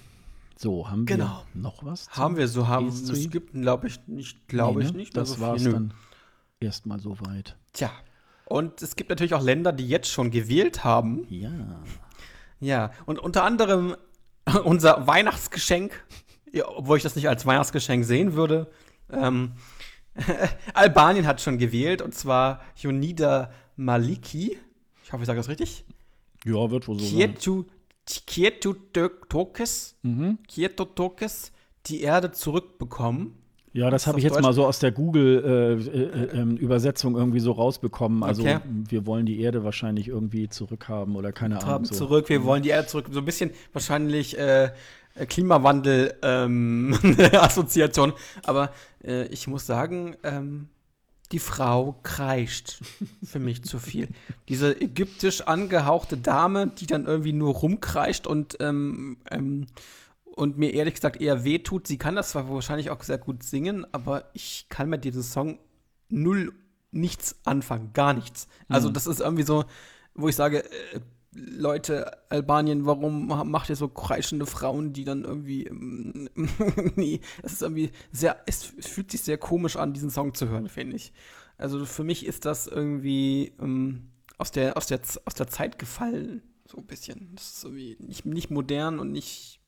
So, haben genau. wir noch was? Haben wir so, haben ESC? es gibt, glaube ich, nicht, glaube nee, ne? ich nicht. Das war es dann erstmal soweit. Tja. Und es gibt natürlich auch Länder, die jetzt schon gewählt haben. Ja. Ja, und unter anderem unser Weihnachtsgeschenk, obwohl ich das nicht als Weihnachtsgeschenk sehen würde. Ähm, Albanien hat schon gewählt und zwar Jonida Maliki. Ich hoffe, ich sage das richtig. Ja, wird wohl so Kietu, Kietu Tokes, mhm. Kieto Tokes, die Erde zurückbekommen. Ja, das habe ich jetzt Deutsch? mal so aus der Google-Übersetzung äh, äh, ähm, irgendwie so rausbekommen. Also okay. wir wollen die Erde wahrscheinlich irgendwie zurückhaben oder keine Ahnung. Haben so. zurück, wir wollen die Erde zurück. So ein bisschen wahrscheinlich äh, Klimawandel-Assoziation. Ähm, Aber ich muss sagen, ähm, die Frau kreischt für mich zu viel. Diese ägyptisch angehauchte Dame, die dann irgendwie nur rumkreischt und, ähm, ähm, und mir ehrlich gesagt eher wehtut. Sie kann das zwar wahrscheinlich auch sehr gut singen, aber ich kann mit diesem Song null nichts anfangen, gar nichts. Also mhm. das ist irgendwie so, wo ich sage, äh, Leute, Albanien, warum macht ihr so kreischende Frauen, die dann irgendwie. Nee, es ist irgendwie sehr. Es fühlt sich sehr komisch an, diesen Song zu hören, finde ich. Also für mich ist das irgendwie ähm, aus, der, aus, der, aus der Zeit gefallen, so ein bisschen. Das ist irgendwie nicht, nicht modern und nicht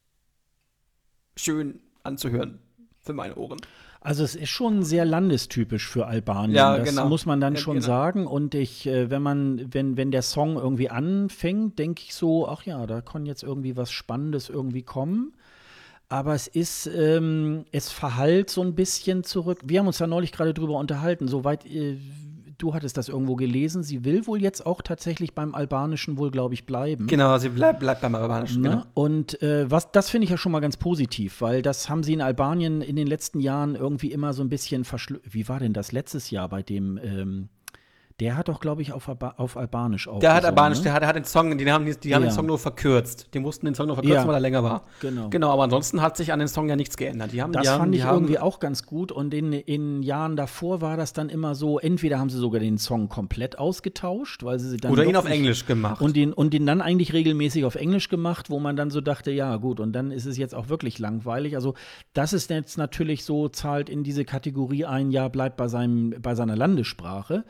schön anzuhören für meine Ohren. Also es ist schon sehr landestypisch für Albanien. Ja, das genau. muss man dann ja, schon genau. sagen. Und ich, äh, wenn man, wenn, wenn der Song irgendwie anfängt, denke ich so, ach ja, da kann jetzt irgendwie was Spannendes irgendwie kommen. Aber es ist, ähm, es verhallt so ein bisschen zurück. Wir haben uns da neulich gerade drüber unterhalten, soweit äh, du hattest das irgendwo gelesen, sie will wohl jetzt auch tatsächlich beim Albanischen wohl, glaube ich, bleiben. Genau, sie bleibt bleib beim Albanischen. Ne? Genau. Und äh, was, das finde ich ja schon mal ganz positiv, weil das haben sie in Albanien in den letzten Jahren irgendwie immer so ein bisschen verschlü. Wie war denn das letztes Jahr bei dem ähm, der hat doch, glaube ich, auf, auf Albanisch auch. Der hat Albanisch, ne? der, hat, der hat den Song, die haben, die haben ja. den Song nur verkürzt. Die mussten den Song nur verkürzen, ja. weil er länger war. Genau. Genau, aber ansonsten hat sich an den Song ja nichts geändert. Die haben, das die fand haben, ich irgendwie auch ganz gut. Und in, in Jahren davor war das dann immer so, entweder haben sie sogar den Song komplett ausgetauscht, weil sie dann. Oder ihn auf Englisch gemacht. Und den, und den dann eigentlich regelmäßig auf Englisch gemacht, wo man dann so dachte, ja, gut, und dann ist es jetzt auch wirklich langweilig. Also, das ist jetzt natürlich so, zahlt in diese Kategorie ein, ja, bleibt bei, seinem, bei seiner Landessprache.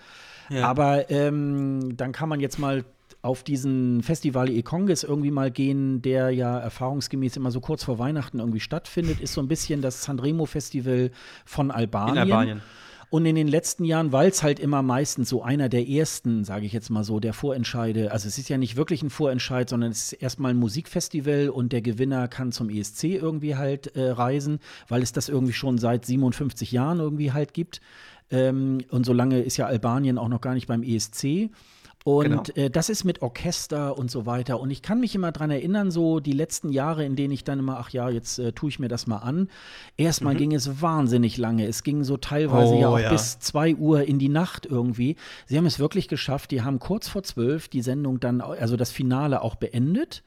Ja. Aber ähm, dann kann man jetzt mal auf diesen Festival E-Congress irgendwie mal gehen, der ja erfahrungsgemäß immer so kurz vor Weihnachten irgendwie stattfindet, ist so ein bisschen das Sanremo Festival von Albanien. In Albanien. Und in den letzten Jahren, weil es halt immer meistens so einer der ersten, sage ich jetzt mal so, der Vorentscheide, also es ist ja nicht wirklich ein Vorentscheid, sondern es ist erstmal ein Musikfestival und der Gewinner kann zum ESC irgendwie halt äh, reisen, weil es das irgendwie schon seit 57 Jahren irgendwie halt gibt. Ähm, und solange ist ja Albanien auch noch gar nicht beim ESC. Und genau. äh, das ist mit Orchester und so weiter. Und ich kann mich immer daran erinnern, so die letzten Jahre, in denen ich dann immer, ach ja, jetzt äh, tue ich mir das mal an. Erstmal mhm. ging es wahnsinnig lange. Es ging so teilweise oh, ja auch ja. bis zwei Uhr in die Nacht irgendwie. Sie haben es wirklich geschafft. Die haben kurz vor zwölf die Sendung dann, also das Finale auch beendet.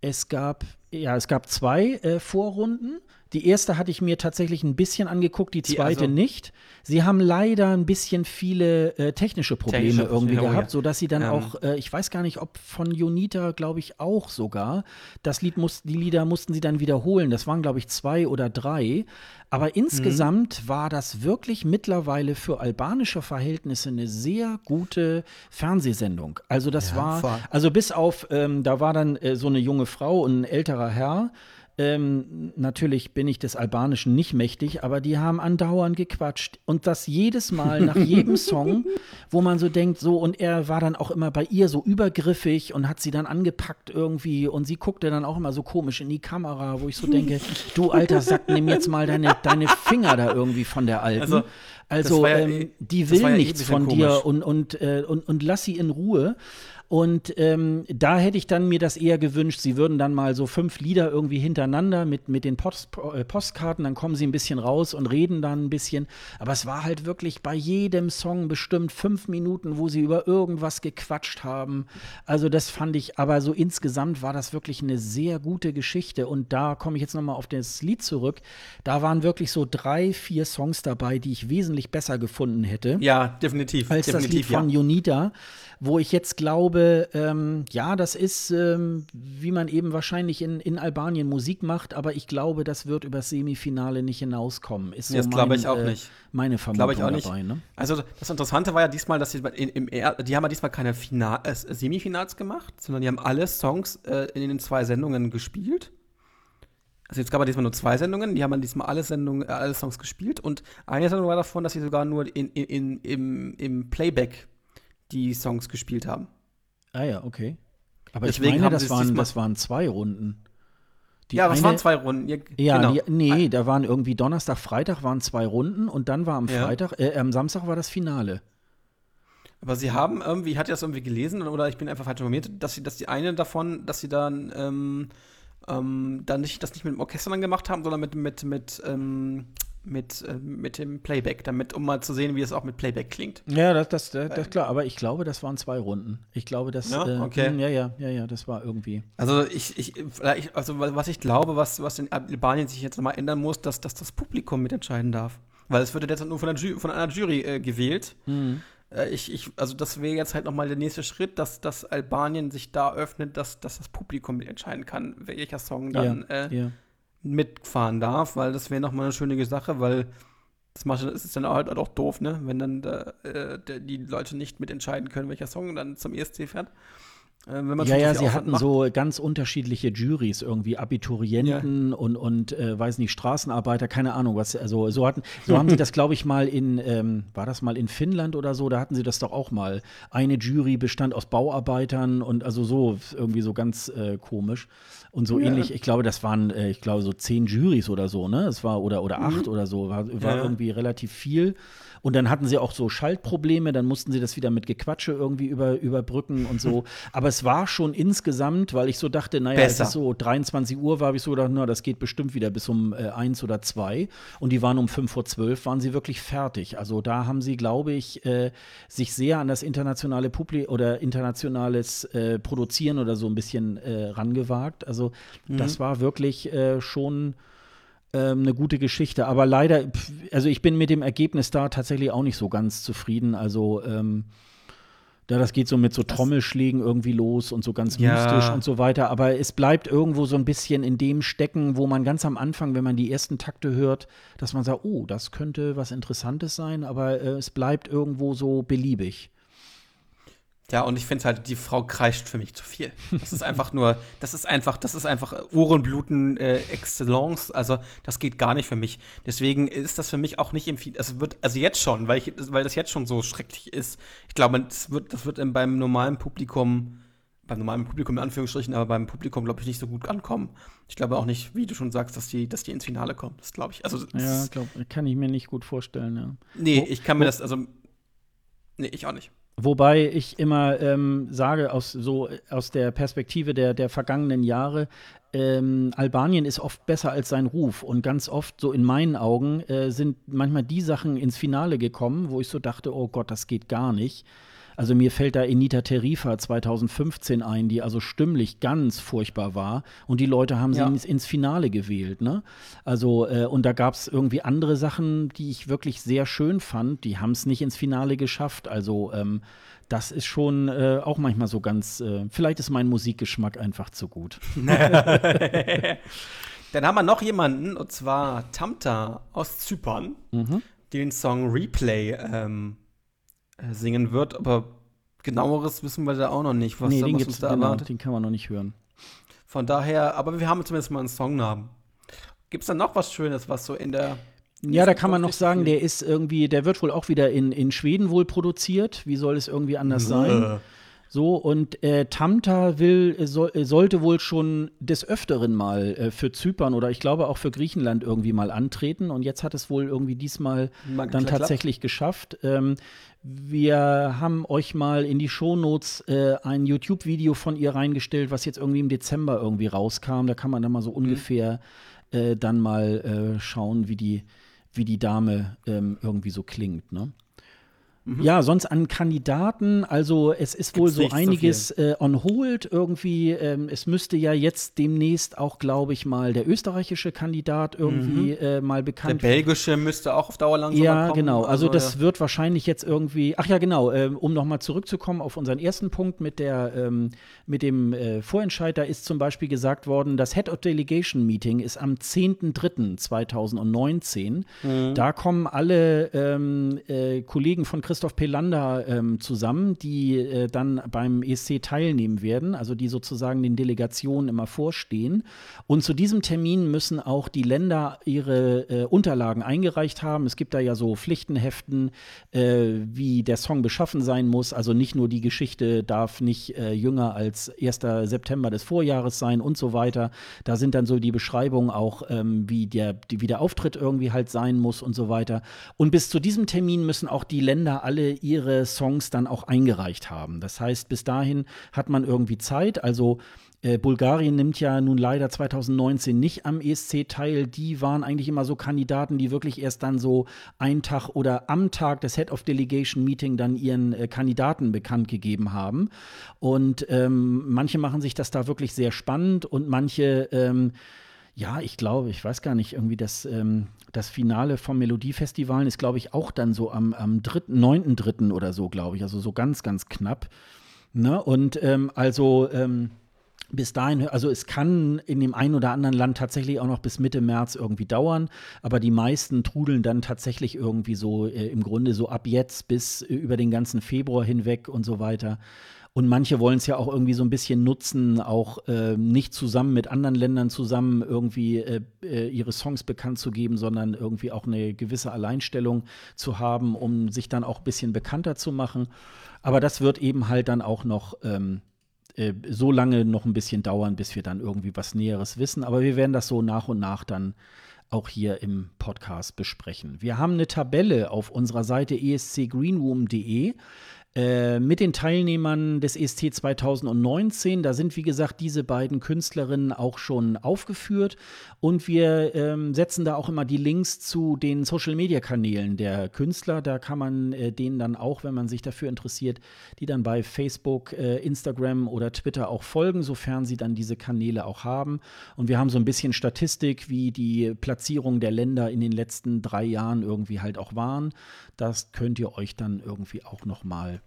Es gab, ja, es gab zwei äh, Vorrunden. Die erste hatte ich mir tatsächlich ein bisschen angeguckt, die zweite die also nicht. Sie haben leider ein bisschen viele äh, technische Probleme technische irgendwie Probleme, gehabt, ja. sodass sie dann ähm. auch, äh, ich weiß gar nicht, ob von Jonita, glaube ich, auch sogar. Das Lied muss, die Lieder mussten sie dann wiederholen. Das waren, glaube ich, zwei oder drei. Aber insgesamt mhm. war das wirklich mittlerweile für albanische Verhältnisse eine sehr gute Fernsehsendung. Also das ja, war, also bis auf, ähm, da war dann äh, so eine junge Frau und ein älterer Herr, ähm, natürlich bin ich des Albanischen nicht mächtig, aber die haben andauernd gequatscht. Und das jedes Mal nach jedem Song, wo man so denkt, so, und er war dann auch immer bei ihr so übergriffig und hat sie dann angepackt irgendwie und sie guckte dann auch immer so komisch in die Kamera, wo ich so denke, du alter Sack, nimm jetzt mal deine, deine Finger da irgendwie von der Alten. Also, also ja, ähm, die will ja nichts von komisch. dir und, und, äh, und, und lass sie in Ruhe. Und ähm, da hätte ich dann mir das eher gewünscht, sie würden dann mal so fünf Lieder irgendwie hintereinander mit, mit den Post, äh, Postkarten, dann kommen sie ein bisschen raus und reden dann ein bisschen. Aber es war halt wirklich bei jedem Song bestimmt fünf Minuten, wo sie über irgendwas gequatscht haben. Also das fand ich, aber so insgesamt war das wirklich eine sehr gute Geschichte. Und da komme ich jetzt nochmal auf das Lied zurück. Da waren wirklich so drei, vier Songs dabei, die ich wesentlich besser gefunden hätte. Ja, definitiv. Als definitiv, das Lied von ja. Unita wo ich jetzt glaube, ähm, ja, das ist, ähm, wie man eben wahrscheinlich in, in Albanien Musik macht, aber ich glaube, das wird über das Semifinale nicht hinauskommen. Ist so das glaube ich auch äh, nicht. Meine Vermutung ich auch nicht. dabei. Ne? Also das Interessante war ja diesmal, dass sie in, im die haben ja diesmal keine Final äh, Semifinals gemacht, sondern die haben alle Songs äh, in den zwei Sendungen gespielt. Also jetzt gab es diesmal nur zwei Sendungen, die haben diesmal alle Sendungen, äh, alle Songs gespielt und eine Sendung war davon, dass sie sogar nur in, in, in, im, im Playback die Songs gespielt haben. Ah ja, okay. Aber Deswegen ich meine, das waren, das waren zwei Runden. Die ja, das eine, waren zwei Runden. Ja, ja genau. nee, da waren irgendwie Donnerstag, Freitag waren zwei Runden und dann war am ja. Freitag, äh, am Samstag war das Finale. Aber sie haben irgendwie, ich hatte das irgendwie gelesen oder ich bin einfach falsch informiert, dass sie, dass die eine davon, dass sie dann, ähm, ähm, dann nicht, das nicht mit dem Orchester dann gemacht haben, sondern mit, mit, mit, ähm, mit, äh, mit dem Playback, damit, um mal zu sehen, wie es auch mit Playback klingt. Ja, das, das, das, das klar, aber ich glaube, das waren zwei Runden. Ich glaube, das. Ja, äh, okay. Mh, ja, ja, ja, ja, das war irgendwie. Also ich, ich, also was ich glaube, was, was in Albanien sich jetzt nochmal ändern muss, dass, dass das Publikum mitentscheiden darf. Weil es wird ja jetzt nur von, Ju von einer Jury äh, gewählt. Mhm. Äh, ich, ich, also das wäre jetzt halt nochmal der nächste Schritt, dass, dass Albanien sich da öffnet, dass, dass das Publikum mitentscheiden kann, welcher Song dann ja, äh, ja mitfahren darf, weil das wäre nochmal eine schöne Sache, weil das macht, ist dann halt auch doof, ne? Wenn dann da, äh, die Leute nicht mitentscheiden können, welcher Song dann zum ESC fährt. Äh, ja, ja, sie hatten macht. so ganz unterschiedliche Juries, irgendwie Abiturienten ja. und, und äh, weiß nicht, Straßenarbeiter, keine Ahnung, was, also so hatten, so haben sie das, glaube ich, mal in, ähm, war das mal in Finnland oder so, da hatten sie das doch auch mal. Eine Jury bestand aus Bauarbeitern und also so, irgendwie so ganz äh, komisch. Und so ja. ähnlich, ich glaube, das waren, äh, ich glaube, so zehn Juries oder so, ne? Es war, oder, oder acht mhm. oder so, war, war ja. irgendwie relativ viel. Und dann hatten sie auch so Schaltprobleme, dann mussten sie das wieder mit Gequatsche irgendwie über, überbrücken und so. Aber es war schon insgesamt, weil ich so dachte, naja, Besser. es ist so 23 Uhr, war ich so gedacht, na, das geht bestimmt wieder bis um äh, eins oder zwei. Und die waren um fünf vor zwölf, waren sie wirklich fertig. Also da haben sie, glaube ich, äh, sich sehr an das internationale Publikum oder internationales äh, Produzieren oder so ein bisschen äh, rangewagt. Also mhm. das war wirklich äh, schon ähm, eine gute Geschichte. Aber leider, also ich bin mit dem Ergebnis da tatsächlich auch nicht so ganz zufrieden. Also ähm, da das geht so mit so Trommelschlägen irgendwie los und so ganz ja. mystisch und so weiter. Aber es bleibt irgendwo so ein bisschen in dem stecken, wo man ganz am Anfang, wenn man die ersten Takte hört, dass man sagt, oh, das könnte was Interessantes sein, aber äh, es bleibt irgendwo so beliebig. Ja, und ich finde halt, die Frau kreischt für mich zu viel. Das ist einfach nur, das ist einfach, das ist einfach Ohrenbluten äh, Excellence. Also, das geht gar nicht für mich. Deswegen ist das für mich auch nicht im also wird, also jetzt schon, weil, ich, weil das jetzt schon so schrecklich ist. Ich glaube, das wird, das wird beim normalen Publikum, beim normalen Publikum in Anführungsstrichen, aber beim Publikum, glaube ich, nicht so gut ankommen. Ich glaube auch nicht, wie du schon sagst, dass die, dass die ins Finale kommen. Das glaube ich. Also, ja, glaub, kann ich mir nicht gut vorstellen, ja. Nee, wo, ich kann mir wo, das, also, nee, ich auch nicht. Wobei ich immer ähm, sage, aus, so, aus der Perspektive der, der vergangenen Jahre, ähm, Albanien ist oft besser als sein Ruf. Und ganz oft, so in meinen Augen, äh, sind manchmal die Sachen ins Finale gekommen, wo ich so dachte, oh Gott, das geht gar nicht. Also mir fällt da Enita Terifa 2015 ein, die also stimmlich ganz furchtbar war und die Leute haben sie ja. ins, ins, Finale gewählt. Ne? Also äh, und da gab es irgendwie andere Sachen, die ich wirklich sehr schön fand, die haben es nicht ins Finale geschafft. Also ähm, das ist schon äh, auch manchmal so ganz, äh, vielleicht ist mein Musikgeschmack einfach zu gut. Dann haben wir noch jemanden, und zwar Tamta aus Zypern, mhm. den Song Replay ähm, äh, singen wird, aber genaueres wissen wir da auch noch nicht, was, nee, da, was uns da genau, erwartet. Den kann man noch nicht hören. Von daher, aber wir haben zumindest mal einen Songnamen. Gibt es dann noch was Schönes, was so in der ja, da kann man noch sagen, der ist irgendwie, der wird wohl auch wieder in, in Schweden wohl produziert. Wie soll es irgendwie anders sein? So, und äh, Tamta will, äh, so, äh, sollte wohl schon des Öfteren mal äh, für Zypern oder ich glaube auch für Griechenland irgendwie mal antreten. Und jetzt hat es wohl irgendwie diesmal mal dann tatsächlich geschafft. Ähm, wir haben euch mal in die Shownotes äh, ein YouTube-Video von ihr reingestellt, was jetzt irgendwie im Dezember irgendwie rauskam. Da kann man dann mal so mhm. ungefähr äh, dann mal äh, schauen, wie die, wie die Dame ähm, irgendwie so klingt. Ne? Mhm. Ja, sonst an Kandidaten, also es ist Gibt's wohl so einiges so äh, on hold irgendwie. Ähm, es müsste ja jetzt demnächst auch, glaube ich, mal der österreichische Kandidat irgendwie mhm. äh, mal bekannt Der belgische müsste auch auf Dauer langsam ja, kommen. Genau. Also, also das ja. wird wahrscheinlich jetzt irgendwie, ach ja, genau, äh, um nochmal zurückzukommen auf unseren ersten Punkt mit, der, ähm, mit dem äh, Vorentscheid, da ist zum Beispiel gesagt worden, das Head of Delegation Meeting ist am 10.03.2019. Mhm. Da kommen alle ähm, äh, Kollegen von Christoph Christoph Pelander ähm, zusammen, die äh, dann beim ESC teilnehmen werden, also die sozusagen den Delegationen immer vorstehen. Und zu diesem Termin müssen auch die Länder ihre äh, Unterlagen eingereicht haben. Es gibt da ja so Pflichtenheften, äh, wie der Song beschaffen sein muss. Also nicht nur die Geschichte darf nicht äh, jünger als 1. September des Vorjahres sein und so weiter. Da sind dann so die Beschreibungen auch, ähm, wie, der, wie der Auftritt irgendwie halt sein muss und so weiter. Und bis zu diesem Termin müssen auch die Länder alle ihre Songs dann auch eingereicht haben. Das heißt, bis dahin hat man irgendwie Zeit. Also äh, Bulgarien nimmt ja nun leider 2019 nicht am ESC teil. Die waren eigentlich immer so Kandidaten, die wirklich erst dann so einen Tag oder am Tag des Head of Delegation Meeting dann ihren äh, Kandidaten bekannt gegeben haben. Und ähm, manche machen sich das da wirklich sehr spannend und manche ähm, ja, ich glaube, ich weiß gar nicht, irgendwie das, ähm, das Finale vom Melodiefestival ist, glaube ich, auch dann so am, am 9.3. oder so, glaube ich. Also so ganz, ganz knapp. Ne? Und ähm, also ähm, bis dahin, also es kann in dem einen oder anderen Land tatsächlich auch noch bis Mitte März irgendwie dauern, aber die meisten trudeln dann tatsächlich irgendwie so äh, im Grunde so ab jetzt bis äh, über den ganzen Februar hinweg und so weiter. Und manche wollen es ja auch irgendwie so ein bisschen nutzen, auch äh, nicht zusammen mit anderen Ländern zusammen irgendwie äh, äh, ihre Songs bekannt zu geben, sondern irgendwie auch eine gewisse Alleinstellung zu haben, um sich dann auch ein bisschen bekannter zu machen. Aber das wird eben halt dann auch noch ähm, äh, so lange noch ein bisschen dauern, bis wir dann irgendwie was Näheres wissen. Aber wir werden das so nach und nach dann auch hier im Podcast besprechen. Wir haben eine Tabelle auf unserer Seite escgreenroom.de äh, mit den Teilnehmern des EST 2019. Da sind, wie gesagt, diese beiden Künstlerinnen auch schon aufgeführt. Und wir ähm, setzen da auch immer die Links zu den Social-Media-Kanälen der Künstler. Da kann man äh, denen dann auch, wenn man sich dafür interessiert, die dann bei Facebook, äh, Instagram oder Twitter auch folgen, sofern sie dann diese Kanäle auch haben. Und wir haben so ein bisschen Statistik, wie die Platzierung der Länder in den letzten drei Jahren irgendwie halt auch waren. Das könnt ihr euch dann irgendwie auch noch mal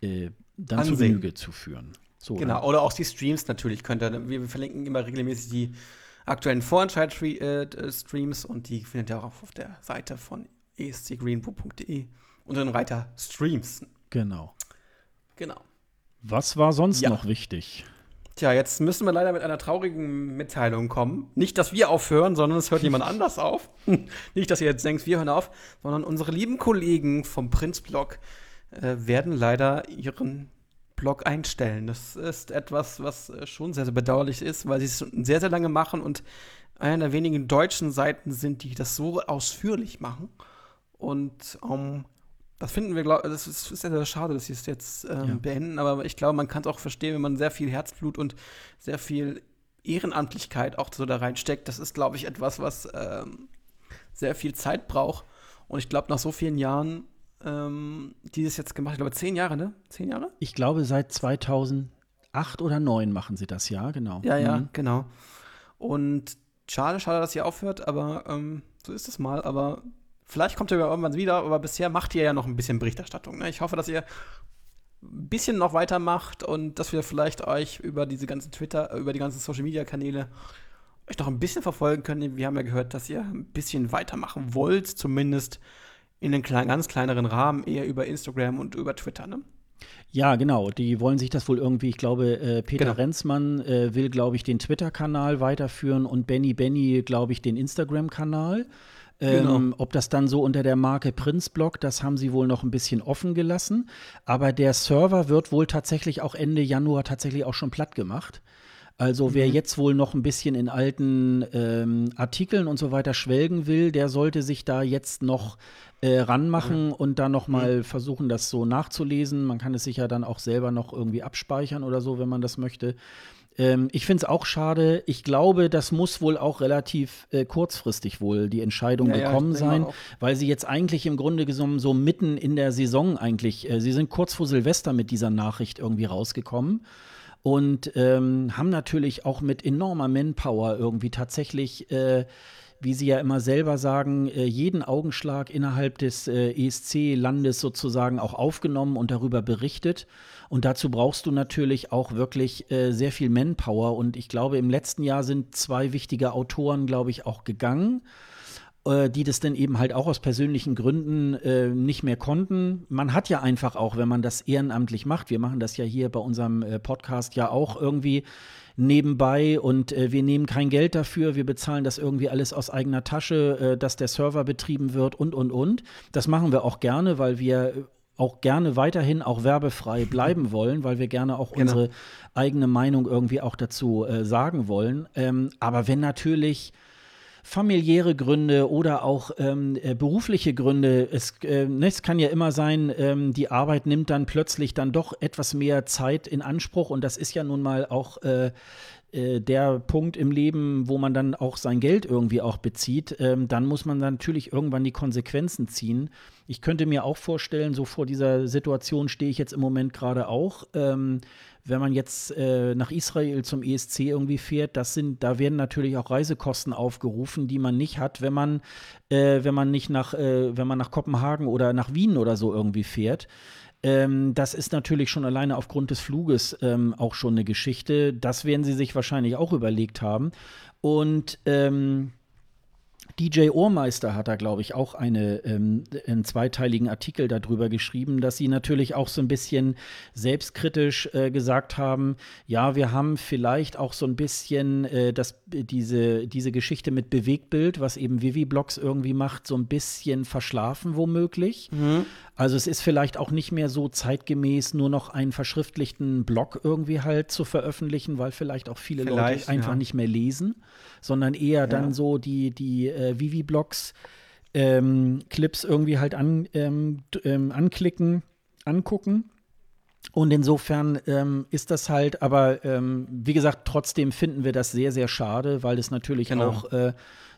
äh, dann Ansehen. zu Genüge zu führen. So, genau, oder? oder auch die Streams natürlich könnt ihr. Wir verlinken immer regelmäßig die aktuellen Vorentscheid-Streams und die findet ihr auch auf der Seite von escgreenbook.de unter dem Reiter Streams. Genau. Genau. Was war sonst ja. noch wichtig? Tja, jetzt müssen wir leider mit einer traurigen Mitteilung kommen. Nicht, dass wir aufhören, sondern es hört jemand anders auf. Nicht, dass ihr jetzt denkt, wir hören auf, sondern unsere lieben Kollegen vom Prinzblog äh, werden leider ihren Blog einstellen. Das ist etwas, was äh, schon sehr, sehr bedauerlich ist, weil sie es sehr, sehr lange machen und einer der wenigen deutschen Seiten sind, die das so ausführlich machen. Und um, ähm, das finden wir, glaube das ist, ist sehr, sehr schade, dass sie es jetzt ähm, ja. beenden, aber ich glaube, man kann es auch verstehen, wenn man sehr viel Herzblut und sehr viel Ehrenamtlichkeit auch so da reinsteckt. Das ist, glaube ich, etwas, was ähm, sehr viel Zeit braucht. Und ich glaube, nach so vielen Jahren ähm, die das jetzt gemacht. Ich glaube, zehn Jahre, ne? Zehn Jahre? Ich glaube, seit 2008 oder 2009 machen sie das, ja, genau. Ja, ja, mhm. genau. Und schade, schade, dass ihr aufhört, aber ähm, so ist es mal. Aber vielleicht kommt ihr irgendwann wieder, aber bisher macht ihr ja noch ein bisschen Berichterstattung. Ne? Ich hoffe, dass ihr ein bisschen noch weitermacht und dass wir vielleicht euch über diese ganzen Twitter, über die ganzen Social Media Kanäle euch noch ein bisschen verfolgen können. Wir haben ja gehört, dass ihr ein bisschen weitermachen wollt, zumindest in einem kleinen, ganz kleineren Rahmen, eher über Instagram und über Twitter, ne? Ja, genau. Die wollen sich das wohl irgendwie, ich glaube, äh, Peter genau. Renzmann äh, will, glaube ich, den Twitter-Kanal weiterführen und Benny Benny, glaube ich, den Instagram-Kanal. Genau. Ähm, ob das dann so unter der Marke Prinzblock, das haben sie wohl noch ein bisschen offen gelassen. Aber der Server wird wohl tatsächlich auch Ende Januar tatsächlich auch schon platt gemacht. Also mhm. wer jetzt wohl noch ein bisschen in alten ähm, Artikeln und so weiter schwelgen will, der sollte sich da jetzt noch äh, ranmachen mhm. und dann noch mal mhm. versuchen, das so nachzulesen. Man kann es sich ja dann auch selber noch irgendwie abspeichern oder so, wenn man das möchte. Ähm, ich finde es auch schade. Ich glaube, das muss wohl auch relativ äh, kurzfristig wohl die Entscheidung ja, gekommen ja, sein, weil sie jetzt eigentlich im Grunde genommen so mitten in der Saison eigentlich, äh, sie sind kurz vor Silvester mit dieser Nachricht irgendwie rausgekommen und ähm, haben natürlich auch mit enormer Manpower irgendwie tatsächlich äh, wie Sie ja immer selber sagen, äh, jeden Augenschlag innerhalb des äh, ESC-Landes sozusagen auch aufgenommen und darüber berichtet. Und dazu brauchst du natürlich auch wirklich äh, sehr viel Manpower. Und ich glaube, im letzten Jahr sind zwei wichtige Autoren, glaube ich, auch gegangen die das dann eben halt auch aus persönlichen Gründen äh, nicht mehr konnten. Man hat ja einfach auch, wenn man das ehrenamtlich macht, wir machen das ja hier bei unserem äh, Podcast ja auch irgendwie nebenbei und äh, wir nehmen kein Geld dafür, wir bezahlen das irgendwie alles aus eigener Tasche, äh, dass der Server betrieben wird und, und, und. Das machen wir auch gerne, weil wir auch gerne weiterhin auch werbefrei bleiben wollen, weil wir gerne auch genau. unsere eigene Meinung irgendwie auch dazu äh, sagen wollen. Ähm, aber wenn natürlich familiäre Gründe oder auch ähm, äh, berufliche Gründe. Es, äh, ne, es kann ja immer sein, ähm, die Arbeit nimmt dann plötzlich dann doch etwas mehr Zeit in Anspruch und das ist ja nun mal auch äh, äh der Punkt im Leben, wo man dann auch sein Geld irgendwie auch bezieht, ähm, dann muss man natürlich irgendwann die Konsequenzen ziehen. Ich könnte mir auch vorstellen, so vor dieser Situation stehe ich jetzt im Moment gerade auch. Ähm, wenn man jetzt äh, nach Israel zum ESC irgendwie fährt, das sind, da werden natürlich auch Reisekosten aufgerufen, die man nicht hat, wenn man, äh, wenn man nicht nach, äh, wenn man nach Kopenhagen oder nach Wien oder so irgendwie fährt. Ähm, das ist natürlich schon alleine aufgrund des Fluges ähm, auch schon eine Geschichte. Das werden sie sich wahrscheinlich auch überlegt haben. Und ähm, DJ Ohrmeister hat da, glaube ich, auch eine, ähm, einen zweiteiligen Artikel darüber geschrieben, dass sie natürlich auch so ein bisschen selbstkritisch äh, gesagt haben, ja, wir haben vielleicht auch so ein bisschen äh, das, diese, diese Geschichte mit Bewegtbild, was eben Vivi Blogs irgendwie macht, so ein bisschen verschlafen womöglich. Mhm. Also es ist vielleicht auch nicht mehr so zeitgemäß, nur noch einen verschriftlichten Blog irgendwie halt zu veröffentlichen, weil vielleicht auch viele vielleicht, Leute einfach ja. nicht mehr lesen, sondern eher ja. dann so die, die äh, Vivi-Blogs ähm, Clips irgendwie halt an, ähm, ähm, anklicken, angucken. Und insofern ähm, ist das halt, aber ähm, wie gesagt, trotzdem finden wir das sehr, sehr schade, weil es natürlich genau. auch äh,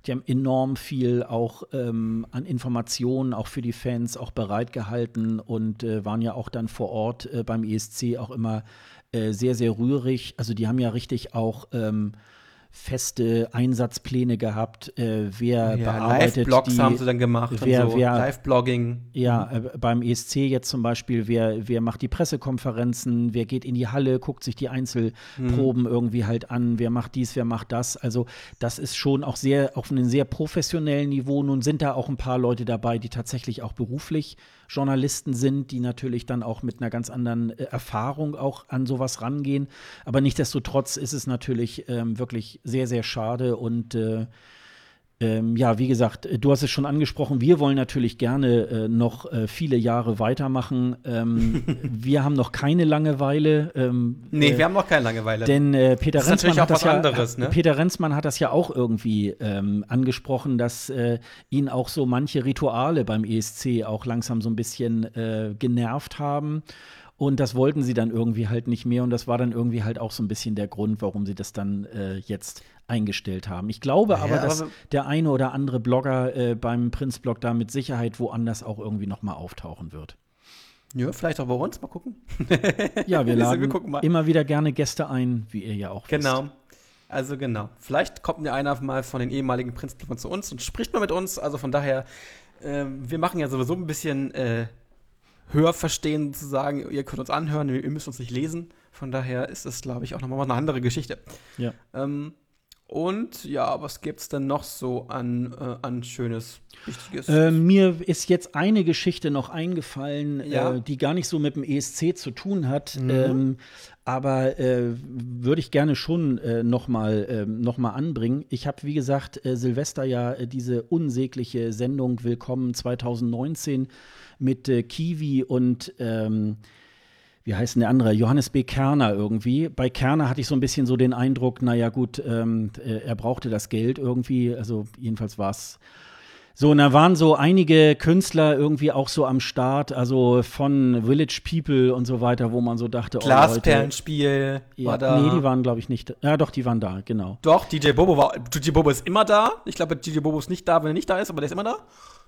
die haben enorm viel auch ähm, an Informationen auch für die Fans auch bereitgehalten und äh, waren ja auch dann vor Ort äh, beim ESC auch immer äh, sehr, sehr rührig. Also die haben ja richtig auch ähm, feste Einsatzpläne gehabt, äh, wer ja, bearbeitet Live-Blogs die, haben sie dann gemacht, wer, so. Live-Blogging. Ja, mhm. äh, beim ESC jetzt zum Beispiel, wer, wer macht die Pressekonferenzen, wer geht in die Halle, guckt sich die Einzelproben mhm. irgendwie halt an, wer macht dies, wer macht das. Also das ist schon auch sehr auf einem sehr professionellen Niveau. Nun sind da auch ein paar Leute dabei, die tatsächlich auch beruflich Journalisten sind, die natürlich dann auch mit einer ganz anderen äh, Erfahrung auch an sowas rangehen. Aber nichtsdestotrotz ist es natürlich ähm, wirklich sehr, sehr schade und äh, ähm, ja, wie gesagt, du hast es schon angesprochen, wir wollen natürlich gerne äh, noch äh, viele Jahre weitermachen. Ähm, wir haben noch keine Langeweile. Ähm, nee, äh, wir haben noch keine Langeweile. Denn äh, Peter, Renzmann hat das ja, anderes, ne? Peter Renzmann hat das ja auch irgendwie ähm, angesprochen, dass äh, ihn auch so manche Rituale beim ESC auch langsam so ein bisschen äh, genervt haben. Und das wollten sie dann irgendwie halt nicht mehr. Und das war dann irgendwie halt auch so ein bisschen der Grund, warum sie das dann äh, jetzt eingestellt haben. Ich glaube ja, aber, dass aber der eine oder andere Blogger äh, beim Prinzblog da mit Sicherheit woanders auch irgendwie noch mal auftauchen wird. Ja, vielleicht auch bei uns, mal gucken. ja, wir laden wir immer wieder gerne Gäste ein, wie ihr ja auch Genau. Wisst. Also genau. Vielleicht kommt ja einer mal von den ehemaligen Prinzbloggern zu uns und spricht mal mit uns. Also von daher, äh, wir machen ja sowieso ein bisschen äh, Hörverstehen zu sagen, ihr könnt uns anhören, ihr müsst uns nicht lesen. Von daher ist das, glaube ich, auch nochmal eine andere Geschichte. Ja. Ähm, Und ja, was gibt es denn noch so an, äh, an Schönes, Wichtiges? Äh, mir ist jetzt eine Geschichte noch eingefallen, ja. äh, die gar nicht so mit dem ESC zu tun hat. Mhm. Ähm, aber äh, würde ich gerne schon äh, noch, mal, äh, noch mal anbringen. Ich habe, wie gesagt, äh, Silvester ja äh, diese unsägliche Sendung Willkommen 2019 mit äh, Kiwi und ähm, wie heißt denn der andere? Johannes B. Kerner irgendwie. Bei Kerner hatte ich so ein bisschen so den Eindruck, naja gut, ähm, äh, er brauchte das Geld irgendwie. Also jedenfalls war es so, und da waren so einige Künstler irgendwie auch so am Start, also von Village People und so weiter, wo man so dachte, oh, Glasperlenspiel ja, war da. Nee, die waren, glaube ich, nicht. Ja, doch, die waren da, genau. Doch, DJ Bobo war. DJ Bobo ist immer da. Ich glaube, DJ Bobo ist nicht da, wenn er nicht da ist, aber der ist immer da.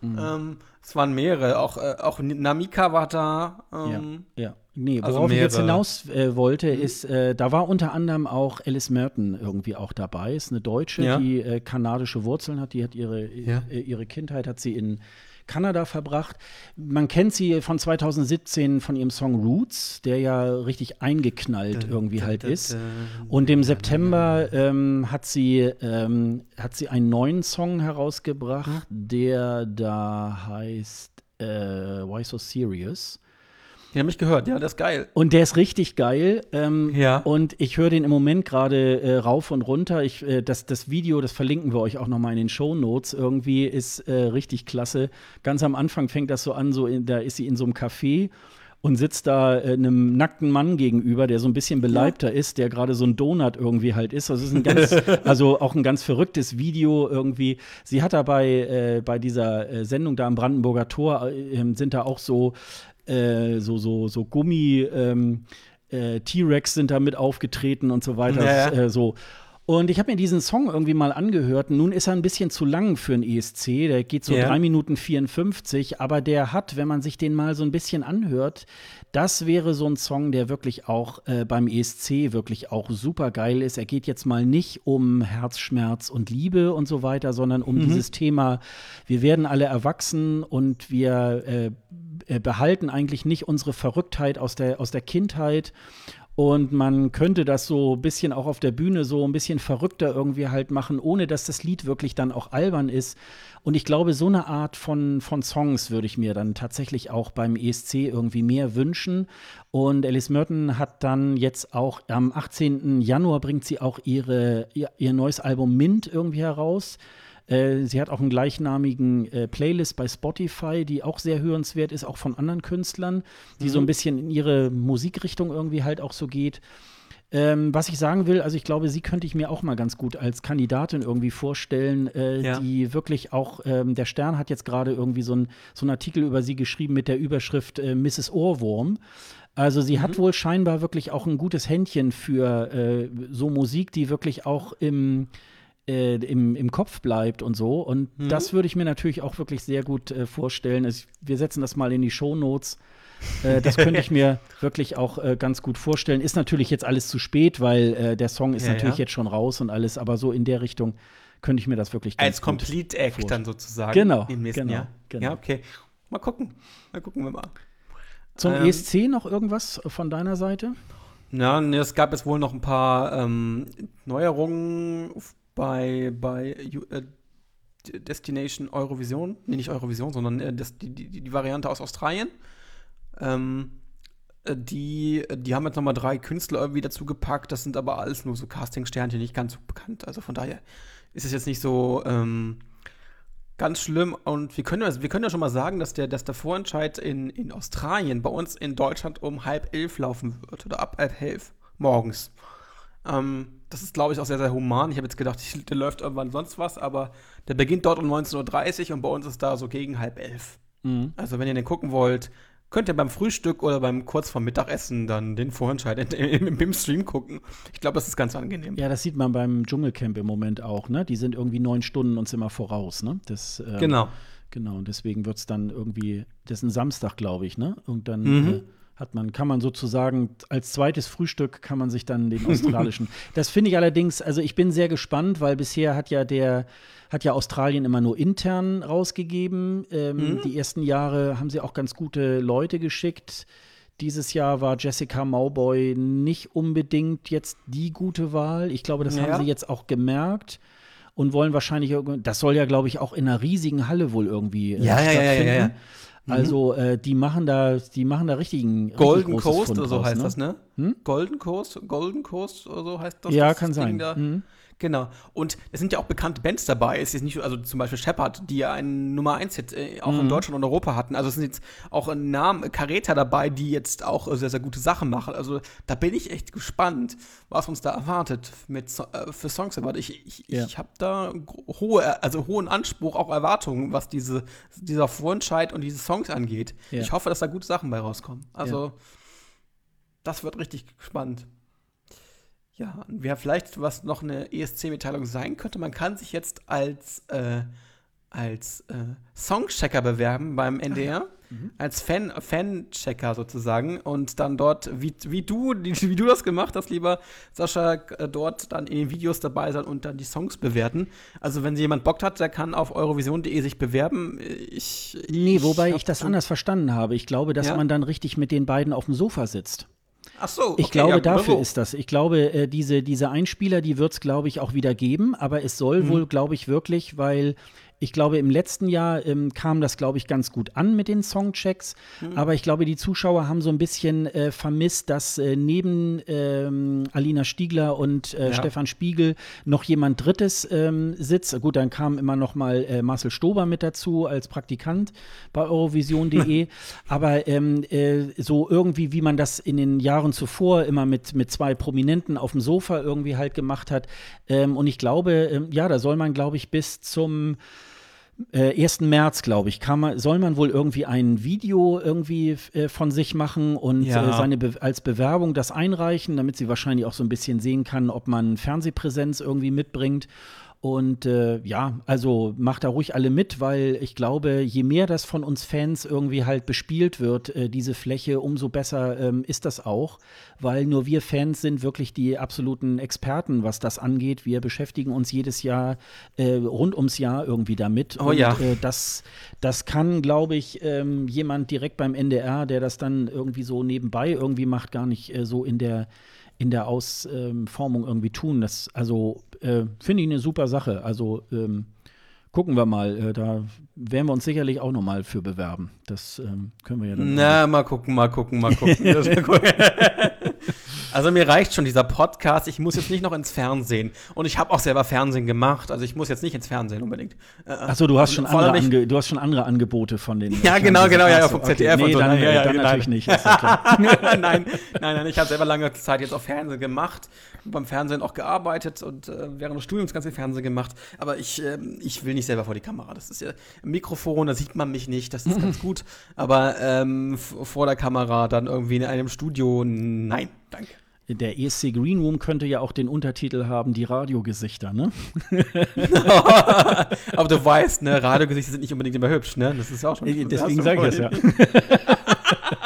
Mhm. Ähm, es waren mehrere. Auch, äh, auch Namika war da. Ähm, ja, ja. Nee, also worauf also ich jetzt hinaus äh, wollte, mhm. ist, äh, da war unter anderem auch Alice Merton irgendwie auch dabei. Ist eine Deutsche, ja. die äh, kanadische Wurzeln hat. Die hat ihre, ja. Äh, ihre Kindheit hat sie in Kanada verbracht. Man kennt sie von 2017 von ihrem Song Roots, der ja richtig eingeknallt dun, irgendwie dun, halt dun, ist. Und im September ähm, hat, sie, ähm, hat sie einen neuen Song herausgebracht, der da heißt äh, Why So Serious. Den habe ich gehört, ja, der ist geil. Und der ist richtig geil. Ähm, ja. Und ich höre den im Moment gerade äh, rauf und runter. Ich, äh, das, das Video, das verlinken wir euch auch noch mal in den Show Notes. Irgendwie ist äh, richtig klasse. Ganz am Anfang fängt das so an, so in, da ist sie in so einem Café und sitzt da äh, einem nackten Mann gegenüber, der so ein bisschen beleibter ja. ist, der gerade so ein Donut irgendwie halt ist. Also es ist ein ganz, also auch ein ganz verrücktes Video irgendwie. Sie hat dabei äh, bei dieser äh, Sendung da am Brandenburger Tor äh, sind da auch so äh, so, so, so Gummi, ähm, äh, T-Rex sind da mit aufgetreten und so weiter. Ja. Äh, so. Und ich habe mir diesen Song irgendwie mal angehört. Nun ist er ein bisschen zu lang für einen ESC. Der geht so ja. 3 Minuten 54. Aber der hat, wenn man sich den mal so ein bisschen anhört, das wäre so ein Song, der wirklich auch äh, beim ESC wirklich auch super geil ist. Er geht jetzt mal nicht um Herzschmerz und Liebe und so weiter, sondern um mhm. dieses Thema, wir werden alle erwachsen und wir äh, äh, behalten eigentlich nicht unsere Verrücktheit aus der, aus der Kindheit. Und man könnte das so ein bisschen auch auf der Bühne so ein bisschen verrückter irgendwie halt machen, ohne dass das Lied wirklich dann auch albern ist. Und ich glaube, so eine Art von, von Songs würde ich mir dann tatsächlich auch beim ESC irgendwie mehr wünschen. Und Alice Merton hat dann jetzt auch am 18. Januar bringt sie auch ihre, ihr, ihr neues Album Mint irgendwie heraus. Äh, sie hat auch einen gleichnamigen äh, Playlist bei Spotify, die auch sehr hörenswert ist, auch von anderen Künstlern, die mhm. so ein bisschen in ihre Musikrichtung irgendwie halt auch so geht. Ähm, was ich sagen will, also ich glaube, sie könnte ich mir auch mal ganz gut als Kandidatin irgendwie vorstellen, äh, ja. die wirklich auch, ähm, der Stern hat jetzt gerade irgendwie so, ein, so einen Artikel über sie geschrieben mit der Überschrift äh, Mrs. Ohrwurm. Also sie mhm. hat wohl scheinbar wirklich auch ein gutes Händchen für äh, so Musik, die wirklich auch im äh, im, im Kopf bleibt und so. Und mhm. das würde ich mir natürlich auch wirklich sehr gut äh, vorstellen. Also, wir setzen das mal in die Show Notes. Äh, das könnte ich mir wirklich auch äh, ganz gut vorstellen. Ist natürlich jetzt alles zu spät, weil äh, der Song ist ja, natürlich ja. jetzt schon raus und alles, aber so in der Richtung könnte ich mir das wirklich ganz Als Complete Act vorstellen. dann sozusagen. Genau. Im nächsten genau, Jahr. Genau. Ja, okay. Mal gucken. Mal gucken wir mal. Zum ähm, ESC noch irgendwas von deiner Seite? Ja, nee, es gab jetzt wohl noch ein paar ähm, Neuerungen bei, bei äh, Destination Eurovision, nee, nicht Eurovision, sondern äh, das, die, die, die, Variante aus Australien. Ähm, äh, die, die haben jetzt nochmal drei Künstler irgendwie dazu gepackt, das sind aber alles nur so Casting-Sternchen, nicht ganz so bekannt. Also von daher ist es jetzt nicht so ähm, ganz schlimm. Und wir können, wir können ja schon mal sagen, dass der, dass der Vorentscheid in, in Australien bei uns in Deutschland um halb elf laufen wird oder ab halb elf morgens. Ähm, das ist, glaube ich, auch sehr, sehr human. Ich habe jetzt gedacht, der läuft irgendwann sonst was, aber der beginnt dort um 19.30 Uhr und bei uns ist da so gegen halb elf. Mhm. Also, wenn ihr den gucken wollt, könnt ihr beim Frühstück oder beim kurz vorm Mittagessen dann den Vorentscheid im, im Stream gucken. Ich glaube, das ist ganz angenehm. Ja, das sieht man beim Dschungelcamp im Moment auch, ne? Die sind irgendwie neun Stunden uns immer voraus, ne? Das, ähm, genau. Genau, und deswegen wird es dann irgendwie, das ist ein Samstag, glaube ich, ne? Und dann mhm. äh, hat man, kann man sozusagen als zweites Frühstück kann man sich dann den australischen. das finde ich allerdings, also ich bin sehr gespannt, weil bisher hat ja der, hat ja Australien immer nur intern rausgegeben. Ähm, mhm. Die ersten Jahre haben sie auch ganz gute Leute geschickt dieses Jahr war Jessica Mauboy nicht unbedingt jetzt die gute Wahl. Ich glaube, das Ja. haben sie jetzt auch gemerkt und wollen wahrscheinlich, das soll ja, glaube ich, auch in einer riesigen Halle wohl irgendwie äh, Ja, ja, ja, ja, stattfinden. ja, ja. Also äh, die machen da, die machen da richtigen richtig Golden großes Coast Fund oder so draus, heißt ne? das, ne? Hm? Golden Coast, Golden Coast oder so heißt das. Ja, das kann Ding sein. Da. Mhm. Genau. Und es sind ja auch bekannte Bands dabei. Es ist nicht, so- also zum Beispiel Shepard, die ja einen Nummer 1 Hit äh, auch Mhm. in Deutschland und Europa hatten. Also es sind jetzt auch Namen, Careta dabei, die jetzt auch sehr, sehr gute Sachen machen. Also da bin ich echt gespannt, was uns da erwartet mit so äh, für Songs Award. Ich, ich, Ja. ich habe da hohe, also hohen Anspruch, auch Erwartungen, was diese, dieser Vorentscheid und diese Songs angeht. Ja. Ich hoffe, dass da gute Sachen bei rauskommen. Also das wird richtig spannend. Ja, und wer vielleicht was noch eine ESC-Mitteilung sein könnte, man kann sich jetzt als, äh, als äh, Songchecker bewerben beim NDR, als Fan, Fan-Checker sozusagen und dann dort, wie, wie, du, wie du das gemacht hast, lieber Sascha, äh, dort dann in den Videos dabei sein und dann die Songs bewerten. Also wenn jemand Bock hat, der kann auf eurovision.de sich bewerben. Ich, Nee, wobei hab ich das anders verstanden habe. Ich glaube, dass Ja? man dann richtig mit den beiden auf dem Sofa sitzt. Ach so, Ich okay, glaube, ja, dafür so. ist das. Ich glaube, äh, diese, diese Einspieler, die wird es, glaube ich, auch wieder geben. Aber es soll Mhm. wohl, glaube ich, wirklich, weil ich glaube, im letzten Jahr ähm, kam das, glaube ich, ganz gut an mit den Songchecks. Mhm. Aber ich glaube, die Zuschauer haben so ein bisschen äh, vermisst, dass äh, neben ähm, Alina Stiegler und äh, Ja. Stefan Spiegel noch jemand Drittes ähm, sitzt. Gut, dann kam immer noch mal äh, Marcel Stober mit dazu als Praktikant bei Eurovision.de. Aber ähm, äh, so irgendwie, wie man das in den Jahren zuvor immer mit, mit zwei Prominenten auf dem Sofa irgendwie halt gemacht hat. Ähm, und ich glaube, ähm, ja, da soll man, glaube ich, bis zum äh, 1. März, glaube ich, kann man, soll man wohl irgendwie ein Video irgendwie äh, von sich machen und Ja. äh, seine Be als Bewerbung das einreichen, damit sie wahrscheinlich auch so ein bisschen sehen kann, ob man Fernsehpräsenz irgendwie mitbringt. Und äh, ja, also macht da ruhig alle mit, weil ich glaube, je mehr das von uns Fans irgendwie halt bespielt wird, äh, diese Fläche, umso besser ähm, ist das auch, weil nur wir Fans sind wirklich die absoluten Experten, was das angeht. Wir beschäftigen uns jedes Jahr äh, rund ums Jahr irgendwie damit. Oh ja. Und, äh, das, das kann, glaube ich, ähm, jemand direkt beim NDR, der das dann irgendwie so nebenbei irgendwie macht, gar nicht äh, so in der in der Ausformung irgendwie tun. Das also äh, finde ich eine super Sache. Also ähm, gucken wir mal. Äh, da werden wir uns sicherlich auch noch mal für bewerben. Das ähm, können wir ja dann. Na, mal gucken, mal gucken, mal gucken. Also mir reicht schon dieser Podcast. Ich muss jetzt nicht noch ins Fernsehen. Und ich habe auch selber Fernsehen gemacht. Also ich muss jetzt nicht ins Fernsehen unbedingt. Äh, Achso, du hast schon andere, nicht- Ange du hast schon andere Angebote von den. Ja, genau, genau, ja, ja, vom ZDF nee, und so. Dann, Ja, ja, dann nein. natürlich nicht. Ja klar. nein, nein, nein. Ich habe selber lange Zeit jetzt auf Fernsehen gemacht, beim Fernsehen auch gearbeitet und äh, während des Studiums ganz viel Fernsehen gemacht. Aber ich, ähm, ich will nicht selber vor die Kamera. Das ist ja ein Mikrofon, da sieht man mich nicht, das ist ganz gut. Aber ähm, vor der Kamera dann irgendwie in einem Studio, nein, danke. Der ESC Green Room könnte ja auch den Untertitel haben, die Radiogesichter, ne? Aber du weißt, ne, Radiogesichter sind nicht unbedingt immer hübsch, ne? Das ist auch schon. Deswegen hast du sage ich das ja.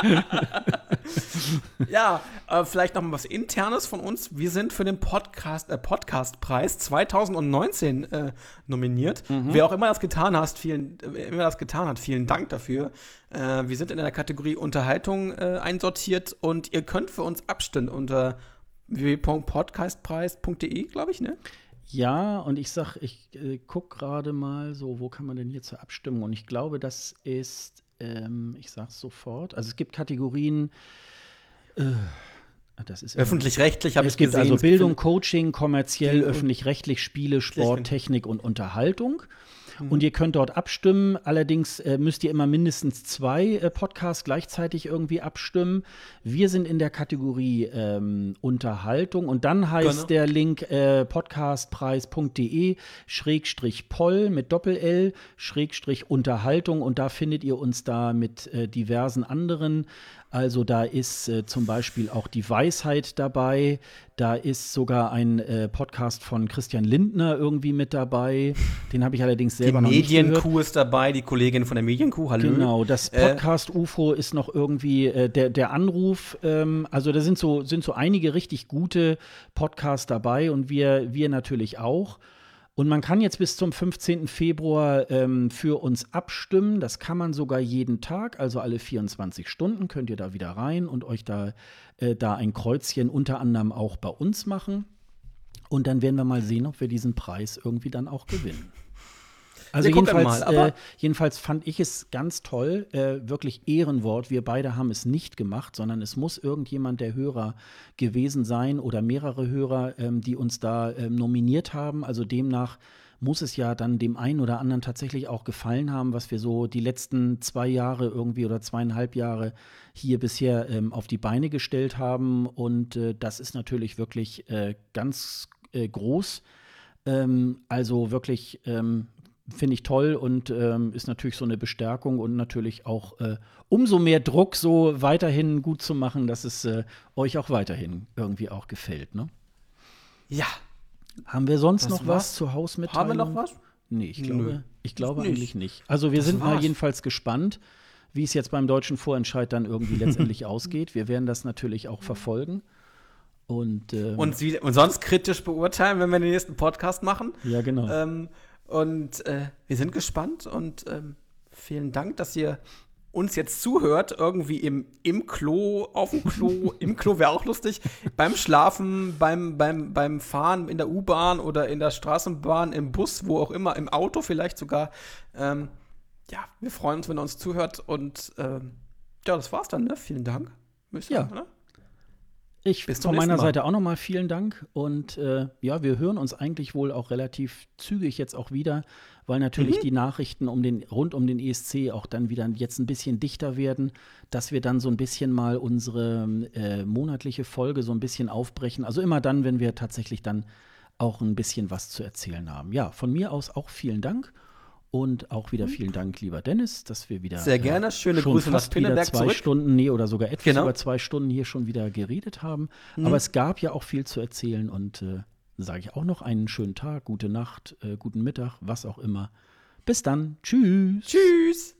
Ja, äh, vielleicht noch mal was Internes von uns. Wir sind für den Podcast, äh, Podcastpreis 2019 äh, nominiert. Wer auch immer das getan hast, vielen, wer immer das getan hat, vielen Dank dafür. Äh, wir sind in der Kategorie Unterhaltung äh, einsortiert und ihr könnt für uns abstimmen unter www.podcastpreis.de, glaube ich, ne? Ja, und ich sag, ich äh, guck gerade mal so, wo kann man denn hier zur Abstimmung? Und ich glaube, das ist, ähm, ich sag's sofort, also es gibt Kategorien, äh, Öffentlich-rechtlich habe Es ich gibt gesehen. also es gibt- Bildung, Coaching, kommerziell, öffentlich-rechtlich, Spiele, Sport. Technik und Unterhaltung. Mhm. Und ihr könnt dort abstimmen. Allerdings äh, müsst ihr immer mindestens zwei äh, Podcasts gleichzeitig irgendwie abstimmen. Wir sind in der Kategorie ähm, Unterhaltung und dann heißt Genau. der Link äh, podcastpreis.de Schrägstrich Poll mit Doppel-L Schrägstrich Unterhaltung und da findet ihr uns da mit äh, diversen anderen. Also da ist äh, zum Beispiel auch die Weisheit dabei. Da ist sogar ein äh, Podcast von Christian Lindner irgendwie mit dabei. Den habe ich allerdings die selber noch nicht gehört. Medienkuh ist dabei, die Kollegin von der Medienkuh, hallo. Genau, das Äh, Podcast UFO ist noch irgendwie äh, der, der Anruf. Ähm, also da sind so, sind so einige richtig gute Podcasts dabei und wir, wir natürlich auch. Und man kann jetzt bis zum 15. Februar ähm, für uns abstimmen. Das kann man sogar jeden Tag, also alle 24 Stunden könnt ihr da wieder rein und euch da, äh, da ein Kreuzchen unter anderem auch bei uns machen. Und dann werden wir mal sehen, ob wir diesen Preis irgendwie dann auch gewinnen. Also wir jedenfalls, äh, jedenfalls fand ich es ganz toll, äh, wirklich Ehrenwort. Wir beide haben es nicht gemacht, sondern es muss irgendjemand der Hörer gewesen sein oder mehrere Hörer, ähm, die uns da ähm, nominiert haben. Also demnach muss es ja dann dem einen oder anderen tatsächlich auch gefallen haben, was wir so die letzten zwei Jahre irgendwie oder zweieinhalb Jahre hier bisher ähm, auf die Beine gestellt haben. Und äh, das ist natürlich wirklich äh, ganz äh, groß. Ähm, also wirklich ähm, finde ich toll und ähm, ist natürlich so eine Bestärkung und natürlich auch äh, umso mehr Druck, so weiterhin gut zu machen, dass es äh, euch auch weiterhin irgendwie auch gefällt. Ne? Ja. Haben wir sonst Das noch war's. was zur Hausmitteilung? Haben wir noch was? Nee, ich Nö. glaube, ich glaube Nicht. eigentlich nicht. Also wir Das sind mal war's. jedenfalls gespannt, wie es jetzt beim deutschen Vorentscheid dann irgendwie letztendlich ausgeht. Wir werden das natürlich auch verfolgen. Und, ähm, Und, sie, und sonst kritisch beurteilen, wenn wir den nächsten Podcast machen. ja, genau. Ähm, und äh, wir sind gespannt und ähm, vielen Dank, dass ihr uns jetzt zuhört, irgendwie im, im Klo, auf dem Klo, im Klo wäre auch lustig, beim Schlafen, beim, beim, beim Fahren in der U-Bahn oder in der Straßenbahn, im Bus, wo auch immer, im Auto vielleicht sogar. Ähm, ja, wir freuen uns, wenn ihr uns zuhört und ähm, ja, das war's dann, ne? Vielen Dank. Ich Ja. sagen, oder? Ich Bis von meiner. Seite auch nochmal vielen Dank. Und äh, ja, wir hören uns eigentlich wohl auch relativ zügig jetzt auch wieder, weil natürlich Mhm. die Nachrichten um den, rund um den ESC auch dann wieder jetzt ein bisschen dichter werden, dass wir dann so ein bisschen mal unsere äh, monatliche Folge so ein bisschen aufbrechen. Also immer dann, wenn wir tatsächlich dann auch ein bisschen was zu erzählen haben. Ja, von mir aus auch vielen Dank. Und auch wieder vielen Dank, lieber Dennis, dass wir wieder Mhm. Sehr gerne. Schöne schon Grüße nach fast wieder zwei zurück. Stunden, nee, oder sogar etwas Genau. über zwei Stunden hier schon wieder geredet haben. Mhm. Aber es gab ja auch viel zu erzählen und äh, sage ich auch noch einen schönen Tag, gute Nacht, äh, guten Mittag, was auch immer. Bis dann. Tschüss. Tschüss.